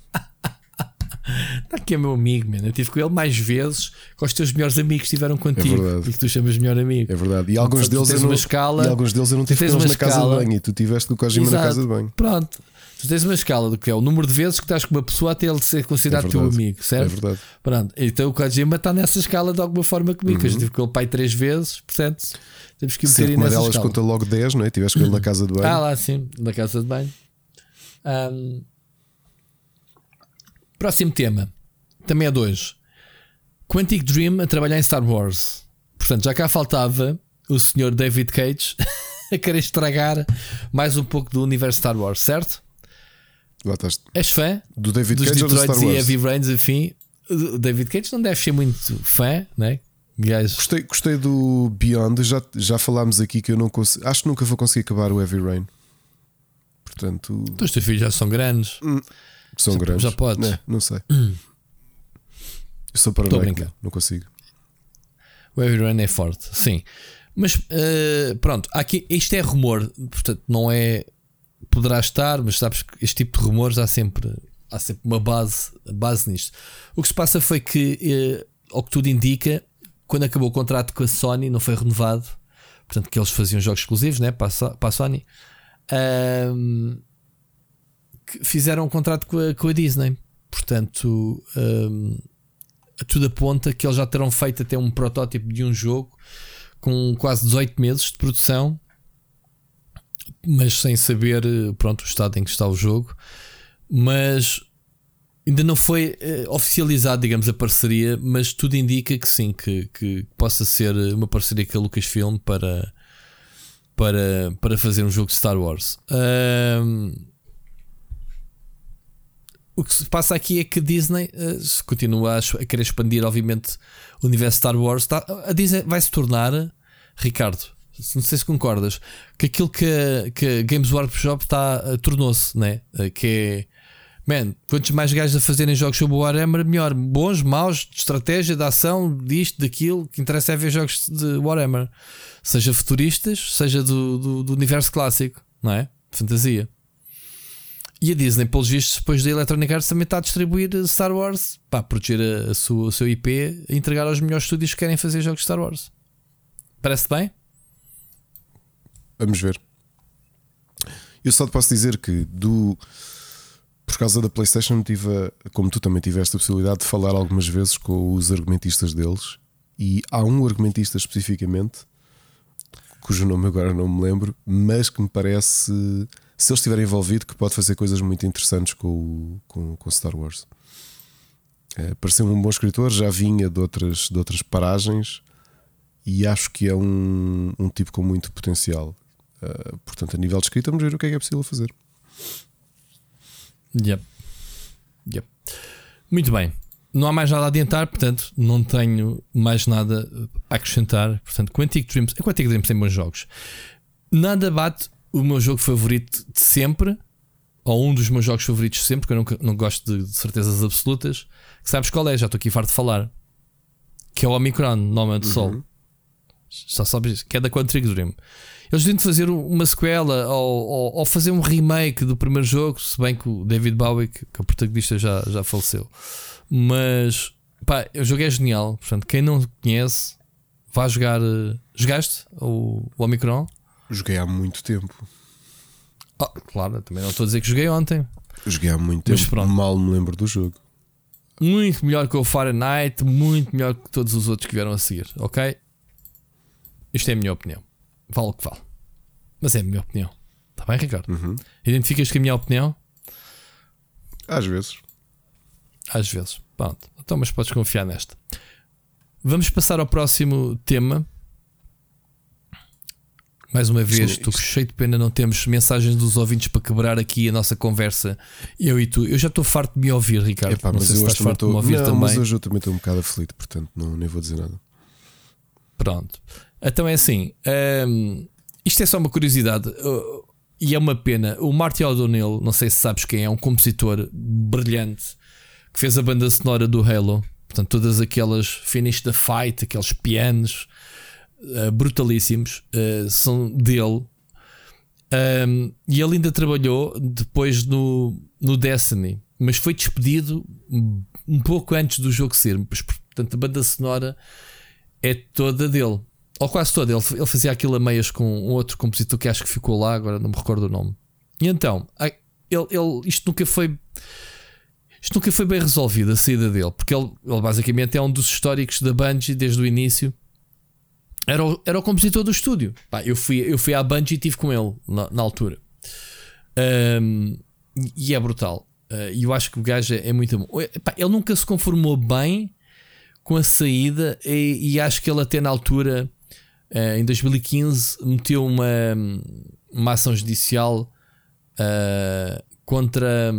Está aqui é meu amigo, man. Eu estive com ele mais vezes que os teus melhores amigos estiveram contigo. É verdade. E que tu chamas melhor amigo. É verdade. E alguns, deles eu não, escala, e alguns deles eu não tive com eles na escala. casa de banho. E tu tiveste com o Kojima na casa de banho. Pronto. Tu tens uma escala do que é o número de vezes que estás com uma pessoa até ele ser considerado é teu amigo, certo? É verdade. Pronto. Então o Kojima está nessa escala de alguma forma comigo. Uhum. Eu tive com ele pai três vezes, portanto temos que meter uma delas escala. conta logo 10, não é? Tiveste com ele na casa de banho. Ah, lá sim, na casa de banho. Um... Próximo tema, também é dois. Quantic Dream a trabalhar em Star Wars. Portanto, já cá faltava o senhor David Cage a querer estragar mais um pouco do universo Star Wars, certo? Lá estás. És fã? Do David dos Cage Detroit ou do Star Wars? e Heavy Rains, enfim. O David Cage não deve ser muito fã, né? Guys. Gostei, gostei do Beyond, já, já falámos aqui que eu não consigo. Acho que nunca vou conseguir acabar o Heavy Rain. Portanto. Então os teus filhos já são grandes. Hum, são já, grandes. Já podes. Não, não sei. Hum. Eu sou paranoico, não consigo. O Heavy Rain é forte, sim. Mas uh, pronto, aqui, isto é rumor, portanto, não é poderá estar, mas sabes que este tipo de rumores há sempre, há sempre uma base, base nisto. O que se passa foi que, eh, ao que tudo indica, quando acabou o contrato com a Sony, não foi renovado, portanto, que eles faziam jogos exclusivos né, para, a, para a Sony, um, fizeram um contrato com a, com a Disney. Portanto, um, tudo aponta que eles já terão feito até um protótipo de um jogo com quase 18 meses de produção mas sem saber eh, pronto, o estado em que está o jogo. Mas ainda não foi uh, oficializado, digamos, a parceria, mas tudo indica que sim, que, que possa ser uma parceria com a Lucasfilm para, para, para fazer um jogo de Star Wars. Um, o que se passa aqui é que Disney uh, continua a, querer expandir, obviamente, o universo Star Wars. Tá, a Disney vai se tornar, Ricardo, não sei se concordas, que aquilo que que Games Workshop está, uh, tornou-se, né? Uh, que é. Man, quantos mais gajos a fazerem jogos sobre Warhammer, melhor. Bons, maus, de estratégia, de ação, disto, daquilo. Que interessa é ver jogos de Warhammer. Seja futuristas, seja do, do, do universo clássico, não é? Fantasia. E a Disney, pelos vistos, depois da Electronic Arts, também está a distribuir Star Wars para proteger a, a sua, o seu IP e entregar aos melhores estúdios que querem fazer jogos de Star Wars. Parece bem? Vamos ver. Eu só te posso dizer que do por causa da PlayStation tive, como tu também tiveste a possibilidade de falar algumas vezes com os argumentistas deles e há um argumentista especificamente cujo nome agora não me lembro, mas que me parece se ele estiver envolvido que pode fazer coisas muito interessantes com, com, com Star Wars. É, Pareceu-me um bom escritor, já vinha de outras, de outras paragens e acho que é um, um tipo com muito potencial. Uh, portanto, a nível de escrita, vamos ver o que é que é possível fazer. Yep. Yep. Muito bem. Não há mais nada a adiantar, portanto, não tenho mais nada a acrescentar. Portanto, Quantic Dreams, Quantic Dreams tem bons jogos. Nada bate o meu jogo favorito de sempre, ou um dos meus jogos favoritos sempre, porque eu não, não gosto de, de certezas absolutas. Sabes qual é? Já estou aqui farto de falar. Que é o Omicron, Nomad uhum. Soul. Já sabes que é da Quantric Dream. Eles deviam fazer uma sequela ou, ou, ou, fazer um remake do primeiro jogo, se bem que o David Bowie, que, que é o protagonista, já, já faleceu. Mas pá, o jogo é genial. Portanto, quem não conhece, vá jogar. Uh, jogaste o, o Omicron? Joguei há muito tempo. Oh, claro, também não estou a dizer que joguei ontem. Joguei há muito tempo. Pronto. Mal me lembro do jogo. Muito melhor que o Fahrenheit, muito melhor que todos os outros que vieram a seguir, ok? Isto é a minha opinião. Vale o que vale. Mas é a minha opinião. Está bem, Ricardo? Uhum. Identificas com a minha opinião? Às vezes. Às vezes. Pronto. Então, mas podes confiar nesta. Vamos passar ao próximo tema. Mais uma vez, estou cheio de pena, não temos mensagens dos ouvintes para quebrar aqui a nossa conversa, eu e tu. Eu já estou farto de me ouvir, Ricardo. Epá, não sei se estás farto de me ouvir não, também. Mas hoje eu também estou um bocado aflito, portanto não, nem vou dizer nada. Pronto. Então é assim: um, isto é só uma curiosidade uh, e é uma pena. O Marty O'Donnell, não sei se sabes quem é, um compositor brilhante que fez a banda sonora do Halo. Portanto, todas aquelas finish the fight, aqueles pianos uh, brutalíssimos uh, são dele. Um, e ele ainda trabalhou depois no, no Destiny, mas foi despedido um pouco antes do jogo ser. Portanto, a banda sonora é toda dele ou quase toda. Ele, ele fazia aquilo a meias com um outro compositor que acho que ficou lá, agora não me recordo o nome. E então, ele, ele, isto nunca foi. Isto nunca foi bem resolvido, a saída dele, porque ele, ele basicamente é um dos históricos da Bungie desde o início. Era o, era o compositor do estúdio. Pá, eu, fui, eu fui à Bungie e estive com ele na, na altura. Um, e é brutal. Uh, e eu acho que o gajo é, é muito bom. Pá, ele nunca se conformou bem com a saída, e, e acho que ele até na altura Uh, em 2015 meteu uma, uma ação judicial uh, contra,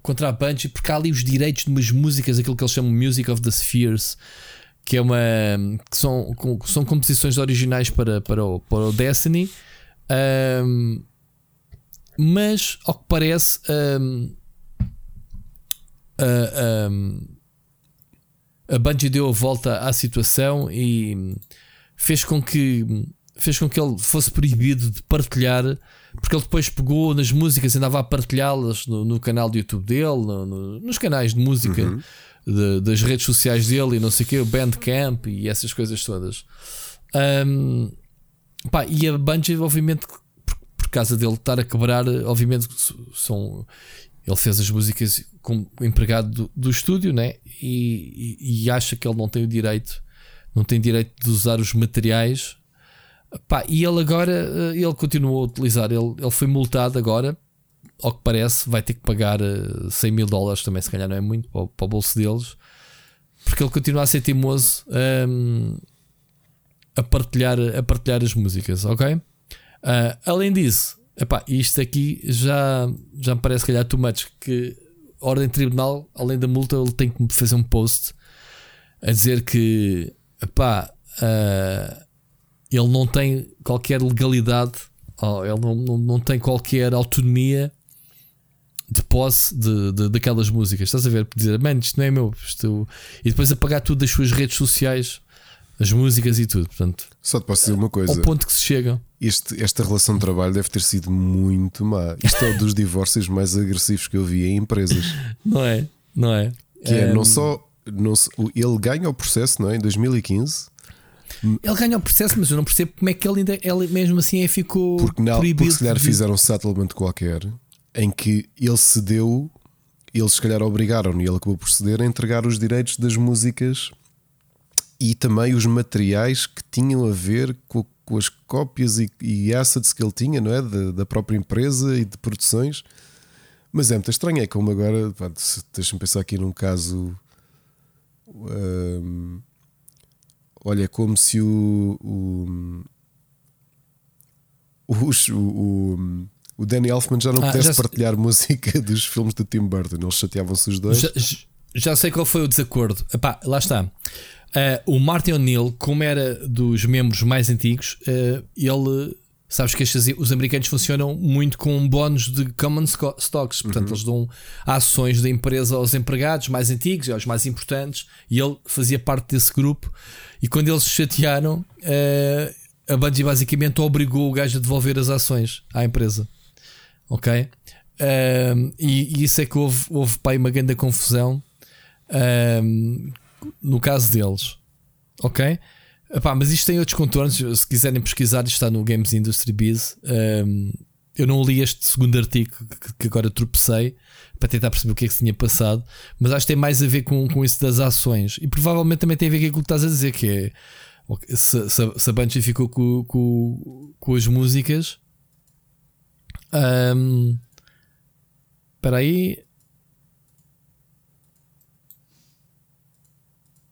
contra a Bungie porque há ali os direitos de umas músicas, aquilo que eles chamam Music of the Spheres, que é uma que são, são composições originais para, para, o, para o Destiny. Um, mas ao que parece um, uh, um, a Bungie deu a volta à situação e fez com que fez com que ele fosse proibido de partilhar, porque ele depois pegou nas músicas e andava a partilhá-las no, no, canal do YouTube dele, no, no, nos canais de música uhum. De, das redes sociais dele e não sei o que, o Bandcamp e essas coisas todas. Um, pá, e a Bungie, obviamente, por, por causa dele estar a quebrar, obviamente, são ele fez as músicas como empregado do, do estúdio, né? E, e, e, acha que ele não tem o direito, não tem direito de usar os materiais. Pá, e ele agora, eh, ele continuou a utilizar, ele, ele foi multado agora, ao que parece, vai ter que pagar 100 eh, mil dólares também, se calhar não é muito, para, para o bolso deles, porque ele continua a ser teimoso um, a, partilhar, a partilhar as músicas, ok? Uh, além disso, Epá, isto aqui já, já me parece, calhar, too much. Que ordem tribunal, além da multa, ele tem que fazer um post a dizer que epá, uh, ele não tem qualquer legalidade, ele não, não, não tem qualquer autonomia de posse de, de, daquelas músicas. Estás a ver? Dizer, mano, isto não é meu. Isto... E depois apagar tudo das suas redes sociais as músicas e tudo. Portanto, Só te posso dizer uma coisa: ao ponto que se chega. Este, esta relação de trabalho deve ter sido muito má. Isto é um dos divórcios mais agressivos que eu vi em empresas. Não é? Não é? Que é, não só. Não, ele ganha o processo, não é? Em 2015. Ele ganha o processo, mas eu não percebo como é que ele ainda ele mesmo assim é, ficou porque não, proibido. Porque se calhar fizeram um settlement qualquer em que ele cedeu, eles se calhar obrigaram e ele acabou por ceder a entregar os direitos das músicas e também os materiais que tinham a ver com, com as cópias e, e, assets que ele tinha, não é? Da, da, própria empresa e de produções. Mas é muito estranho, é como agora, deixa-me pensar aqui num caso. Hum, olha, é como se o. o o, o, o Danny Elfman já não ah, pudesse já partilhar música dos filmes do Tim Burton, eles chateavam-se os dois. Já, já, sei qual foi o desacordo. Epá, lá está. Uh, o Martin O'Neill, como era dos membros mais antigos, uh, ele Sabes que estes, os americanos funcionam muito com bónus de common stocks, portanto, uhum. eles dão ações da empresa aos empregados mais antigos e aos mais importantes, e ele fazia parte desse grupo. E quando eles se chatearam, uh, a Bungie basicamente obrigou o gajo a devolver as ações à empresa. Ok? E, e, isso é que houve, houve pá, uma grande confusão no caso deles. Ok? Epá, mas isto tem outros contornos. Se quiserem pesquisar, isto está no Games Industry Biz. Um, eu não li este segundo artigo que, que, agora tropecei para tentar perceber o que é que se tinha passado, mas acho que tem mais a ver com, com isso das ações e provavelmente também tem a ver com aquilo que estás a dizer, que é se, se, se a Bungie ficou com, com, com as músicas. Um, espera aí,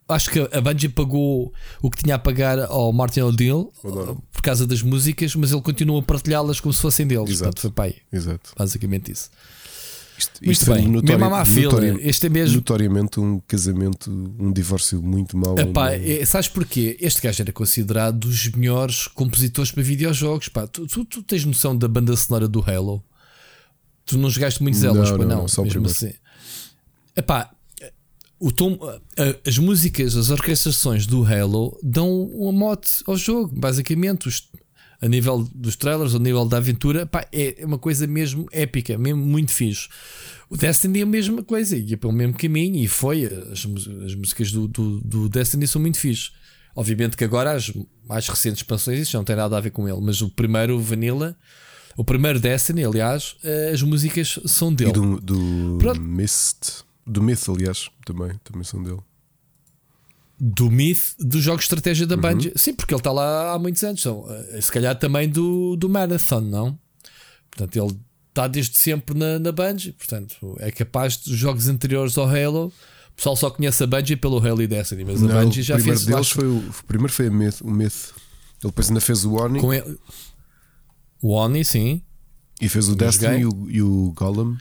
acho que a Bungie pagou o que tinha a pagar ao Martin O'Deal por causa das músicas, mas ele continua a partilhá-las como se fossem deles. Exato. Portanto, foi pai. Exato. Basicamente isso. Isto, isto bem, notori, mesmo à fila, este é mesmo. Notoriamente um casamento, um divórcio muito mau. Epá, é, sabes porquê? Este gajo era considerado dos melhores compositores para videojogos. Pá, tu, tu, tu, tens noção da banda sonora do Halo? Tu não jogaste muitos elas, não, não, não, só mesmo assim. Epá, o tom, as músicas, as orquestrações do Halo dão uma mote ao jogo, basicamente. Os, a nível dos trailers, a nível da aventura, pá, é uma coisa mesmo épica, mesmo muito fixe. O Destiny é a mesma coisa, ia pelo mesmo caminho e foi. As, as músicas do, do, do, Destiny são muito fixe. Obviamente que agora as mais recentes expansões isso não tem nada a ver com ele, mas o primeiro Vanilla, o primeiro Destiny, aliás, eh, as músicas são dele. E do, do Mist. Do Myth, aliás, também, também são dele. Do Myth, dos jogos de estratégia da Bungie. Uhum. Sim, porque ele está lá há muitos anos. Eh, se calhar também do, do Marathon, não? Portanto, ele está desde sempre na, na Bungie. Portanto, é capaz dos jogos anteriores ao Halo. O pessoal só conhece a Bungie pelo Halo e Destiny, mas não, a Bungie já fez. Deles foi o, o primeiro foi Myth, o Myth. Ele depois ainda fez o Oni. Ele... O Oni, sim. E fez o Destiny e o, e o Golem.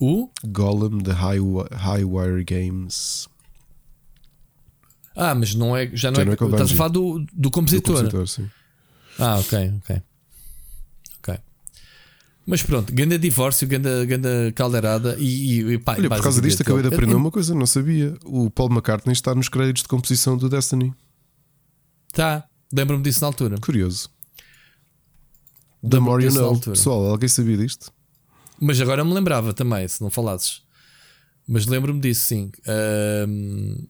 O? Golem da High, Highwire Games. Ah, mas não é, já não, já é, não é Estás a falar do, do compositor. Do compositor sim. Ah, ok, ok. Ok. Mas pronto, ganda divórcio, ganda, ganda caldeirada e, e pá, Olha, por causa disto acabei de aprender uma coisa, não sabia. O Paul McCartney está nos créditos de composição do Destiny. Tá, lembro-me disso na altura. Curioso. Da more you know. Pessoal, alguém sabia disto? Mas agora me lembrava também, se não falasses. Mas lembro-me disso, sim. Um,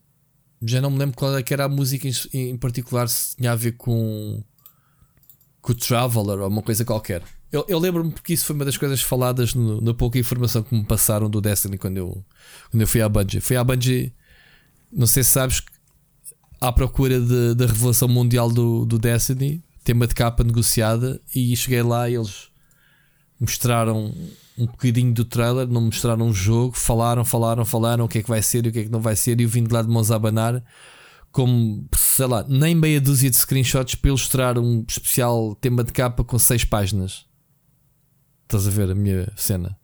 já não me lembro qual é era a música em, particular, se tinha a ver com, com o Traveler ou uma coisa qualquer. Eu, eu lembro-me porque isso foi uma das coisas faladas no, na pouca informação que me passaram do Destiny quando eu, quando eu fui à Bungie. Fui à Bungie, não sei se sabes, à procura da revelação mundial do, do Destiny, tema de capa negociada, e cheguei lá e eles mostraram um bocadinho do trailer, não mostraram um jogo, falaram, falaram, falaram o que é que vai ser e o que é que não vai ser, e eu vim de lá de mãos a abanar, como sei lá, nem meia dúzia de screenshots para ilustrar um especial tema de capa com seis páginas. Estás a ver a minha cena?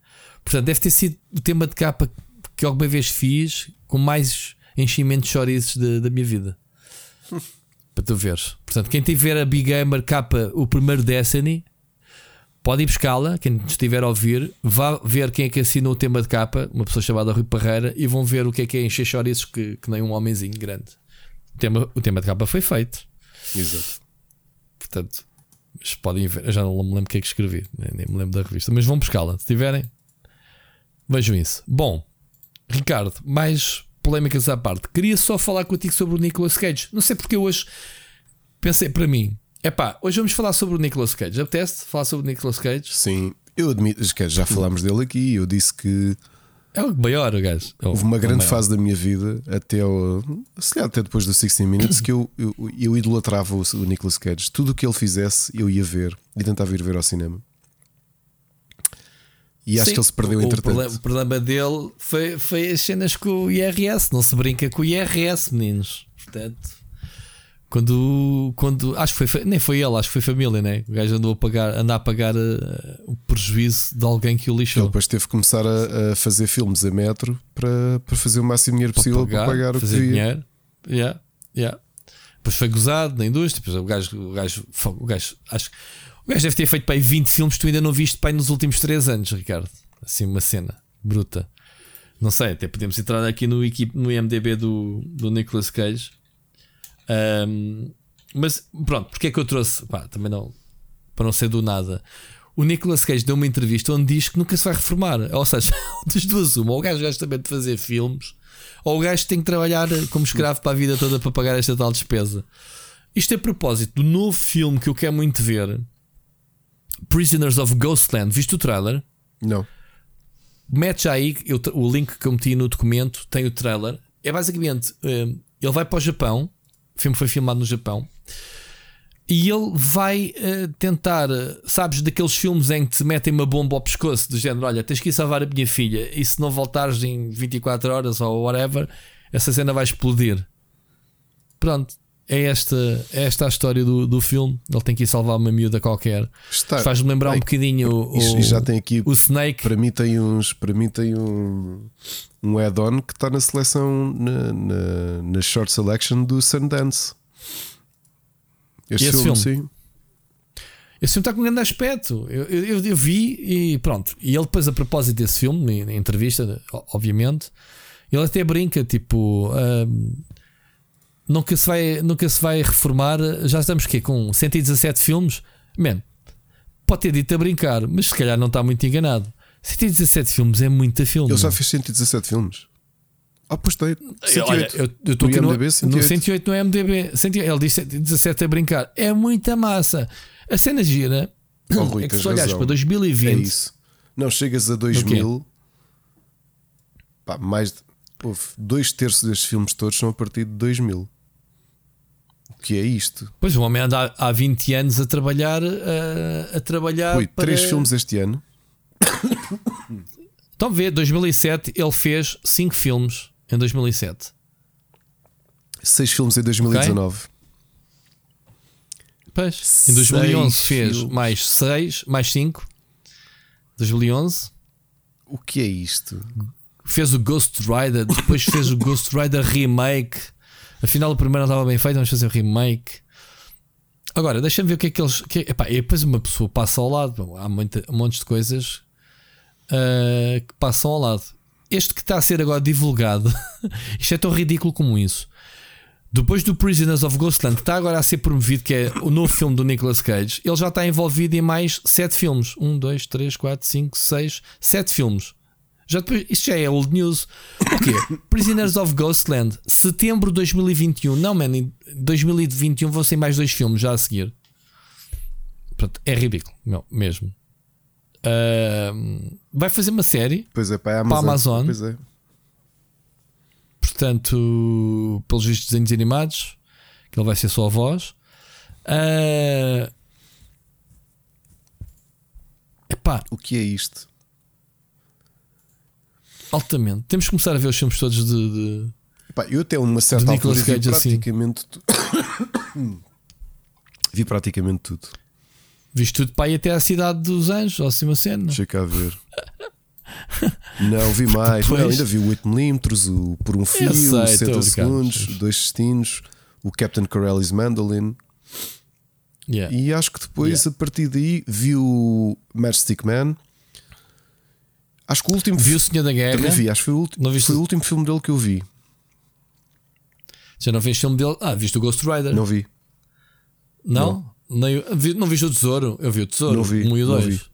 Portanto, deve ter sido o tema de capa que alguma vez fiz com mais enchimento de chorizos da minha vida. para tu veres. Portanto, quem tiver a Big Gamer capa, o primeiro Destiny Pode ir buscá-la, quem estiver a ouvir, vá ver quem é que assinou o tema de capa, uma pessoa chamada Rui Parreira, e vão ver o que é que é encher chouriços que, que nem um homenzinho grande. O tema, o tema de capa foi feito. Exato. Portanto, podem ver. Eu já não me lembro o que é que escrevi, nem, nem me lembro da revista, mas vão buscá-la. Se tiverem, vejam isso. Bom, Ricardo, mais polémicas à parte. Queria só falar contigo sobre o Nicolas Cage. Não sei porque hoje pensei para mim, Epá, hoje vamos falar sobre o Nicolas Cage. Apetece falar sobre o Nicolas Cage? Sim, eu admito, já falámos dele aqui. Eu disse que é o maior, o gajo. É Houve uma grande fase da minha vida, até, o, se até depois do 60 Minutes, que eu, eu, eu idolatrava o, o Nicolas Cage. Tudo o que ele fizesse, eu ia ver e tentava ir ver ao cinema. E acho Sim, que ele se perdeu o, entretanto. O problema, o problema dele foi, foi as cenas com o IRS. Não se brinca com o IRS, meninos. Portanto. Quando, quando acho que foi nem foi ele, acho que foi família, né? O gajo andou a pagar, andar a pagar uh, o prejuízo de alguém que o lixou. Ele depois teve que começar a, a, fazer filmes a metro para, para fazer o máximo dinheiro possível para pagar, para pagar fazer o que dinheiro. Yeah, yeah. depois foi gozado na indústria. Depois o gajo, o gajo, o gajo, acho, o gajo deve ter feito para aí 20 filmes que tu ainda não viste para nos últimos 3 anos, Ricardo. Assim, uma cena bruta. Não sei, até podemos entrar aqui no, no IMDB do, do Nicolas Cage. Um, mas pronto, porque é que eu trouxe? Pá, também não, para não ser do nada. O Nicolas Cage deu uma entrevista onde diz que nunca se vai reformar. Ou seja, das duas, uma, ou o gajo gosta também de fazer filmes, ou o gajo tem que trabalhar como escravo para a vida toda para pagar esta tal despesa. Isto é a propósito do novo filme que eu quero muito ver: Prisoners of Ghostland. Viste o trailer? Não. Mete aí eu, o link que eu meti no documento, tem o trailer. É basicamente: um, ele vai para o Japão, o filme foi filmado no Japão. E ele vai uh, tentar, uh, sabes, daqueles filmes em que te metem uma bomba ao pescoço, do género: olha, tens que ir salvar a minha filha, e se não voltares em 24 horas ou whatever, essa cena vai explodir. Pronto, é esta, é esta a história do, do filme. Ele tem que ir salvar uma miúda qualquer. Faz-me lembrar um bocadinho o, o, já tem aqui, o Snake. Para mim, tem, uns, para mim tem um, um add-on que está na seleção, na, na, na short selection do Sundance. Este esse filme, filme, sim. Esse filme está com um grande aspecto. Eu, eu, eu, vi e pronto. E ele, depois, a propósito desse filme, na entrevista, obviamente, ele até brinca: tipo, nunca, se vai, nunca se vai reformar. Já estamos aqui com 117 filmes. Man, pode ter dito a brincar, mas se calhar não está muito enganado. 117 filmes é muita filme. Ele já fez 117 filmes. Ah, pois tem. 108. Olha, eu estou aqui no, MDB, 108. no 108 no MDB. 108, ele disse 17 a brincar. É muita massa. A cena gira. Oh, Rui, é que se olhares para 2020. É isso. Não, chegas a 2000. Pá, mais de, houve dois terços destes filmes todos são a partir de 2000. O que é isto? Pois o homem anda há 20 anos a trabalhar. A, a trabalhar. Para... três filmes este ano. Então vê, 2007 ele fez 5 filmes em 2007. Seis filmes em 2019. Okay. Pois, em 2011 seis fez filmes. mais 6, mais 5. 2011. O que é isto? Fez o Ghost Rider, depois fez o Ghost Rider Remake. Afinal, o primeiro não estava bem feito, vamos fazer o remake. Agora, deixa-me ver o que é que eles. Que, epá, e depois uma pessoa passa ao lado. Há muita, monte de coisas uh, que passam ao lado este que está a ser agora divulgado, isto é tão ridículo como isso. Depois do Prisoners of Ghostland, que está agora a ser promovido, que é o novo filme do Nicolas Cage, ele já está envolvido em mais 7 filmes. 1, 2, 3, 4, 5, 6, 7 filmes. Já depois, isto já é old news. O quê? Prisoners of Ghostland, setembro de 2021. Não, man, em 2021 vão ser mais dois filmes já a seguir. Pronto, é ridículo, não, mesmo. Uh, vai fazer uma série pois é, para a Amazon. Para a Amazon. Pois é. Portanto, pelos vistos desenhos animados, que ele vai ser só a voz. Uh, epá, o que é isto? Altamente. Temos que começar a ver os filmes todos de. de epá, eu até uma certa altura vi assim. praticamente assim. vi praticamente tudo. Viste tudo para ir até à cidade dos anjos, ou assim uma cena. Deixa cá ver. Não, vi mais. Não, ainda vi o 8mm, o Por um Fio, sei, 60 segundos, Dois Destinos, o Captain Corelli's Mandolin. Yeah. E acho que depois, yeah. a partir daí, vi o Matchstick Man. Acho que o último Vi o Senhor da Guerra. Também vi, acho que foi o, último, foi o último filme dele que eu vi. Já não viste filme dele? Ah, viste o Ghost Rider? Não vi. Não? não. Nem, não viste o Tesouro? Eu vi o Tesouro. Não vi. Um e o dois.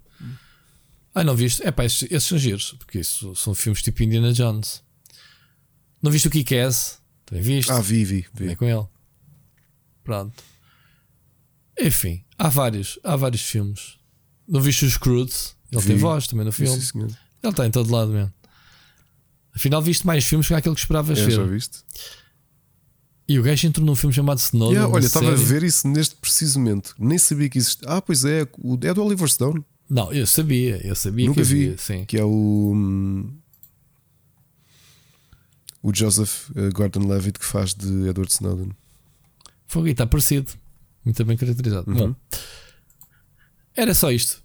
Ah, não viste? É pá, esses, esses são giros, porque isso são filmes tipo Indiana Jones. Não viste o Kick-Ass? Também viste? Ah, vi, vi. vi. É com ele. Pronto. Enfim, há vários, há vários filmes. Não viste os Scrooge? Ele vi. tem voz também no filme. Sim, Ele está em todo lado mesmo. Afinal, viste mais filmes que aquele que esperavas ver. Já viste? E o gajo entrou num filme chamado Snowden. Yeah, olha, estava a ver isso neste preciso momento. Nem sabia que existia. Ah, pois é, é do Oliver Stone. Não, eu sabia, eu sabia Nunca que vi. Havia, sim. Que é o. Hum, o Joseph eh, Gordon Levitt que faz de Edward Snowden. Foi está parecido. Muito bem caracterizado. Uhum. Bom, era só isto.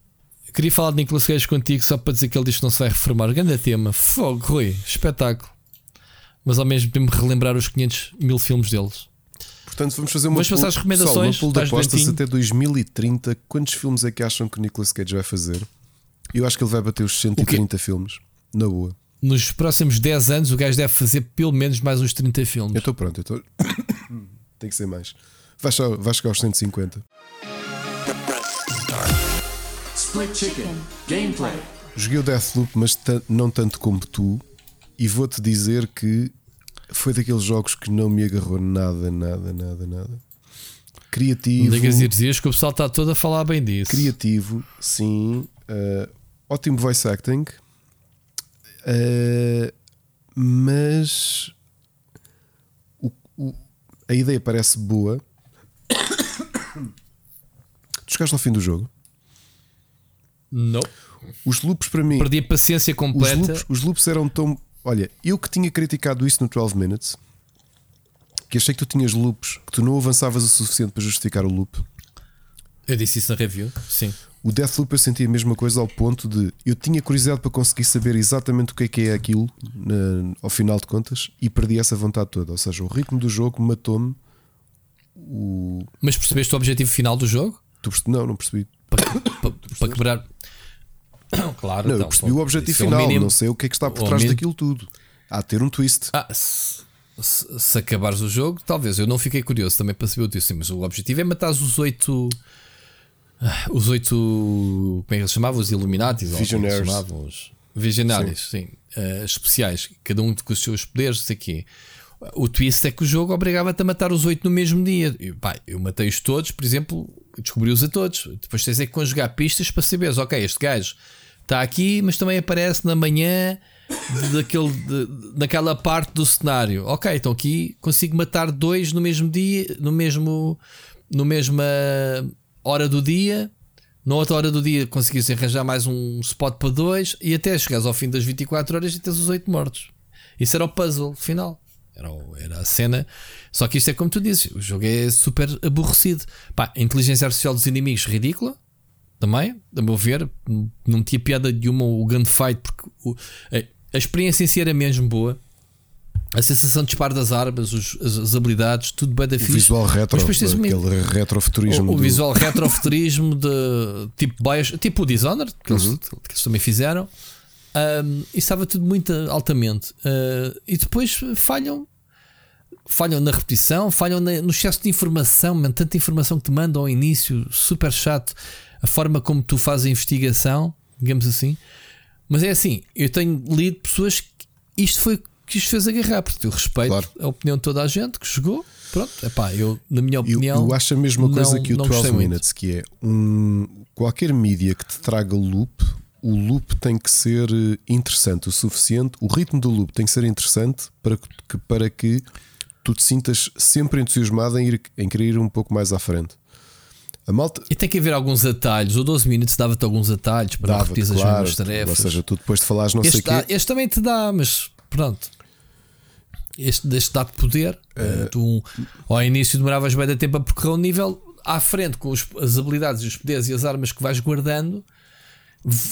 Queria falar de Nicolas Cage contigo só para dizer que ele diz que não se vai reformar. Grande tema. Fogo, Rui. Espetáculo mas ao mesmo tempo relembrar os 500 mil filmes deles. Portanto, vamos fazer uma Vamos passar as recomendações. Pessoal, uma de apostas até 2030. Quantos filmes é que acham que o Nicolas Cage vai fazer? Eu acho que ele vai bater os 130 filmes. Na boa. Nos próximos 10 anos, o gajo deve fazer pelo menos mais uns 30 filmes. Eu estou pronto. Eu tô... Tem que ser mais. Vai chegar, vai chegar aos 150. Split Chicken Gameplay. Joguei o Deathloop, mas não tanto como tu. E vou-te dizer que foi daqueles jogos que não me agarrou nada, nada, nada, nada. Criativo. Digas e dizias que o pessoal está todo a falar bem disso. Criativo, sim. Uh, ótimo voice acting. Uh, mas o, o, a ideia parece boa. Tu chegaste ao fim do jogo? Não. Os loops para mim. Perdi a paciência completa. Os loops, os loops eram tão. Olha, eu que tinha criticado isso no 12 Minutes, que achei que tu tinhas loops, que tu não avançavas o suficiente para justificar o loop. Eu disse isso na review, sim. O Deathloop eu senti a mesma coisa ao ponto de eu tinha curiosidade para conseguir saber exatamente o que é que é aquilo na, ao final de contas e perdi essa vontade toda. Ou seja, o ritmo do jogo matou-me. O... Mas percebeste o objetivo final do jogo? Tu. Não, não percebi. Para, para, para quebrar. Claro, não, então, eu percebi o objetivo final, é o não sei o que é que está por trás daquilo tudo. Há de ter um twist. Ah, se, se, se, acabares o jogo, talvez. Eu não fiquei curioso também para saber o twist, mas o objetivo é matar os oito. Ah, os oito. Como é que eles chamavam? Os Illuminati? É Visionaries. Os Visionários, sim. sim. Uh, especiais, cada um com os seus poderes, sei quê. O twist é que o jogo obrigava-te a matar os oito no mesmo dia. Eu, pá, eu matei-os todos, por exemplo, descobri-os a todos. Depois tens é que conjugar pistas para saberes, ok, este gajo está aqui, mas também aparece na manhã daquele, de, daquela parte do cenário. Ok, então aqui consigo matar dois no mesmo dia, no mesmo, no mesma hora do dia. Na outra hora do dia conseguiste arranjar mais um spot para dois e até chegares ao fim das 24 horas e tens os oito mortos. Isso era o puzzle final. Era, era a cena. Só que isto é como tu dizes: o jogo é super aborrecido. Pá, a inteligência artificial dos inimigos ridícula. Também, a meu ver, não tinha piada de uma o gunfight, porque o, a, experiência em si era mesmo boa. A sensação de disparo das armas, os, as, as, habilidades, tudo bem da fixe. O visual retro, aquele retrofuturismo. O, o visual retrofuturismo de tipo Bios, tipo o Dishonored, que, uhum. eles, que eles também fizeram. Um, e estava tudo muito altamente. Uh, e depois falham. Falham na repetição, falham na, no excesso de informação, man, tanta informação que te mandam ao início, super chato. A forma como tu fazes a investigação, digamos assim. Mas é assim, eu tenho lido pessoas que isto foi que isto fez agarrar, porque eu respeito claro. a opinião de toda a gente que jogou. Pronto, epá, eu, na minha opinião. Eu, eu acho a mesma coisa não, que o 12 Minutes, muito. que é um, qualquer mídia que te traga loop o loop tem que ser eh, interessante o suficiente, o ritmo do loop tem que ser interessante para que, para que tu te sintas sempre entusiasmado em, ir, em querer ir um pouco mais à frente. A malta... E tem que haver alguns atalhos. O 12 minutos dava-te alguns atalhos para repetir as claro, mesmas tarefas. Ou seja, tu depois de falares não este sei o quê. Este também te dá, mas pronto. Este, este dá-te poder. Uh... Tu, ao início demoravas bem de tempo a percorrer um nível à frente com os, as habilidades, os poderes e as armas que vais guardando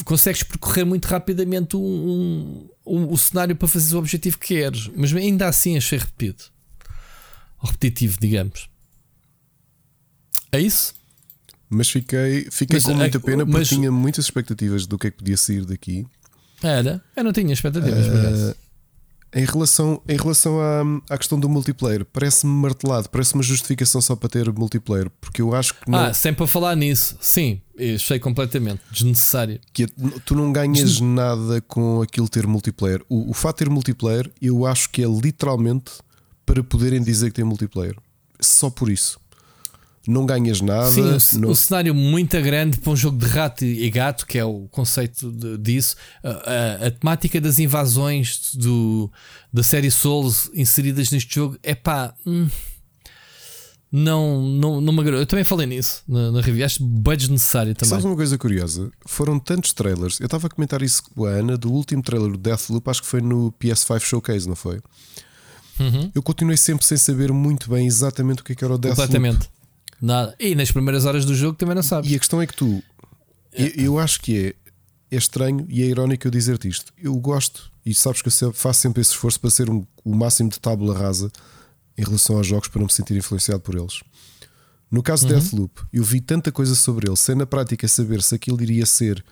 consegues percorrer muito rapidamente um, um, um, o cenário para fazer o objetivo que queres, mas ainda assim achei repetido, repetitivo, digamos. É isso? Mas fiquei, fiquei mas, com muita pena porque mas, tinha muitas expectativas do que é que podia sair daqui. Era, eu não tinha expectativas. Uh, em relação, em relação à, à questão do multiplayer, parece-me martelado, parece uma justificação só para ter multiplayer, porque eu acho que não. Ah, sempre a falar nisso, sim, achei completamente desnecessário. Que é, tu não ganhas nada com aquilo ter multiplayer. O, o fato de ter multiplayer, eu acho que é literalmente para poderem dizer que tem multiplayer. Só por isso não ganhas nada. Sim, não... um cenário muito grande para um jogo de rato e gato, que é o conceito de, disso. A, a, a, temática das invasões do, da série Souls inseridas neste jogo é pá. Hum, não, não, não me Eu também falei nisso na, na review. Acho bem desnecessário também. Sabes uma coisa curiosa? Foram tantos trailers. Eu estava a comentar isso com a Ana do último trailer do Deathloop, acho que foi no PS5 Showcase, não foi? Uhum. Eu continuei sempre sem saber muito bem exatamente o que, é que era o Deathloop. Completamente. Nada. E nas primeiras horas do jogo também não sabes. E a questão é que tu, eu, eu acho que é, é estranho e é irónico eu dizer-te isto. Eu gosto, e sabes que eu faço sempre esse esforço para ser um, o máximo de tábula rasa em relação aos jogos para não me sentir influenciado por eles. No caso de Uhum. Deathloop, eu vi tanta coisa sobre ele, sem na prática saber se aquilo iria ser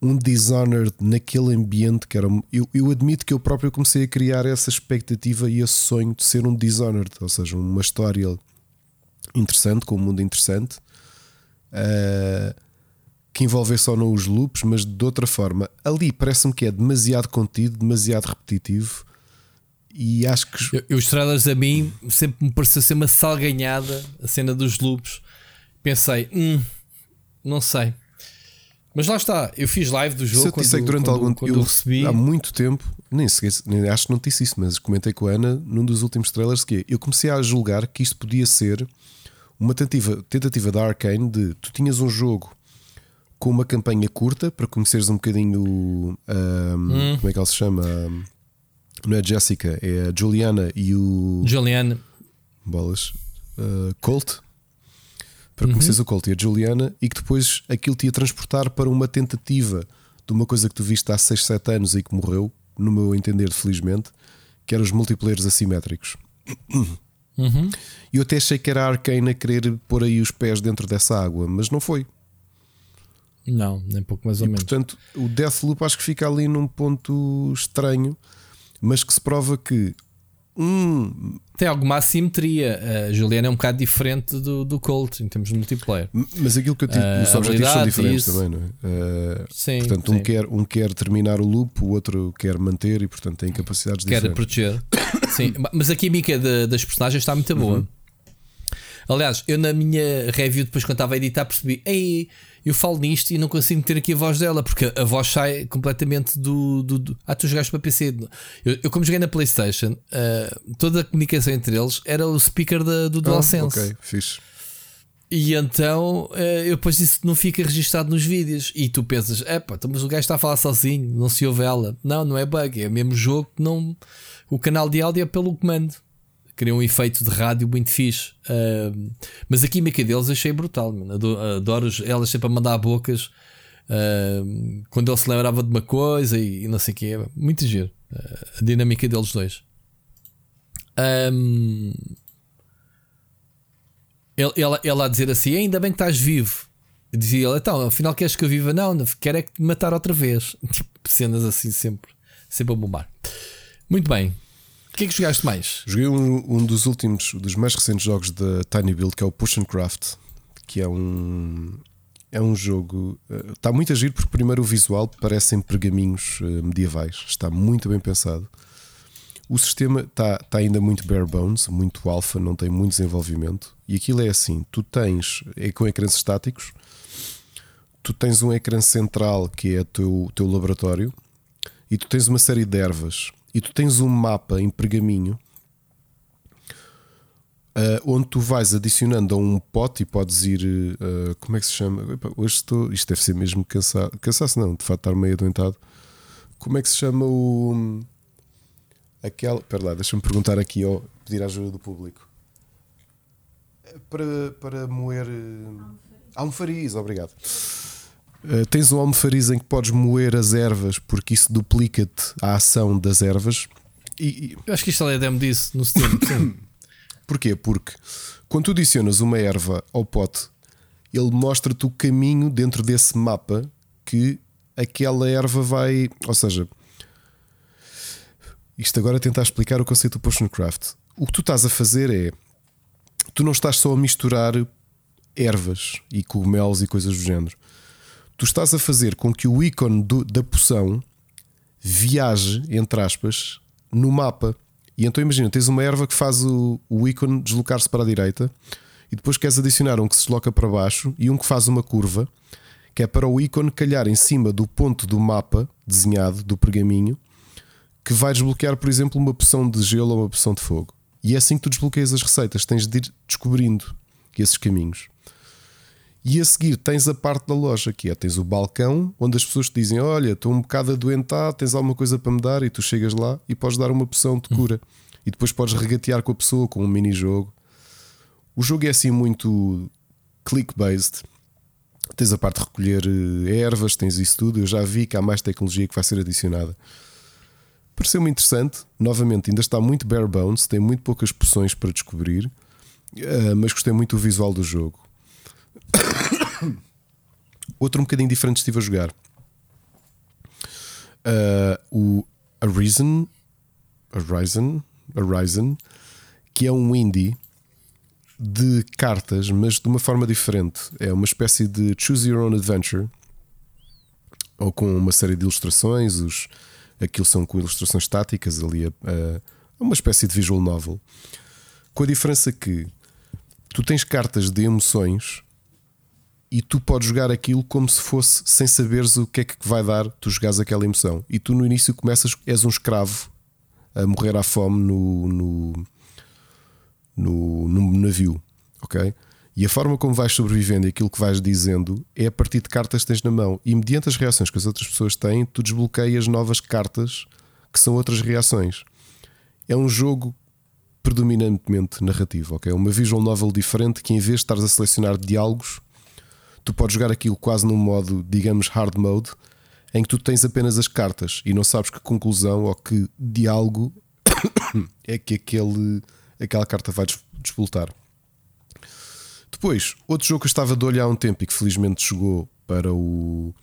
um Dishonored naquele ambiente que era. Eu, eu admito que eu próprio comecei a criar essa expectativa e esse sonho de ser um Dishonored, ou seja, uma história interessante, com um mundo interessante, ah, que envolvesse só não os loops, mas de outra forma. Ali parece-me que é demasiado contido, demasiado repetitivo. E acho que Eu, eu, os trailers a mim sempre me pareceu ser uma salganhada a cena dos loops. Pensei, hum, não sei. Mas lá está, eu fiz live do Se jogo eu te quando, que durante quando, algum quando eu, eu recebi. há muito tempo, nem, sequer, nem acho que não disse isso, mas comentei com a Ana num dos últimos trailers que é, eu comecei a julgar que isto podia ser uma tentativa, tentativa da Arkane de tu tinhas um jogo com uma campanha curta para conheceres um bocadinho ahm, como é que ela se chama? Não é Jessica, é a Juliana e o Juliane, bolas. Uh, Colt. Para conheceres o Colt e a Juliana e que depois aquilo te ia transportar para uma tentativa de uma coisa que tu viste há 6, 7 anos e que morreu, no meu entender, felizmente, que eram os multiplayers assimétricos. Uhum. E eu até achei que era a Arcane a querer pôr aí os pés dentro dessa água, mas não foi. não, nem pouco mais ou E menos. portanto, o Deathloop acho que fica ali num ponto estranho, mas que se prova que um Tem alguma assimetria. A Juliana é um bocado diferente do, do Colt em termos de multiplayer. Mas aquilo que eu digo, Ah, os objetivos são diferentes isso. também, não é? Ah, Sim, portanto, um sim. quer, um quer terminar o loop, o outro quer manter e, portanto, tem capacidades quer diferentes. proteger. Sim, mas a química de- das personagens está muito boa. Uhum. Aliás, eu na minha review, depois quando estava a editar, percebi: Ei, eu falo nisto e não consigo meter aqui a voz dela, porque a voz sai completamente do. do, do- ah, tu jogaste para PC. Eu, eu como joguei na PlayStation, ah, toda a comunicação entre eles era o speaker da- do Ah, DualSense. ok, fixe. E então eh, eu depois isso não fica registado nos vídeos. E tu pensas, epá, então, mas o gajo está a falar sozinho, não se ouve ela. Não, não é bug, é o mesmo jogo não. O canal de áudio é pelo comando. Cria um efeito de rádio muito fixe. Ah, mas a química deles achei brutal, mano. Adoro, elas sempre a mandar bocas. ah, quando ele se lembrava de uma coisa e, e não sei o que. Muito giro. a dinâmica deles dois. Ele, ela, ela a dizer assim: ainda bem que estás vivo. Dizia ele: então, afinal queres que eu viva? Não, não quero é que te matar outra vez. Tipo, cenas assim, sempre, sempre a bombar. Muito bem. Que é que jogaste mais? Joguei um, um dos últimos, dos mais recentes jogos da Tiny Build, que é o Push and Craft, que é um. É um jogo. eh, Está muito a giro porque, primeiro, o visual parecem pergaminhos eh, medievais. Está muito bem pensado. O sistema está, está ainda muito bare bones, muito alfa, não tem muito desenvolvimento. E aquilo é assim: tu tens, é com ecrãs estáticos, tu tens um ecrã central que é o teu, teu laboratório, e tu tens uma série de ervas, e tu tens um mapa em pergaminho. ah, onde tu vais adicionando a um pote e podes ir. ah, como é que se chama? Epá, hoje estou. Isto deve ser mesmo cansado. Cansaço não, de facto estar meio adoentado. Como é que se chama o. Aquela. Espera lá, deixa-me perguntar aqui ou pedir a ajuda do público. Para, para moer. eh, Almofariz, obrigado. Uh, tens um almofariz em que podes moer as ervas porque isso duplica-te a ação das ervas. E, e- acho que isto é demo disso no Steam. Porquê? Porque quando tu adicionas uma erva ao pote, ele mostra-te o caminho dentro desse mapa que aquela erva vai. Ou seja, isto agora é tentar explicar o conceito do Potion Craft. O que tu estás a fazer é. Tu não estás só a misturar ervas e cogumelos e coisas do género. Tu estás a fazer com que o ícone do- da poção viaje, entre aspas, no mapa. E então imagina, tens uma erva que faz o, o ícone deslocar-se para a direita e depois queres adicionar um que se desloca para baixo e um que faz uma curva, que é para o ícone calhar em cima do ponto do mapa desenhado, do pergaminho, que vai desbloquear, por exemplo, uma poção de gelo ou uma poção de fogo. E é assim que tu desbloqueias as receitas, tens de ir descobrindo esses caminhos. E a seguir tens a parte da loja, que é tens o balcão onde as pessoas te dizem: Olha, estou um bocado adoentado, tens alguma coisa para me dar? E tu chegas lá e podes dar uma poção de cura. E depois podes regatear com a pessoa com um mini-jogo. O jogo é assim muito click-based. Tens a parte de recolher eh, ervas, tens isso tudo. Eu já vi que há mais tecnologia que vai ser adicionada. Pareceu-me interessante. Novamente, ainda está muito bare bones, tem muito poucas poções para descobrir, uh, mas gostei muito do visual do jogo. Outro um bocadinho diferente estive a jogar. Uh, o Horizon, Horizon, Horizon, que é um indie de cartas, mas de uma forma diferente. É uma espécie de Choose Your Own Adventure, ou com uma série de ilustrações. Os, aquilo são com ilustrações estáticas, ali a, uma espécie de visual novel. Com a diferença que tu tens cartas de emoções e tu podes jogar aquilo como se fosse sem saberes o que é que vai dar tu jogares aquela emoção. E tu no início começas, és um escravo a morrer à fome no, no, no, no navio, ok? E a forma como vais sobrevivendo e aquilo que vais dizendo é a partir de cartas que tens na mão. E mediante as reações que as outras pessoas têm, tu desbloqueias novas cartas que são outras reações. É um jogo predominantemente narrativo, ok? Uma visual novel diferente que em vez de estares a selecionar diálogos, tu podes jogar aquilo quase num modo, digamos, hard mode, em que tu tens apenas as cartas e não sabes que conclusão ou que diálogo é que aquele, aquela carta vai despoletar. Depois, outro jogo que eu estava de olhar há um tempo e que felizmente chegou para o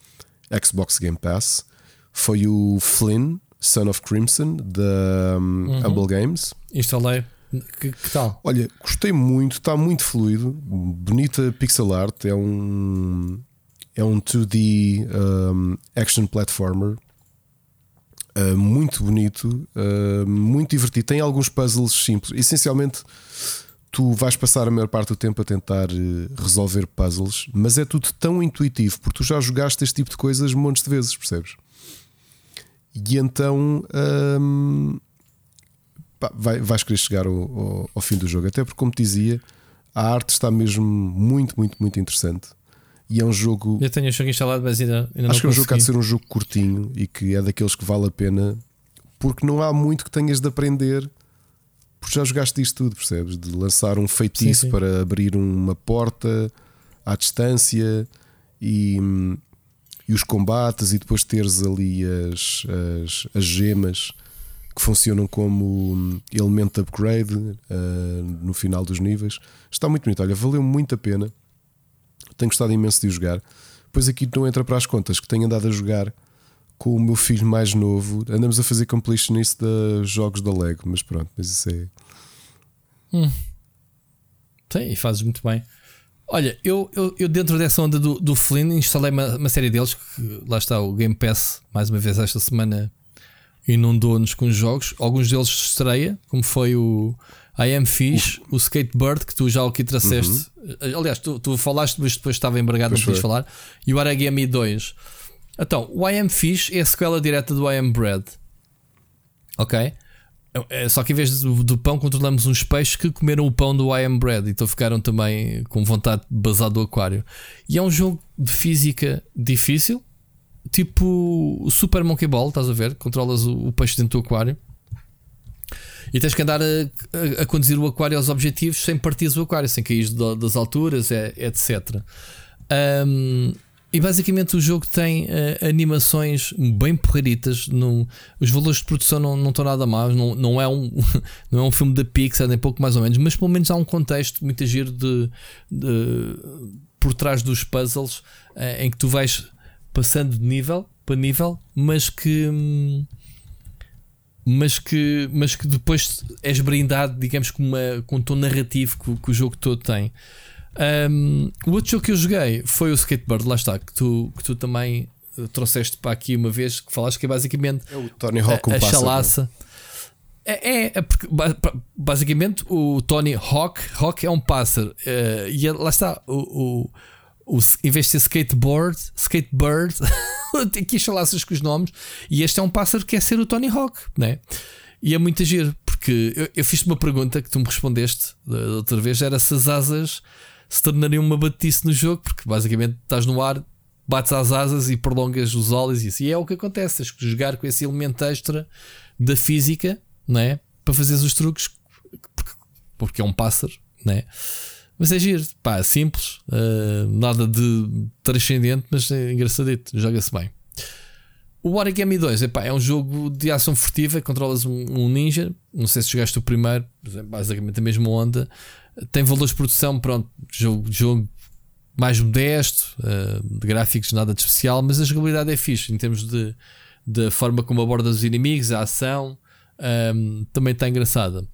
Xbox Game Pass foi o Flynn, Son of Crimson, da um, uhum. Humble Games. Instalei. Que, que, tal? Olha, gostei muito, está muito fluido, bonita pixel art, é um é um 2D um, action platformer uh, muito bonito, uh, muito divertido. Tem alguns puzzles simples. Essencialmente, tu vais passar a maior parte do tempo a tentar uh, resolver puzzles, mas é tudo tão intuitivo porque tu já jogaste este tipo de coisas montes de vezes, percebes? E então pá, vai, vais querer chegar ao, ao, ao fim do jogo, até porque, como te dizia, a arte está mesmo muito, muito, muito interessante. E é um jogo. Eu tenho o jogo instalado, mas ainda, ainda Acho que é um jogo que há de ser um jogo curtinho e que é daqueles que vale a pena, porque não há muito que tenhas de aprender, porque já jogaste isto tudo, percebes? De lançar um feitiço sim, sim. para abrir uma porta à distância e, e os combates, e depois teres ali as, as, as gemas que funcionam como elemento de upgrade uh, no final dos níveis. Está muito bonito. Olha, valeu muito a pena. Tenho gostado imenso de jogar. Pois aqui não entra para as contas que tenho andado a jogar com o meu filho mais novo. Andamos a fazer completionist de jogos da Lego, mas pronto, mas isso é. Hum. Sim, e fazes muito bem. Olha, eu, eu, eu, dentro dessa onda do, do Flynn instalei uma, uma, série deles, que lá está o Game Pass, mais uma vez esta semana inundou-nos com jogos. Alguns deles de estreia, como foi o I Am Fish, o Skatebird, que tu já aqui trouxeste. Uhum. Aliás, tu, tu falaste, mas depois estava embargado, não podias falar. E o Aragami 2. Então, o I Am Fish é a sequela direta do I Am Bread. Ok? É, só que em vez do, do, pão, controlamos uns peixes que comeram o pão do I Am Bread. Então ficaram também com vontade de basar do aquário. E é um jogo de física difícil. Tipo o Super Monkey Ball, estás a ver? Controlas o, o peixe dentro do aquário. E tens que andar a, a, a, conduzir o aquário aos objetivos sem partir o aquário, sem cair das alturas, é, etc. Um, e basicamente o jogo tem uh, animações bem porreiritas. No, os valores de produção não, não estão nada maus. Não, não, é um, não é um filme da Pixar, nem pouco mais ou menos. Mas pelo menos há um contexto muito giro de, de, por trás dos puzzles uh, em que tu vais passando de nível para nível, mas que. Hum, mas que, mas que depois és brindado, digamos, com, uma, com um tom narrativo que, que o jogo todo tem. Um, o outro jogo que eu joguei foi o Skateboard, lá está, que tu, que tu também eh, trouxeste para aqui uma vez, que falaste que é basicamente é o Tony Hawk, a, a chalaça. É, é, é, porque basicamente o Tony Hawk, Hawk é um pássaro, uh, e lá está o, o o, em vez de ser skateboard, skatebird, aqui chalaças com os nomes, e este é um pássaro que quer ser o Tony Hawk, né? E é muito giro, porque eu, eu fiz-te uma pergunta que tu me respondeste da outra vez: era se as asas se tornariam uma batice no jogo, porque basicamente estás no ar, bates as asas e prolongas os olhos e isso. E é o que acontece, tens que jogar com esse elemento extra da física, né? Para fazeres os truques, porque, porque é um pássaro, né? Mas é giro, pá, simples, uh, nada de transcendente, mas é engraçadito, joga-se bem. O Origami 2 epá, é um jogo de ação furtiva, controlas um, um, ninja. Não sei se jogaste o primeiro, basicamente a mesma onda. Tem valores de produção, pronto, jogo, jogo mais modesto, uh, de gráficos nada de especial, mas a jogabilidade é fixe em termos de, de forma como aborda os inimigos, a ação, um, ehm, também está engraçada.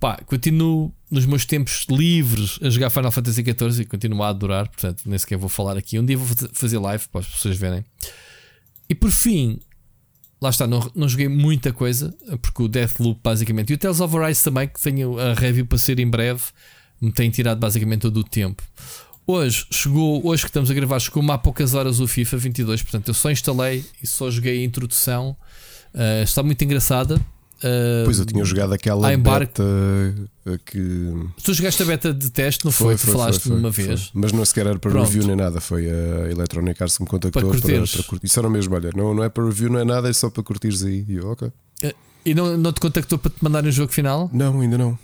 Pá, continuo nos meus tempos livres a jogar Final Fantasy XIV e continuo a adorar, portanto, nem sequer vou falar aqui. Um dia vou fazer live para as pessoas verem. E por fim, lá está, não, não joguei muita coisa, porque o Deathloop basicamente e o Tales of Arise também, que tenho a review para ser em breve, me tem tirado basicamente todo o tempo. Hoje chegou, hoje que estamos a gravar, chegou-me há poucas horas o FIFA 22, portanto eu só instalei e só joguei a introdução. Uh, está muito engraçada. Uh, pois eu tinha jogado aquela beta que. Tu jogaste a beta de teste, não foi? foi, foi falaste foi, foi, uma vez. Mas não sequer era para Pronto. review nem nada, foi a Electronic Arts que me contactou para, para, para curtir. Isso era mesmo, olha, não, não é para review, não é nada, é só para curtires aí. E eu, ok. Uh, e não, não te contactou para te mandar um jogo final? Não, ainda não.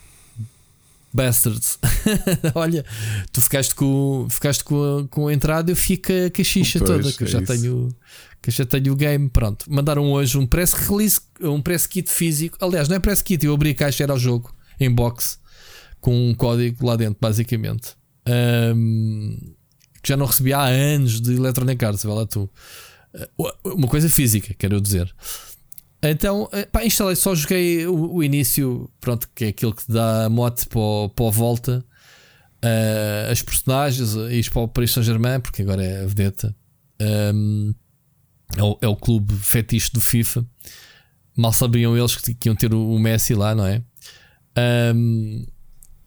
Bastards. Olha, tu ficaste com, ficaste com, a, com a entrada, eu fico a pois, toda, que é já tenho que já tenho o game. Pronto, mandaram hoje um press release, um press kit físico. Aliás, não é press kit, eu abri a caixa, era o jogo em box com um código lá dentro, basicamente. Um, que já não recebi há anos de Electronic Arts, vai lá tu. Uh, uma coisa física, quero dizer. Então, eh, pá, instalei, só joguei o, o, início, pronto, que é aquilo que dá mote para, o, para a volta. Uh, as personagens, e para o Paris Saint-Germain, porque agora é a vedeta. Um, é, o, é o clube fetiche do FIFA. Mal sabiam eles que, que iam ter o, o Messi lá, não é? Um,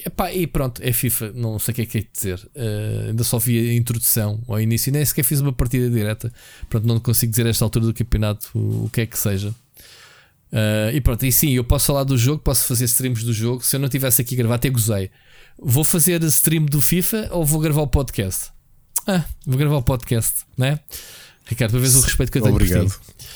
epá, e pronto, é FIFA, não sei o que é que é dizer. Uh, ainda só vi a introdução ao início, nem sequer fiz uma partida direta. Pronto, não consigo dizer a esta altura do campeonato o, o que é que seja. Uh, e pronto, e sim, eu posso falar do jogo, posso fazer streams do jogo. Se eu não tivesse aqui a gravar, até gozei. Vou fazer stream do FIFA ou vou gravar o podcast? Ah, vou gravar o podcast, né? Ricardo, para ver o respeito que eu tenho Obrigado. por ti.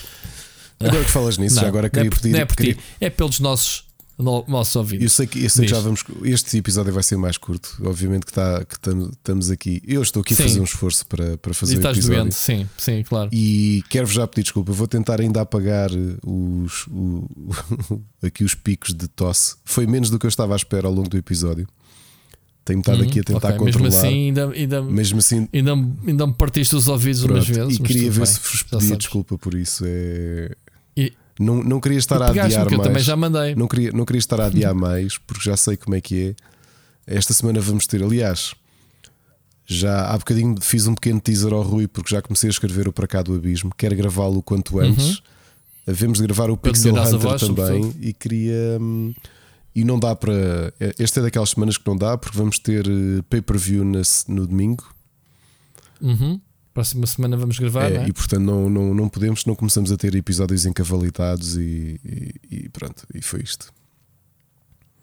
Agora que falas nisso, não, já agora queria não é por, pedir. Não é por queria... ti, é pelos nossos nossos ouvintes. Eu sei que, eu sei que já vamos. Este episódio vai ser mais curto. Obviamente que, tá, que estamos aqui. Eu estou aqui sim. a fazer um esforço para, para fazer e o episódio. Doente. Sim, sim, claro. E quero-vos já pedir desculpa. Vou tentar ainda apagar os, o, aqui os picos de tosse. Foi menos do que eu estava à espera ao longo do episódio. Tenho estado aqui a tentar okay. controlar. Mesmo assim, ainda, ainda, mesmo assim, ainda, ainda me partiste os ouvidos Pronto, umas vezes. E queria ver bem, se vos pedia desculpa por isso. É... E, não, não queria estar a adiar mais. Eu também já mandei. Não queria, não queria estar a adiar mais, porque já sei como é que é. Esta semana vamos ter, aliás, já há bocadinho fiz um pequeno teaser ao Rui, porque já comecei a escrever o Para Cá do Abismo. Quero gravá-lo quanto antes. Uhum. Havemos de gravar o Pixel Hunter voz, também. E queria. Hum, e não dá para. Esta é daquelas semanas que não dá, porque vamos ter eh, pay-per-view no domingo. Uhum. Próxima semana vamos gravar. É, é? E portanto não, não, não podemos, não começamos a ter episódios encavalitados e, e, e pronto, e foi isto.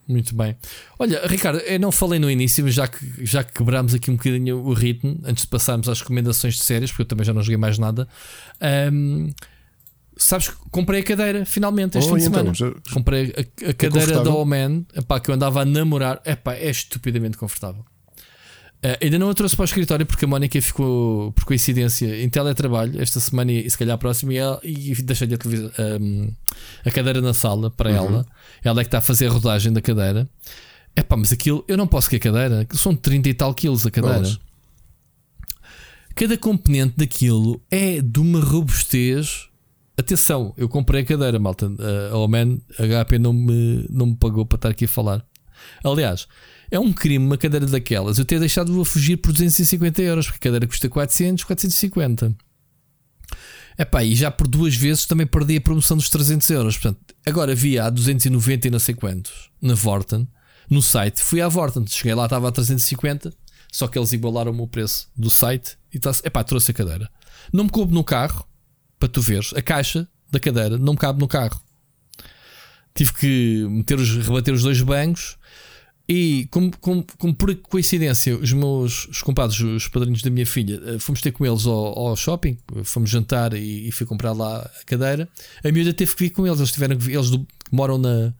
Muito bem. Olha, Ricardo, eu não falei no início, mas já que, já que quebramos aqui um bocadinho o ritmo, antes de passarmos às recomendações de séries, porque eu também já não joguei mais nada. Um, sabes que comprei a cadeira finalmente este oh, então, semana. Já... Comprei a, a é cadeira da Oman, que eu andava a namorar. Epá, é estupidamente confortável. Uh, ainda não a trouxe para o escritório porque a Mónica ficou, por coincidência, em teletrabalho esta semana e se calhar a próxima e, ela, e deixei a, um, a cadeira na sala para uhum. ela. Ela é que está a fazer a rodagem da cadeira. É pá, mas aquilo eu não posso que a cadeira, são 30 e tal quilos a cadeira. Vamos. Cada componente daquilo é de uma robustez. Atenção, eu comprei a cadeira, malta. A Oman, a HP não me, não me pagou para estar aqui a falar. Aliás, é um crime uma cadeira daquelas eu ter deixado a fugir por 250 euros, porque a cadeira custa 400, 450. Epá, e já por duas vezes também perdi a promoção dos 300 euros. Portanto, agora havia a 290 e não sei quantos na Vorten, no site. Fui à Vorten, cheguei lá, estava a 350, só que eles igualaram o preço do site e tá, epá, trouxe a cadeira. Não me coube no carro, para tu veres, a caixa da cadeira não cabe no carro. Tive que meter os, rebater os dois bancos e como, como, como, por coincidência, os meus os compadres, os padrinhos da minha filha, eh, fomos ter com eles ao, ao shopping, fomos jantar e, e, fui comprar lá a cadeira. A miúda teve que vir com eles, eles tiveram que eles do, moram na,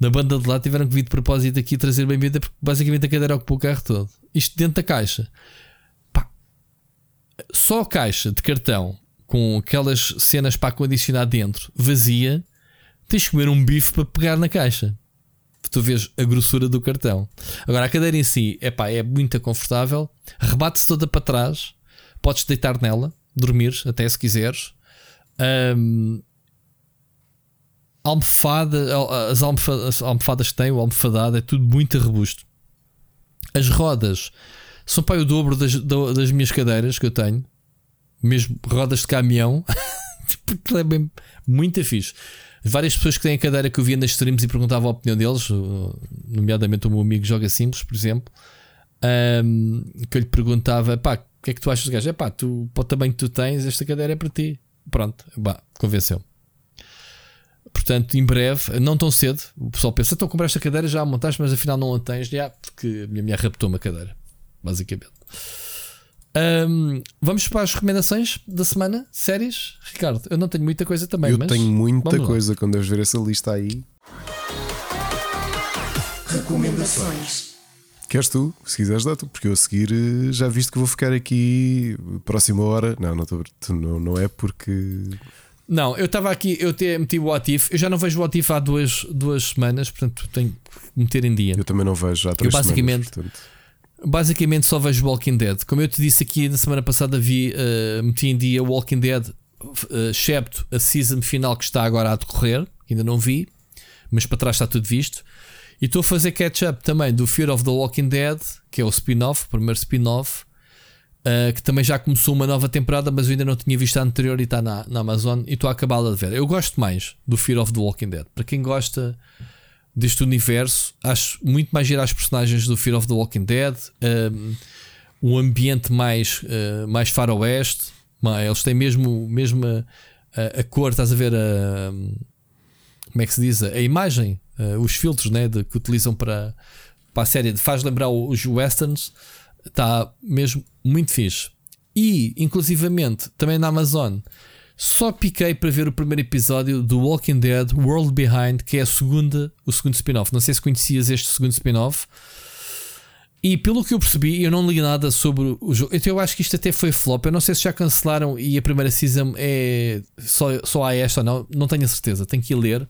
na banda de lá, tiveram que vir de propósito aqui trazer bem miúda, porque basicamente a cadeira ocupou o carro todo. Isto dentro da caixa. Pá, só a caixa de cartão com aquelas cenas para acondicionar dentro, vazia, tens de comer um bife para pegar na caixa. Tu vês a grossura do cartão. Agora, a cadeira em si epá, é muito confortável, rebate-se toda para trás, podes deitar nela, dormir até se quiseres. Um, almofada, as almofadas, as almofadas que tem, o almofadado, é tudo muito robusto. As rodas são para o dobro das, das minhas cadeiras que eu tenho, mesmo rodas de caminhão, tipo, é bem, muito fixe. Várias pessoas que têm a cadeira que eu via nas streams e perguntavam a opinião deles, nomeadamente o meu amigo Joga Simples, por exemplo, um, que eu lhe perguntava: pá, o que é que tu achas gajo? É pá, tu, para o tamanho que tu tens, esta cadeira é para ti. Pronto, convenceu. Portanto, em breve, não tão cedo, o pessoal pensa: estou a esta cadeira, já a montaste, mas afinal não a tens, já, porque a minha mulher raptou uma cadeira, basicamente. Um, vamos para as recomendações da semana, séries. Ricardo, eu não tenho muita coisa também. Eu mas tenho muita coisa quando eu ver essa lista aí. Recomendações. Queres tu? Se quiseres, dá tu, porque eu a seguir eh, já viste que vou ficar aqui próxima hora. Não, não, tô, não, não é porque. Não, eu estava aqui, eu te, meti o What If, eu já não vejo o What If há duas, duas semanas, portanto tenho que meter em dia. Eu também não vejo há três eu, basicamente, semanas. Portanto basicamente só vejo Walking Dead. Como eu te disse aqui na semana passada, vi, uh, meti em dia Walking Dead, uh, excepto a season final que está agora a decorrer, que ainda não vi, mas para trás está tudo visto. E estou a fazer catch-up também do Fear of the Walking Dead, que é o spin-off, o primeiro spin-off, uh, que também já começou uma nova temporada, mas eu ainda não tinha visto a anterior e está na, na Amazon e estou a acabá-la de ver. Eu gosto mais do Fear of the Walking Dead. Para quem gosta deste universo. Acho muito mais girar as personagens do Fear of the Walking Dead. Um, um ambiente mais, uh, mais faroeste. Eles têm mesmo, mesmo a, a, cor, estás a ver a. Como é que se diz? A imagem, uh, os filtros né, de, que utilizam para, para a série. Faz lembrar os westerns. Está mesmo muito fixe. E, inclusivamente, também na Amazon só piquei para ver o primeiro episódio do Walking Dead World Behind, que é a segunda, o segundo spin-off. Não sei se conhecias este segundo spin-off. E pelo que eu percebi, eu não li nada sobre o jogo. Então eu acho que isto até foi flop. Eu não sei se já cancelaram e a primeira season é só, só há esta ou não. Não tenho a certeza. Tenho que ir ler.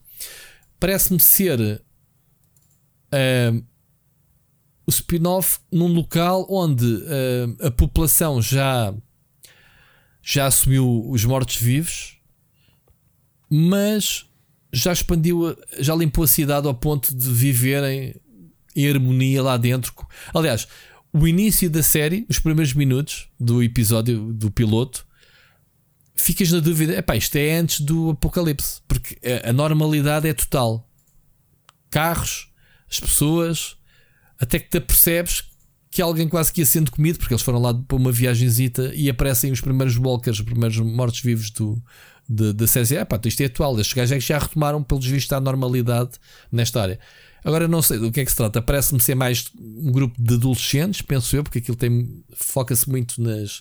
Parece-me ser uh, o spin-off num local onde uh, a população já já assumiu os mortos-vivos, mas já expandiu, já limpou a cidade ao ponto de viverem em harmonia lá dentro. Aliás, o início da série, os primeiros minutos do episódio do piloto, ficas na dúvida: epá, isto é antes do apocalipse, porque a normalidade é total. Carros, as pessoas, até que te apercebes que alguém quase que ia sendo comido, porque eles foram lá para uma viagenzita e aparecem os primeiros walkers, os primeiros mortos-vivos do, da série. Ah, pá, isto é atual. Estes gajos é que já retomaram, pelos vistos, a normalidade nesta área. Agora não sei do que é que se trata. Parece-me ser mais um grupo de adolescentes, penso eu, porque aquilo tem foca-se muito nas.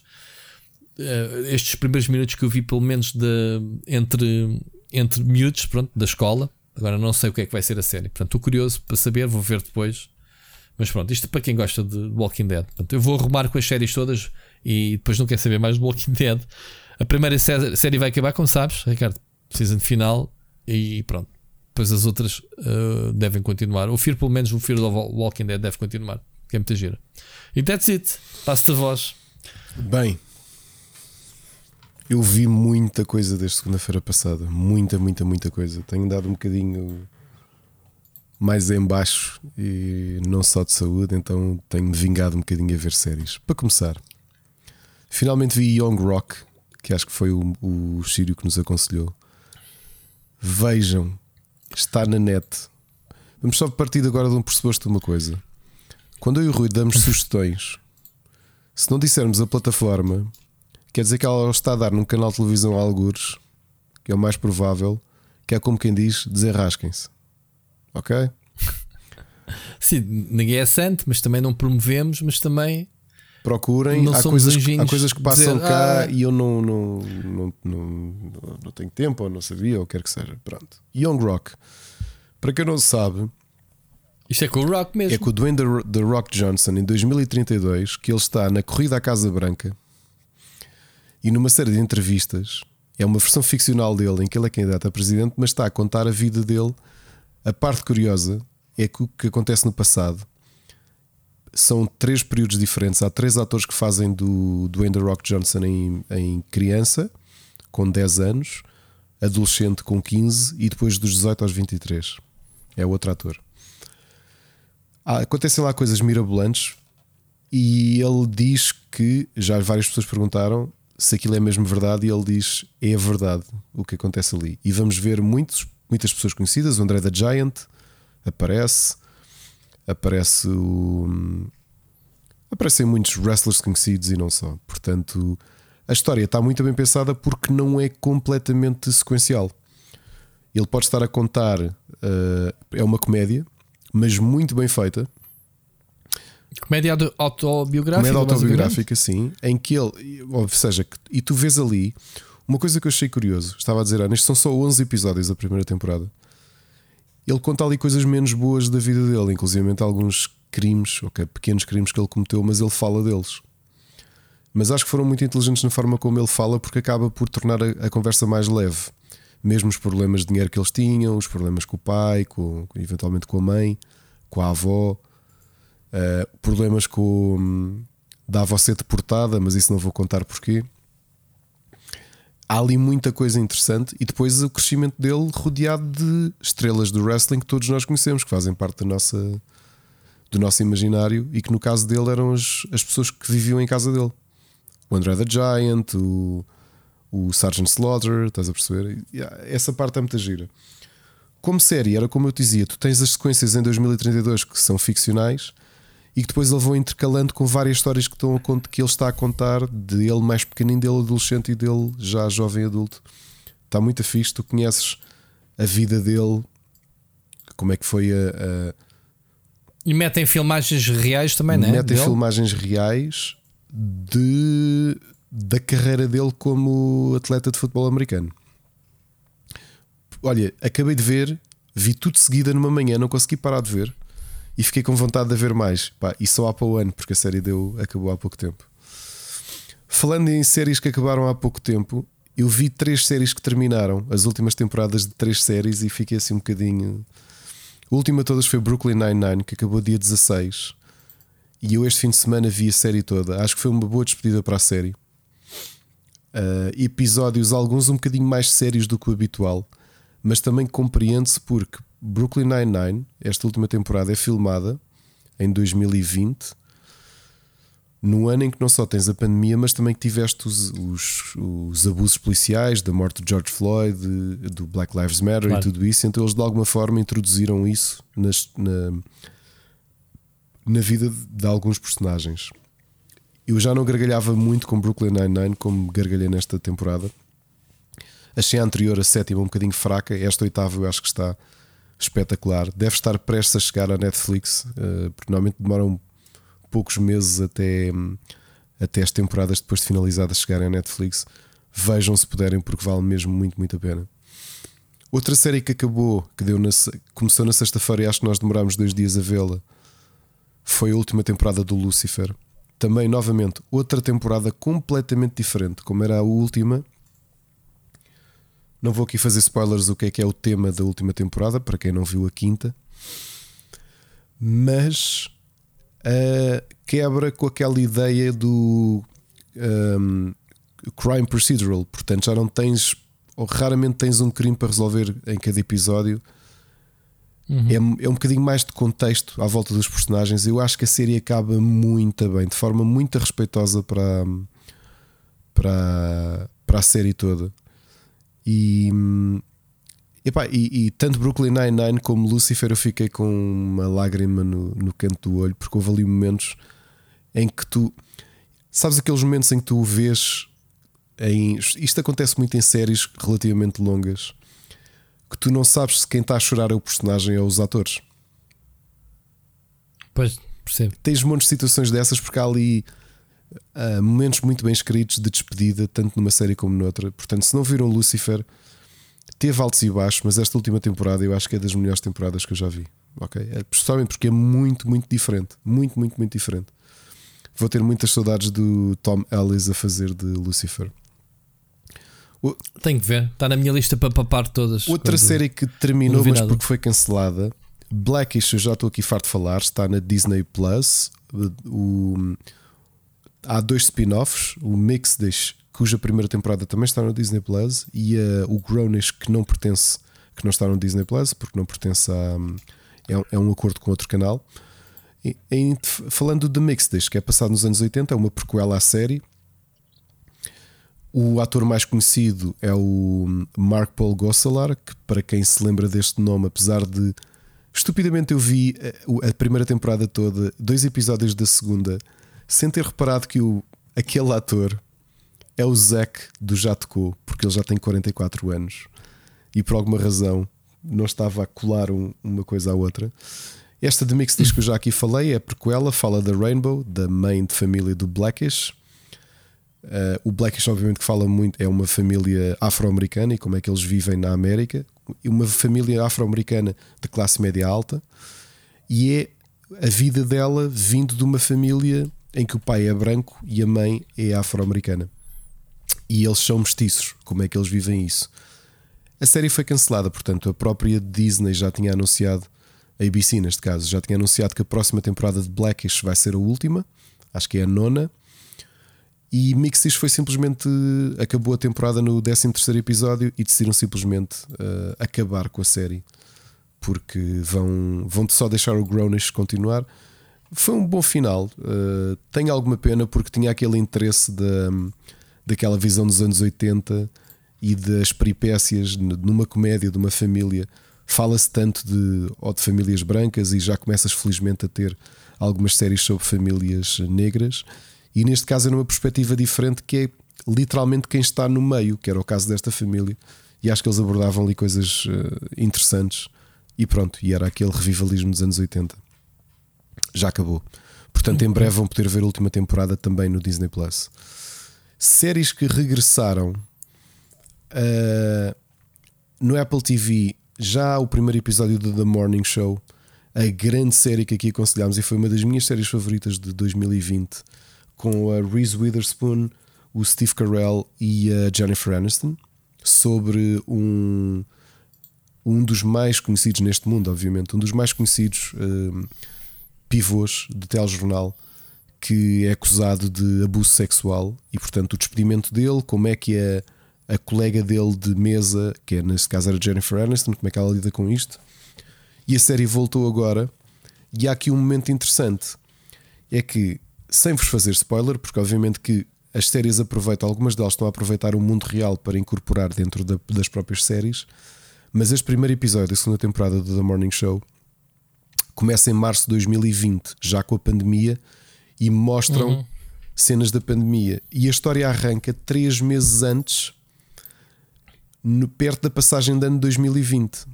Uh, estes primeiros minutos que eu vi, pelo menos de, entre, entre miúdos pronto, da escola. Agora não sei o que é que vai ser a série. Portanto, estou curioso para saber, vou ver depois. Mas pronto, isto para quem gosta de Walking Dead. Portanto, eu vou arrumar com as séries todas e depois não quer saber mais de Walking Dead. A primeira série vai acabar, como sabes, Ricardo, season final e pronto. Depois as outras uh, devem continuar. O Fear, pelo menos, o Fear of Walking Dead deve continuar, que é muita gira. E that's it. Passo-te a voz. Bem, eu vi muita coisa desde segunda-feira passada. Muita, muita, muita coisa. Tenho dado um bocadinho mais em baixo e não só de saúde, então tenho-me vingado um bocadinho a ver séries. Para começar, finalmente vi Young Rock, que acho que foi o, o Sírio que nos aconselhou. Vejam, está na net. Vamos só partir agora de um pressuposto de uma coisa. Quando eu e o Rui damos sugestões, se não dissermos a plataforma, quer dizer que ela está a dar num canal de televisão a algures, que é o mais provável, que é como quem diz, desenrasquem-se. Ok? Sim, ninguém é santo, mas também não promovemos, mas também. Procurem, há coisas, há coisas que passam dizer, cá ah, e eu não, não, não, não, não tenho tempo, ou não sabia, ou quer que seja. Pronto. Young Rock, para quem não sabe, isto é com o Rock mesmo. É com o Dwayne The Rock Johnson em 2032 que ele está na corrida à Casa Branca e numa série de entrevistas é uma versão ficcional dele em que ele é candidato a presidente, mas está a contar a vida dele. A parte curiosa é que o que acontece no passado são três períodos diferentes. Há três atores que fazem do Dwayne Rock Johnson em, em criança, com 10 anos, adolescente com 15 e depois dos 18 aos 23. É outro ator. Acontecem lá coisas mirabolantes e ele diz que já várias pessoas perguntaram se aquilo é mesmo verdade e ele diz é verdade o que acontece ali. E vamos ver muitos, muitas pessoas conhecidas. O André da Giant aparece, aparece o. Aparecem muitos wrestlers conhecidos e não só. Portanto, a história está muito bem pensada porque não é completamente sequencial. Ele pode estar a contar, uh, é uma comédia, mas muito bem feita. Comédia autobiográfica. Comédia autobiográfica, sim, em que ele, ou seja, e tu vês ali uma coisa que eu achei curioso. Estava a dizer, ah, nestes são só 11 episódios da primeira temporada. Ele conta ali coisas menos boas da vida dele, inclusive alguns crimes, okay, pequenos crimes que ele cometeu, mas ele fala deles. Mas acho que foram muito inteligentes na forma como ele fala, porque acaba por tornar a, a conversa mais leve. Mesmo os problemas de dinheiro que eles tinham, os problemas com o pai, com, eventualmente com a mãe, com a avó, uh, problemas com hum, da avó ser deportada, mas isso não vou contar porquê. Há ali muita coisa interessante e depois o crescimento dele rodeado de estrelas do wrestling que todos nós conhecemos, que fazem parte da nossa, do nosso imaginário e que no caso dele eram as, as pessoas que viviam em casa dele. O André the Giant, o, o Sergeant Slaughter, estás a perceber? Essa parte é muita gira. Como série, era como eu te dizia, tu tens as sequências em 2032 que são ficcionais e que depois ele vão intercalando com várias histórias que, estão a que ele está a contar de ele mais pequenino, dele adolescente e dele já jovem adulto. Está muito fixe, tu conheces a vida dele, como é que foi a. a... E metem filmagens reais também, não é? Metem dele? filmagens reais de, da carreira dele como atleta de futebol americano. Olha, acabei de ver, vi tudo de seguida numa manhã, não consegui parar de ver e fiquei com vontade de ver mais. Pá, e só há para o ano, porque a série deu, acabou há pouco tempo. Falando em séries que acabaram há pouco tempo, eu vi três séries que terminaram, as últimas temporadas de três séries, e fiquei assim um bocadinho. A última todas foi Brooklyn Nine-Nine, que acabou dia 16. E eu este fim de semana vi a série toda. Acho que foi uma boa despedida para a série. Uh, episódios, alguns um bocadinho mais sérios do que o habitual, mas também compreende-se porque Brooklyn Nine-Nine, esta última temporada, é filmada em 2020, no ano em que não só tens a pandemia, mas também que tiveste os, os, os abusos policiais, da morte de George Floyd, do Black Lives Matter claro. e tudo isso. Então eles de alguma forma introduziram isso nas, na, na vida de alguns personagens. Eu já não gargalhava muito com Brooklyn Nine-Nine como gargalhei nesta temporada. Achei a anterior, a sétima, um bocadinho fraca. Esta oitava eu acho que está espetacular. Deve estar prestes a chegar à Netflix, eh, porque normalmente demoram poucos meses até, até as temporadas depois de finalizadas chegarem à Netflix. Vejam se puderem, porque vale mesmo muito, muito a pena. Outra série que acabou, que deu na, começou na sexta-feira e acho que nós demorámos dois dias a vê-la foi a última temporada do Lucifer. Também, novamente, outra temporada completamente diferente, como era a última. Não vou aqui fazer spoilers o que é que é o tema da última temporada, para quem não viu a quinta. Mas uh, quebra com aquela ideia do um, crime procedural. Portanto, já não tens, ou raramente tens um crime para resolver em cada episódio Uhum. É, é um bocadinho mais de contexto à volta dos personagens. Eu acho que a série acaba muito bem, de forma muito respeitosa para, para, para a série toda. E, epá, e, e tanto Brooklyn Nine-Nine como Lucifer eu fiquei com uma lágrima no, no canto do olho, porque houve ali momentos em que tu sabes aqueles momentos em que tu vês em, isto acontece muito em séries relativamente longas que tu não sabes se quem está a chorar é o personagem ou os atores. Pois, percebo. Tens montes de situações dessas porque há ali uh, momentos muito bem escritos de despedida, tanto numa série como noutra. Portanto, se não viram Lucifer, teve altos e baixos, mas esta última temporada eu acho que é das melhores temporadas que eu já vi. Ok? É, principalmente porque é muito, muito diferente. Muito, muito, muito diferente. Vou ter muitas saudades do Tom Ellis a fazer de Lucifer. Tenho que ver, está na minha lista para papar todas. Outra série que terminou, mas porque foi cancelada. Blackish, eu já estou aqui farto de falar, está na Disney Plus. O, há dois spin-offs: o Mixedish, cuja primeira temporada também está no Disney Plus, e uh, o Grownish, que não pertence, que não está no Disney Plus, porque não pertence a. É, é um acordo com outro canal. E, em, falando de Mixedish, que é passado nos anos 80, é uma prequela à série. O ator mais conhecido é o Mark Paul Gosselaar, que para quem se lembra deste nome, apesar de estupidamente eu vi eh, a primeira temporada toda, dois episódios da segunda, sem ter reparado que o, aquele ator é o Zack do Já Tocou, porque ele já tem 44 anos e por alguma razão não estava a colar um, uma coisa à outra. Esta de Mix Disc que eu já aqui falei é porque ela fala da Rainbow, da mãe de família do Blackish. Uh, o Blackish, obviamente, que fala muito, é uma família afro-americana e como é que eles vivem na América. Uma família afro-americana de classe média alta. E é a vida dela vindo de uma família em que o pai é branco e a mãe é afro-americana. E eles são mestiços. Como é que eles vivem isso? A série foi cancelada, portanto, a própria Disney já tinha anunciado, a ABC neste caso, já tinha anunciado que a próxima temporada de Blackish vai ser a última, acho que é a nona. E Mixis foi simplesmente. acabou a temporada no 13 episódio e decidiram simplesmente uh, acabar com a série. Porque vão, vão só deixar o Grownish continuar. Foi um bom final. Uh, tenho alguma pena porque tinha aquele interesse da, daquela visão dos anos 80 e das peripécias numa comédia de uma família. Fala-se tanto de, ou de famílias brancas e já começas felizmente a ter algumas séries sobre famílias negras. E neste caso é numa perspectiva diferente que é literalmente quem está no meio, que era o caso desta família. E acho que eles abordavam ali coisas uh, interessantes. E pronto, e era aquele revivalismo dos anos 80 já acabou. Portanto, em breve vão poder ver a última temporada também no Disney Plus. Séries que regressaram uh, no Apple TV, já o primeiro episódio do The Morning Show, a grande série que aqui aconselhámos e foi uma das minhas séries favoritas de 2020, com a Reese Witherspoon, o Steve Carell e a Jennifer Aniston, sobre um, um dos mais conhecidos neste mundo, obviamente, um dos mais conhecidos. Uh, pivôs de telejornal que é acusado de abuso sexual e, portanto, o despedimento dele, como é que é a colega dele de mesa, que é, neste caso era Jennifer Aniston, como é que ela lida com isto. E a série voltou agora. E há aqui um momento interessante: é que, sem vos fazer spoiler, porque obviamente que as séries aproveitam, algumas delas estão a aproveitar o mundo real para incorporar dentro da, das próprias séries, mas este primeiro episódio da segunda temporada do The Morning Show começa em março de 2020, já com a pandemia, e mostram uhum. cenas da pandemia. E a história arranca três meses antes, no, perto da passagem de ano 2020.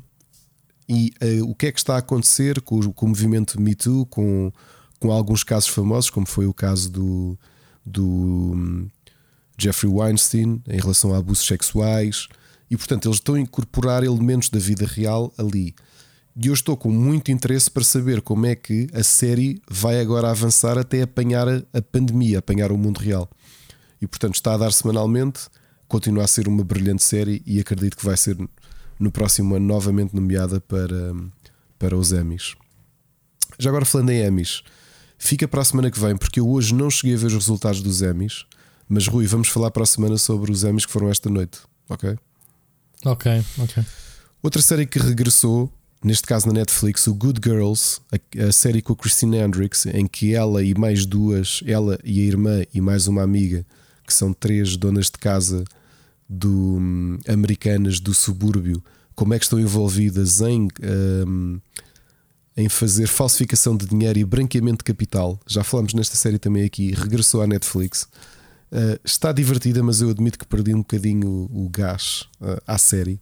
E uh, o que é que está a acontecer com, o, com o movimento Me Too, com, com alguns casos famosos, como foi o caso do, do um, Jeffrey Weinstein em relação a abusos sexuais. E portanto, eles estão a incorporar elementos da vida real ali. E eu estou com muito interesse para saber como é que a série vai agora avançar até apanhar a, pandemia, apanhar o mundo real. E portanto está a dar semanalmente, continua a ser uma brilhante série e acredito que vai ser no próximo ano novamente nomeada para, para os Emmys. Já agora falando em Emmys, fica para a semana que vem, porque eu hoje não cheguei a ver os resultados dos Emmys, mas Rui, vamos falar para a semana sobre os Emmys que foram esta noite, ok? Ok, ok. Outra série que regressou neste caso na Netflix, o Good Girls, a, a, série com a Christina Hendricks, em que ela e mais duas, ela e a irmã e mais uma amiga, que são três donas de casa do, um, americanas do subúrbio, como é que estão envolvidas em, um, em fazer falsificação de dinheiro e branqueamento de capital. Já falamos nesta série também aqui, regressou à Netflix. Uh, está divertida, mas eu admito que perdi um bocadinho o, o gás uh, à série.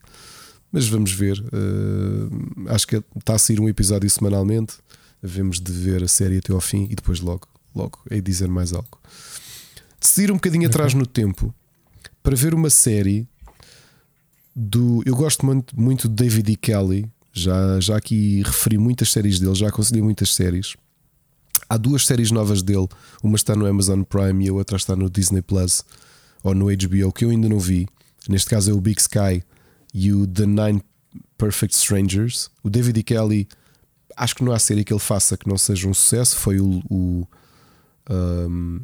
Mas vamos ver. Uh, acho que está a sair um episódio semanalmente. Devemos de ver a série até ao fim e depois logo, logo, é dizer mais algo. Decidir um bocadinho okay. atrás no tempo para ver uma série do. Eu gosto muito, muito de David E. Kelly. Já, já aqui referi muitas séries dele, já aconselhei muitas séries. Há duas séries novas dele, uma está no Amazon Prime e a outra está no Disney Plus ou no HBO, que eu ainda não vi Neste caso é o Big Sky e o The Nine Perfect Strangers. O David e Kelly, acho que não há série que ele faça que não seja um sucesso. Foi o, o um,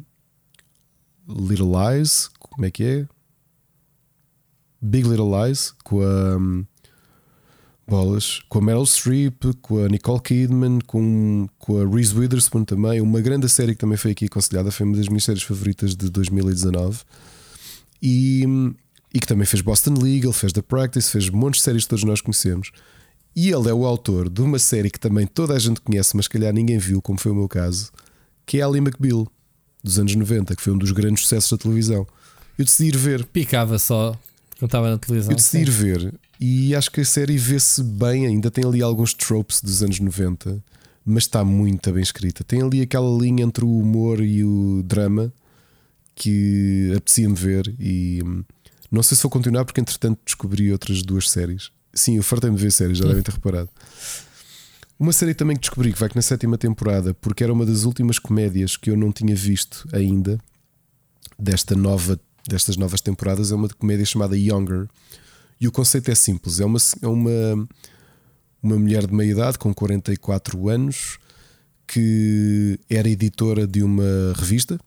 Little Lies, como é que é? Big Little Lies com a um, bolas, com a Meryl Streep, com a Nicole Kidman, com, com a Reese Witherspoon também. Uma grande série que também foi aqui aconselhada, foi uma das minhas séries favoritas de 2019. E, e que também fez Boston Legal, fez The Practice, fez montes de séries que todos nós conhecemos. E ele é o autor de uma série que também toda a gente conhece, mas calhar ninguém viu, como foi o meu caso, que é Ali McBeal, dos anos 90, que foi um dos grandes sucessos da televisão. Eu decidi ir ver. Picava só quando estava na televisão. Eu decidi ir ver e acho que a série vê-se bem, ainda tem ali alguns tropes dos anos 90, mas está muito bem escrita. Tem ali aquela linha entre o humor e o drama que apetecia-me ver e hum, não sei se vou continuar porque entretanto descobri outras duas séries. Sim, eu fartei-me ver séries, já devem ter reparado. Uma série também que descobri que vai na sétima temporada, porque era uma das últimas comédias que eu não tinha visto ainda desta nova, destas novas temporadas, é uma comédia chamada Younger. E o conceito é simples: é uma, é uma, uma mulher de meia idade com 44 anos que era editora de uma revista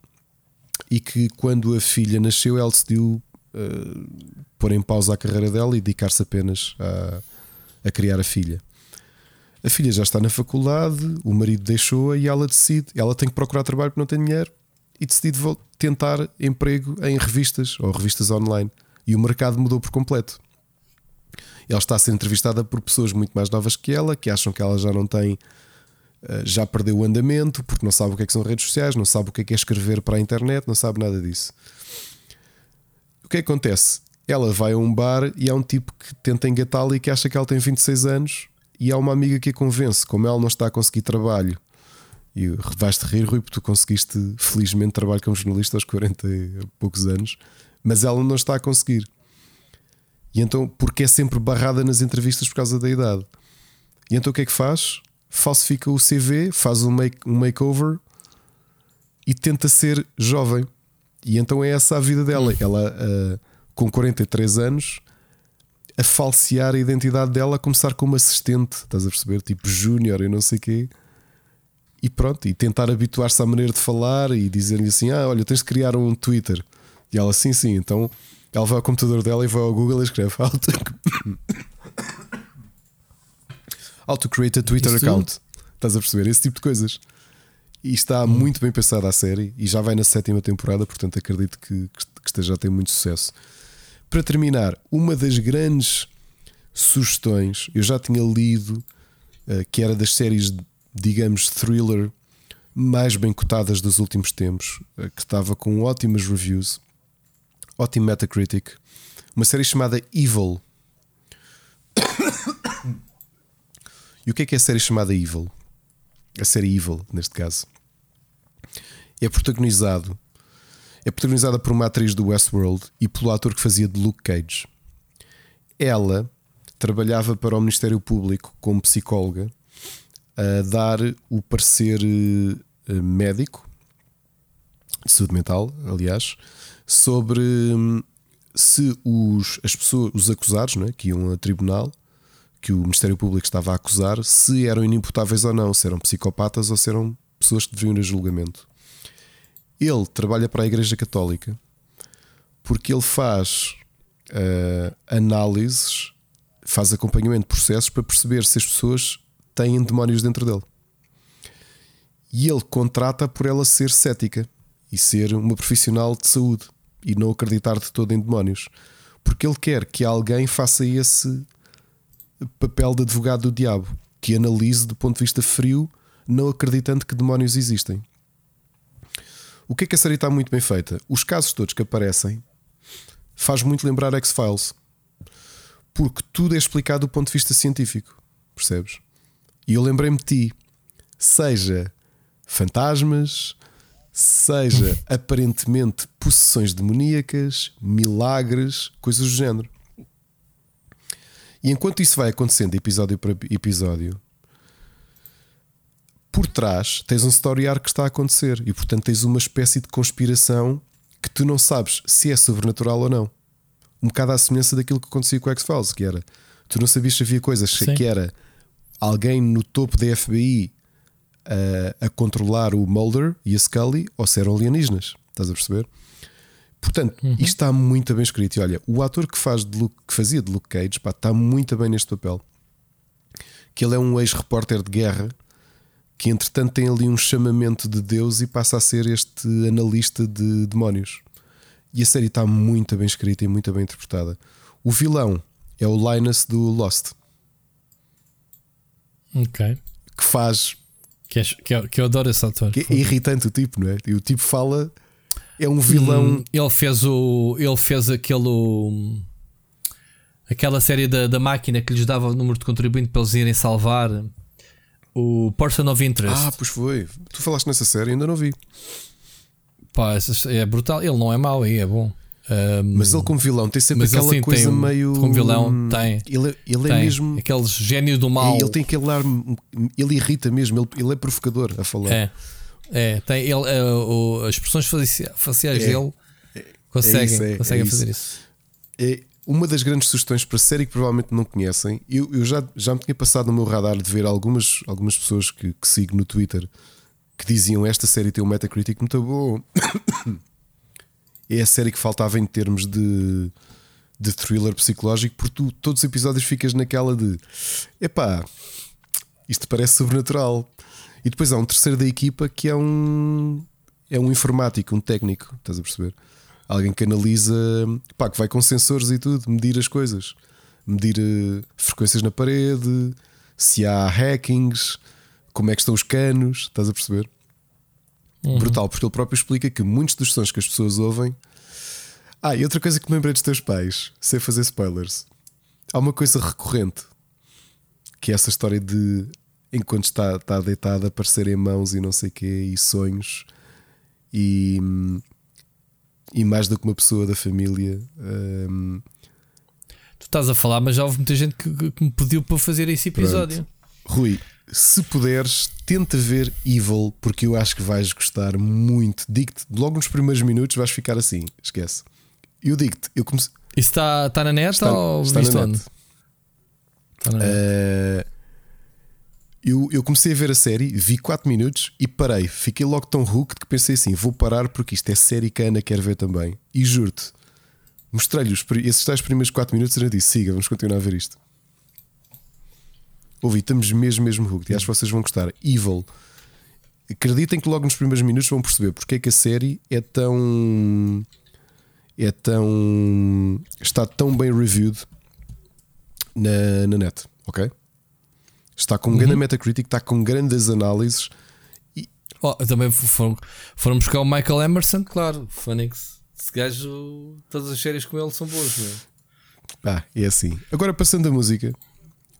e que, quando a filha nasceu, ela decidiu pôr em pausa a carreira dela e dedicar-se apenas a, a criar a filha. A filha já está na faculdade, o marido deixou-a e ela decide, ela tem que procurar trabalho porque não tem dinheiro e decide tentar emprego em revistas ou revistas online. E o mercado mudou por completo. Ela está a ser entrevistada por pessoas muito mais novas que ela, que acham que ela já não tem, eh, já perdeu o andamento, porque não sabe o que é que são redes sociais, não sabe o que é que é escrever para a internet, não sabe nada disso. Que acontece? Ela vai a um bar e há um tipo que tenta engatá-la e que acha que ela tem 26 anos e há uma amiga que a convence, como ela não está a conseguir trabalho. E vais-te rir, Rui, porque tu conseguiste felizmente trabalho como jornalista aos 40 e poucos anos, mas ela não está a conseguir. E então, porque é sempre barrada nas entrevistas por causa da idade. E então o que é que faz? Falsifica o CV, faz um, make, um makeover e tenta ser jovem. E então é essa a vida dela. Ela, uh, com 43 anos, a falsear a identidade dela, a começar como assistente, estás a perceber? Tipo júnior e não sei o quê. E pronto, e tentar habituar-se à maneira de falar e dizer-lhe assim: Ah, olha, tens de criar um Twitter. E ela, sim, sim. Então ela vai ao computador dela e vai ao Google e escreve How to, How to create a Twitter Isso account. Estás a perceber? Esse tipo de coisas. E está hum. muito bem pensada a série e já vai na sétima temporada, portanto acredito que, que esteja a ter muito sucesso. Para terminar, uma das grandes sugestões, eu já tinha lido uh, que era das séries, digamos, thriller mais bem cotadas dos últimos tempos, uh, que estava com ótimas reviews, ótimo Metacritic, uma série chamada Evil. e o que é que é a série chamada Evil? A série Evil, neste caso. É protagonizado é protagonizada por uma atriz do Westworld e pelo ator que fazia de Luke Cage. Ela trabalhava para o Ministério Público como psicóloga a dar o parecer eh, médico de saúde mental, aliás, sobre hum, se os, as pessoas, os acusados é, que iam a tribunal, que o Ministério Público estava a acusar, se eram inimputáveis ou não, se eram psicopatas ou se eram pessoas que deveriam ir a julgamento. Ele trabalha para a Igreja Católica porque ele faz uh, análises, faz acompanhamento de processos para perceber se as pessoas têm demónios dentro dele. E ele contrata por ela ser cética e ser uma profissional de saúde e não acreditar de todo em demónios, porque ele quer que alguém faça esse papel de advogado do diabo, que analise do ponto de vista frio, não acreditando que demónios existem. O que é que a série está muito bem feita? Os casos todos que aparecem faz muito lembrar X-Files. Porque tudo é explicado do ponto de vista científico. Percebes? E eu lembrei-me de ti. Seja fantasmas, seja aparentemente possessões demoníacas, milagres, coisas do género. E enquanto isso vai acontecendo episódio por episódio, por trás tens um story arc que está a acontecer e portanto tens uma espécie de conspiração que tu não sabes se é sobrenatural ou não. um bocado à semelhança daquilo que acontecia com o X-Files, que era tu não sabias se havia coisas Sim. que era alguém no topo da FBI a, a controlar o Mulder e a Scully ou se eram alienígenas. Estás a perceber? Portanto, uhum. isto está muito bem escrito. E olha, o ator que, faz de Luke, que fazia de Luke Cage pá, está muito bem neste papel. Que ele é um ex-repórter de guerra que, entretanto, tem ali um chamamento de Deus e passa a ser este analista de demónios. E a série está muito bem escrita e muito bem interpretada. O vilão é o Linus do Lost. Ok. Que faz. Que, é, que, é, que eu adoro esse ator. Que é irritante o tipo, não é? E o tipo fala é um vilão. Hum, ele fez o. Ele fez aquele. Aquela série da, da máquina que lhes dava o número de contribuinte para eles irem salvar o Person of Interest. Ah, pois foi. Tu falaste nessa série, ainda não vi. Pá, é brutal. Ele não é mau aí, é bom. Um, mas ele, como vilão, tem sempre aquela assim, coisa meio. Como vilão, tem. Ele, é, ele é tem, é mesmo. Aquele gênio do mal. Ele tem aquele ar. Ele irrita mesmo. Ele, ele é provocador a falar. É. É, tem ele, uh, o, as expressões faciais é, dele conseguem, é isso, é, conseguem fazer isso. É uma das grandes sugestões para série que provavelmente não conhecem. Eu, eu já, já me tinha passado no meu radar de ver algumas, algumas pessoas que, que sigo no Twitter que diziam esta série tem um Metacritic muito bom. é a série que faltava em termos de, de thriller psicológico, porque tu, todos os episódios ficas naquela de epá, isto parece sobrenatural. E depois há um terceiro da equipa que é um é um informático, um técnico, estás a perceber? Alguém que analisa, pá, que vai com sensores e tudo, medir as coisas, medir uh, frequências na parede, se há hackings, como é que estão os canos, estás a perceber? Uhum. Brutal, porque ele próprio explica que muitos dos sons que as pessoas ouvem. Ah, e outra coisa que me lembrei dos teus pais, sem fazer spoilers. Há uma coisa recorrente que é essa história de enquanto está, está deitado, aparecerem mãos e não sei o quê, e sonhos, e, e mais do que uma pessoa da família. Um... Tu estás a falar, mas já houve muita gente que, que me pediu para fazer esse episódio. Pronto. Rui, se puderes, tenta ver Evil, porque eu acho que vais gostar muito. Digo-te, logo nos primeiros minutos vais ficar assim, esquece. Eu digo-te, eu comecei. Isso está, está na net está, ou está na net? Está na net. Uh, eu, eu comecei a ver a série, vi 4 minutos e parei. Fiquei logo tão hooked que pensei assim: vou parar porque isto é série que a Ana quer ver também. E juro-te, mostrei-lhe esses tais primeiros 4 minutos e eu disse: siga, vamos continuar a ver isto. Ouvi, estamos mesmo, mesmo hooked. E acho que vocês vão gostar. Evil. Acreditem que logo nos primeiros minutos vão perceber porque é que a série é tão. É tão. Está tão bem reviewed na, na net, ok? Está com um uhum. grande Metacritic, está com grandes análises. E... Oh, também foram, foram buscar o Michael Emerson, claro. Phoenix. Esse gajo, todas as séries com ele são boas, não é? Ah, é assim. Agora passando a música,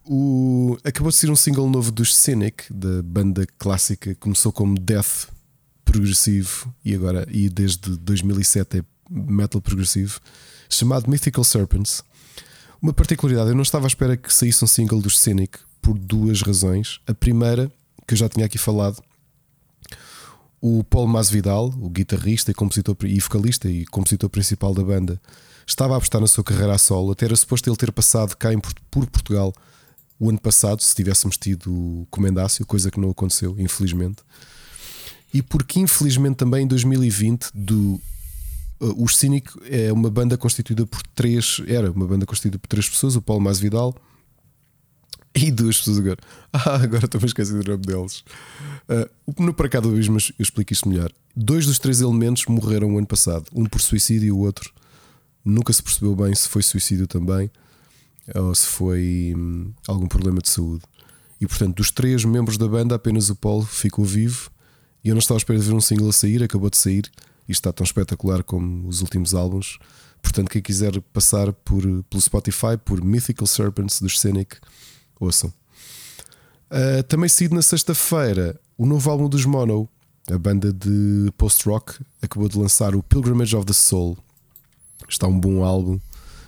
o... acabou de ser um single novo dos Cynic, da banda clássica. Começou como death progressivo e agora, e desde 2007 é metal progressivo, chamado Mythical Serpents. Uma particularidade, eu não estava à espera que saísse um single dos Cynic, por duas razões. A primeira, que eu já tinha aqui falado, o Paulo Masvidal, o guitarrista e compositor e vocalista e compositor principal da banda, estava a apostar na sua carreira a solo. Até era suposto ele ter passado cá em, por Portugal o ano passado, se tivéssemos tido comendácio, coisa que não aconteceu, infelizmente. E porque, infelizmente, também em 2020, do, uh, o Cínico é uma banda constituída por três. Era uma banda constituída por três pessoas: o Paulo Masvidal, e duas pessoas agora. Ah, agora estou a esquecer do nome deles. Uh, no Para Cá do Abismo eu explico isto melhor. Dois dos três elementos morreram o ano passado. Um por suicídio e o outro nunca se percebeu bem se foi suicídio também ou se foi hum, algum problema de saúde. E portanto, dos três membros da banda, apenas o Paulo ficou vivo. E eu não estava à espera de ver um single a sair, acabou de sair. E está tão espetacular como os últimos álbuns. Portanto, quem quiser passar por, pelo Spotify, por Mythical Serpents dos Scenic Ouçam. Uh, também saído na sexta-feira o novo álbum dos Mono, a banda de post-rock, acabou de lançar o Pilgrimage of the Soul. Está um bom álbum,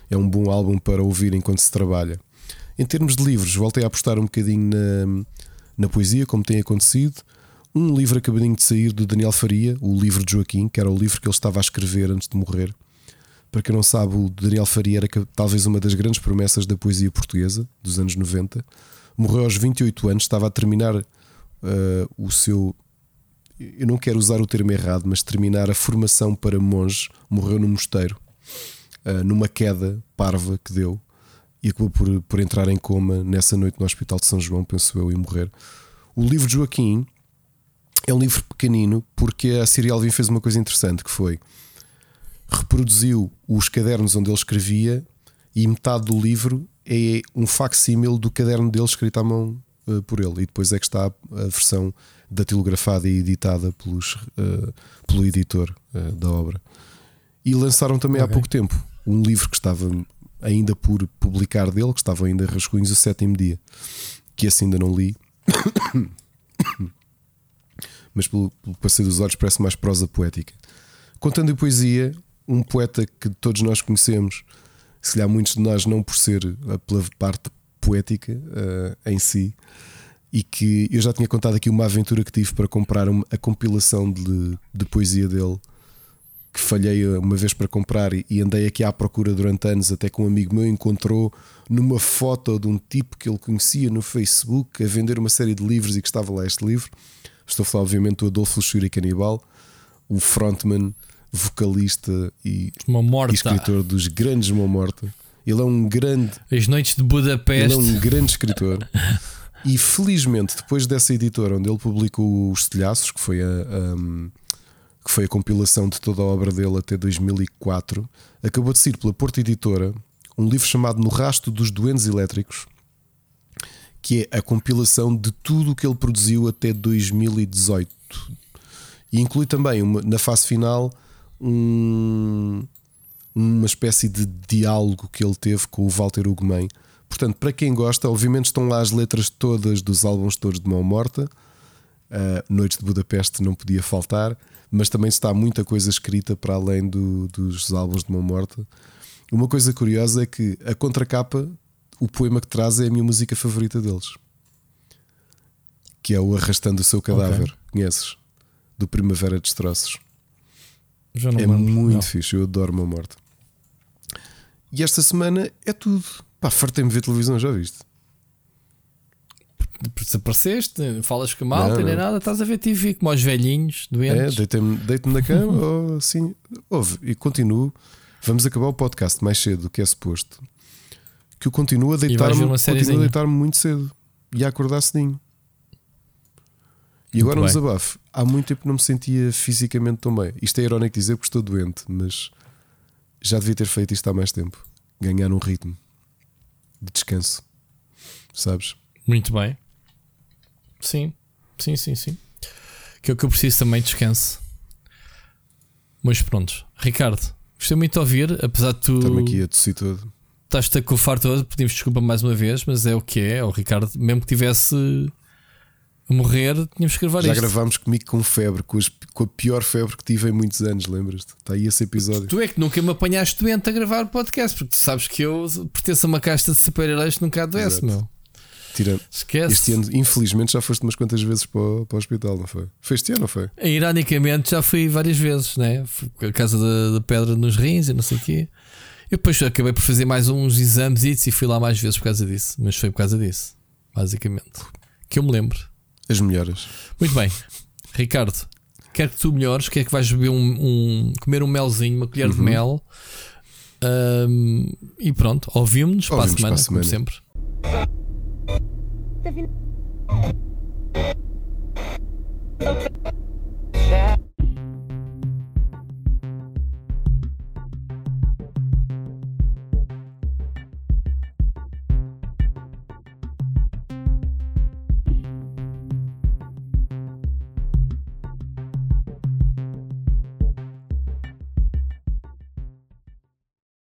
é um bom álbum para ouvir enquanto se trabalha. Em termos de livros, voltei a apostar um bocadinho na, na poesia, como tem acontecido. Um livro acabadinho de sair do Daniel Faria, o livro de Joaquim, que era o livro que ele estava a escrever antes de morrer, Para quem não sabe, o Daniel Faria era talvez uma das grandes promessas da poesia portuguesa dos anos 90. Morreu aos 28 anos, estava a terminar uh, o seu. Eu não quero usar o termo errado, mas terminar a formação para monge. Morreu no mosteiro, uh, numa queda parva que deu e acabou por, por entrar em coma nessa noite no Hospital de São João, penso eu, e morrer. O livro de Joaquim é um livro pequenino porque a Siri Alvin fez uma coisa interessante que foi reproduziu os cadernos onde ele escrevia e metade do livro é um facsímil do caderno dele escrito à mão uh, por ele. E depois é que está a versão datilografada e editada pelos, uh, pelo editor uh, da obra. E lançaram também okay. há pouco tempo um livro que estava ainda por publicar dele, que estava ainda rascunhos, o sétimo dia, que esse ainda não li. Mas pelo, pelo passeio dos olhos parece mais prosa poética. Contando em poesia, um poeta que todos nós conhecemos, se calhar muitos de nós não por ser pela parte poética uh, em si, e que eu já tinha contado aqui uma aventura que tive para comprar uma, a compilação de, de poesia dele, que falhei uma vez para comprar e, e andei aqui à procura durante anos, até que um amigo meu encontrou numa foto de um tipo que ele conhecia no Facebook a vender uma série de livros e que estava lá este livro. Estou a falar, obviamente, do Adolfo Luxúria Canibal, o frontman vocalista e, e escritor dos grandes Mão Morta. Ele é um grande. As Noites de Budapeste. Ele é um grande escritor. e felizmente, depois dessa editora onde ele publicou os Telhaços, que foi a, a, que foi a compilação de toda a obra dele até 2004, acabou de sair pela Porta Editora um livro chamado No Rasto dos Doentes Elétricos, que é a compilação de tudo o que ele produziu até 2018. E inclui também uma, na fase final um, uma espécie de diálogo que ele teve com o Walter Ugumem. Portanto, para quem gosta, obviamente estão lá as letras todas dos álbuns todos de Mão Morta. Uh, Noites de Budapeste não podia faltar, mas também está muita coisa escrita para além do, dos álbuns de Mão Morta. Uma coisa curiosa é que a contracapa, o poema que traz é a minha música favorita deles, que é o Arrastando o Seu Cadáver. Okay. Conheces? Do Primavera Destroços é lembro. muito não. fixe, eu adoro uma morte. E esta semana é tudo. Pá, fartei-me ver televisão, já viste? Desapareceste, falas com malta, nem nada, estás a ver TV como aos velhinhos doentes. É, deito-me deito na cama, ou assim, ouve, e continuo. Vamos acabar o podcast mais cedo do que é suposto. Que eu continuo a deitar-me continuo a deitar-me muito cedo e a acordar cedinho. E agora um desabafo. Há muito tempo não me sentia fisicamente tão bem. Isto é irónico dizer porque estou doente, mas já devia ter feito isto há mais tempo. Ganhar um ritmo de descanso. Sabes? Muito bem. Sim, sim, sim, sim. Que é o que eu preciso também, descanso. Mas pronto, Ricardo, gostei muito de ouvir, apesar de tu. Estamos aqui a tossir todo. Estás-te a cofar todo, pedimos desculpa mais uma vez, mas é o que é. O Ricardo, mesmo que tivesse a morrer, tínhamos que gravar Já isto. gravámos comigo com febre, com, as, com, a pior febre que tive em muitos anos, lembras-te? Está aí esse episódio. Tu é que nunca me apanhaste doente a gravar o podcast, porque tu sabes que eu pertenço a uma casta de super-heróis que nunca adoece, meu. Tira. Esquece. Este ano, infelizmente, já foste umas quantas vezes para o, para o hospital, não foi? Foi este ano, não foi? Ironicamente, já fui várias vezes, né? Fui a casa da, da pedra nos rins e não sei o quê. Eu depois acabei por fazer mais uns exames e fui lá mais vezes por causa disso, mas foi por causa disso, basicamente. Que eu me lembro. As melhoras. Muito bem. Ricardo, quero que tu melhores. Quer que vais beber um, um, comer um melzinho, uma colher uhum. de mel. Um, e pronto, ouvimos-nos para, a semana, para a semana, como sempre. Tá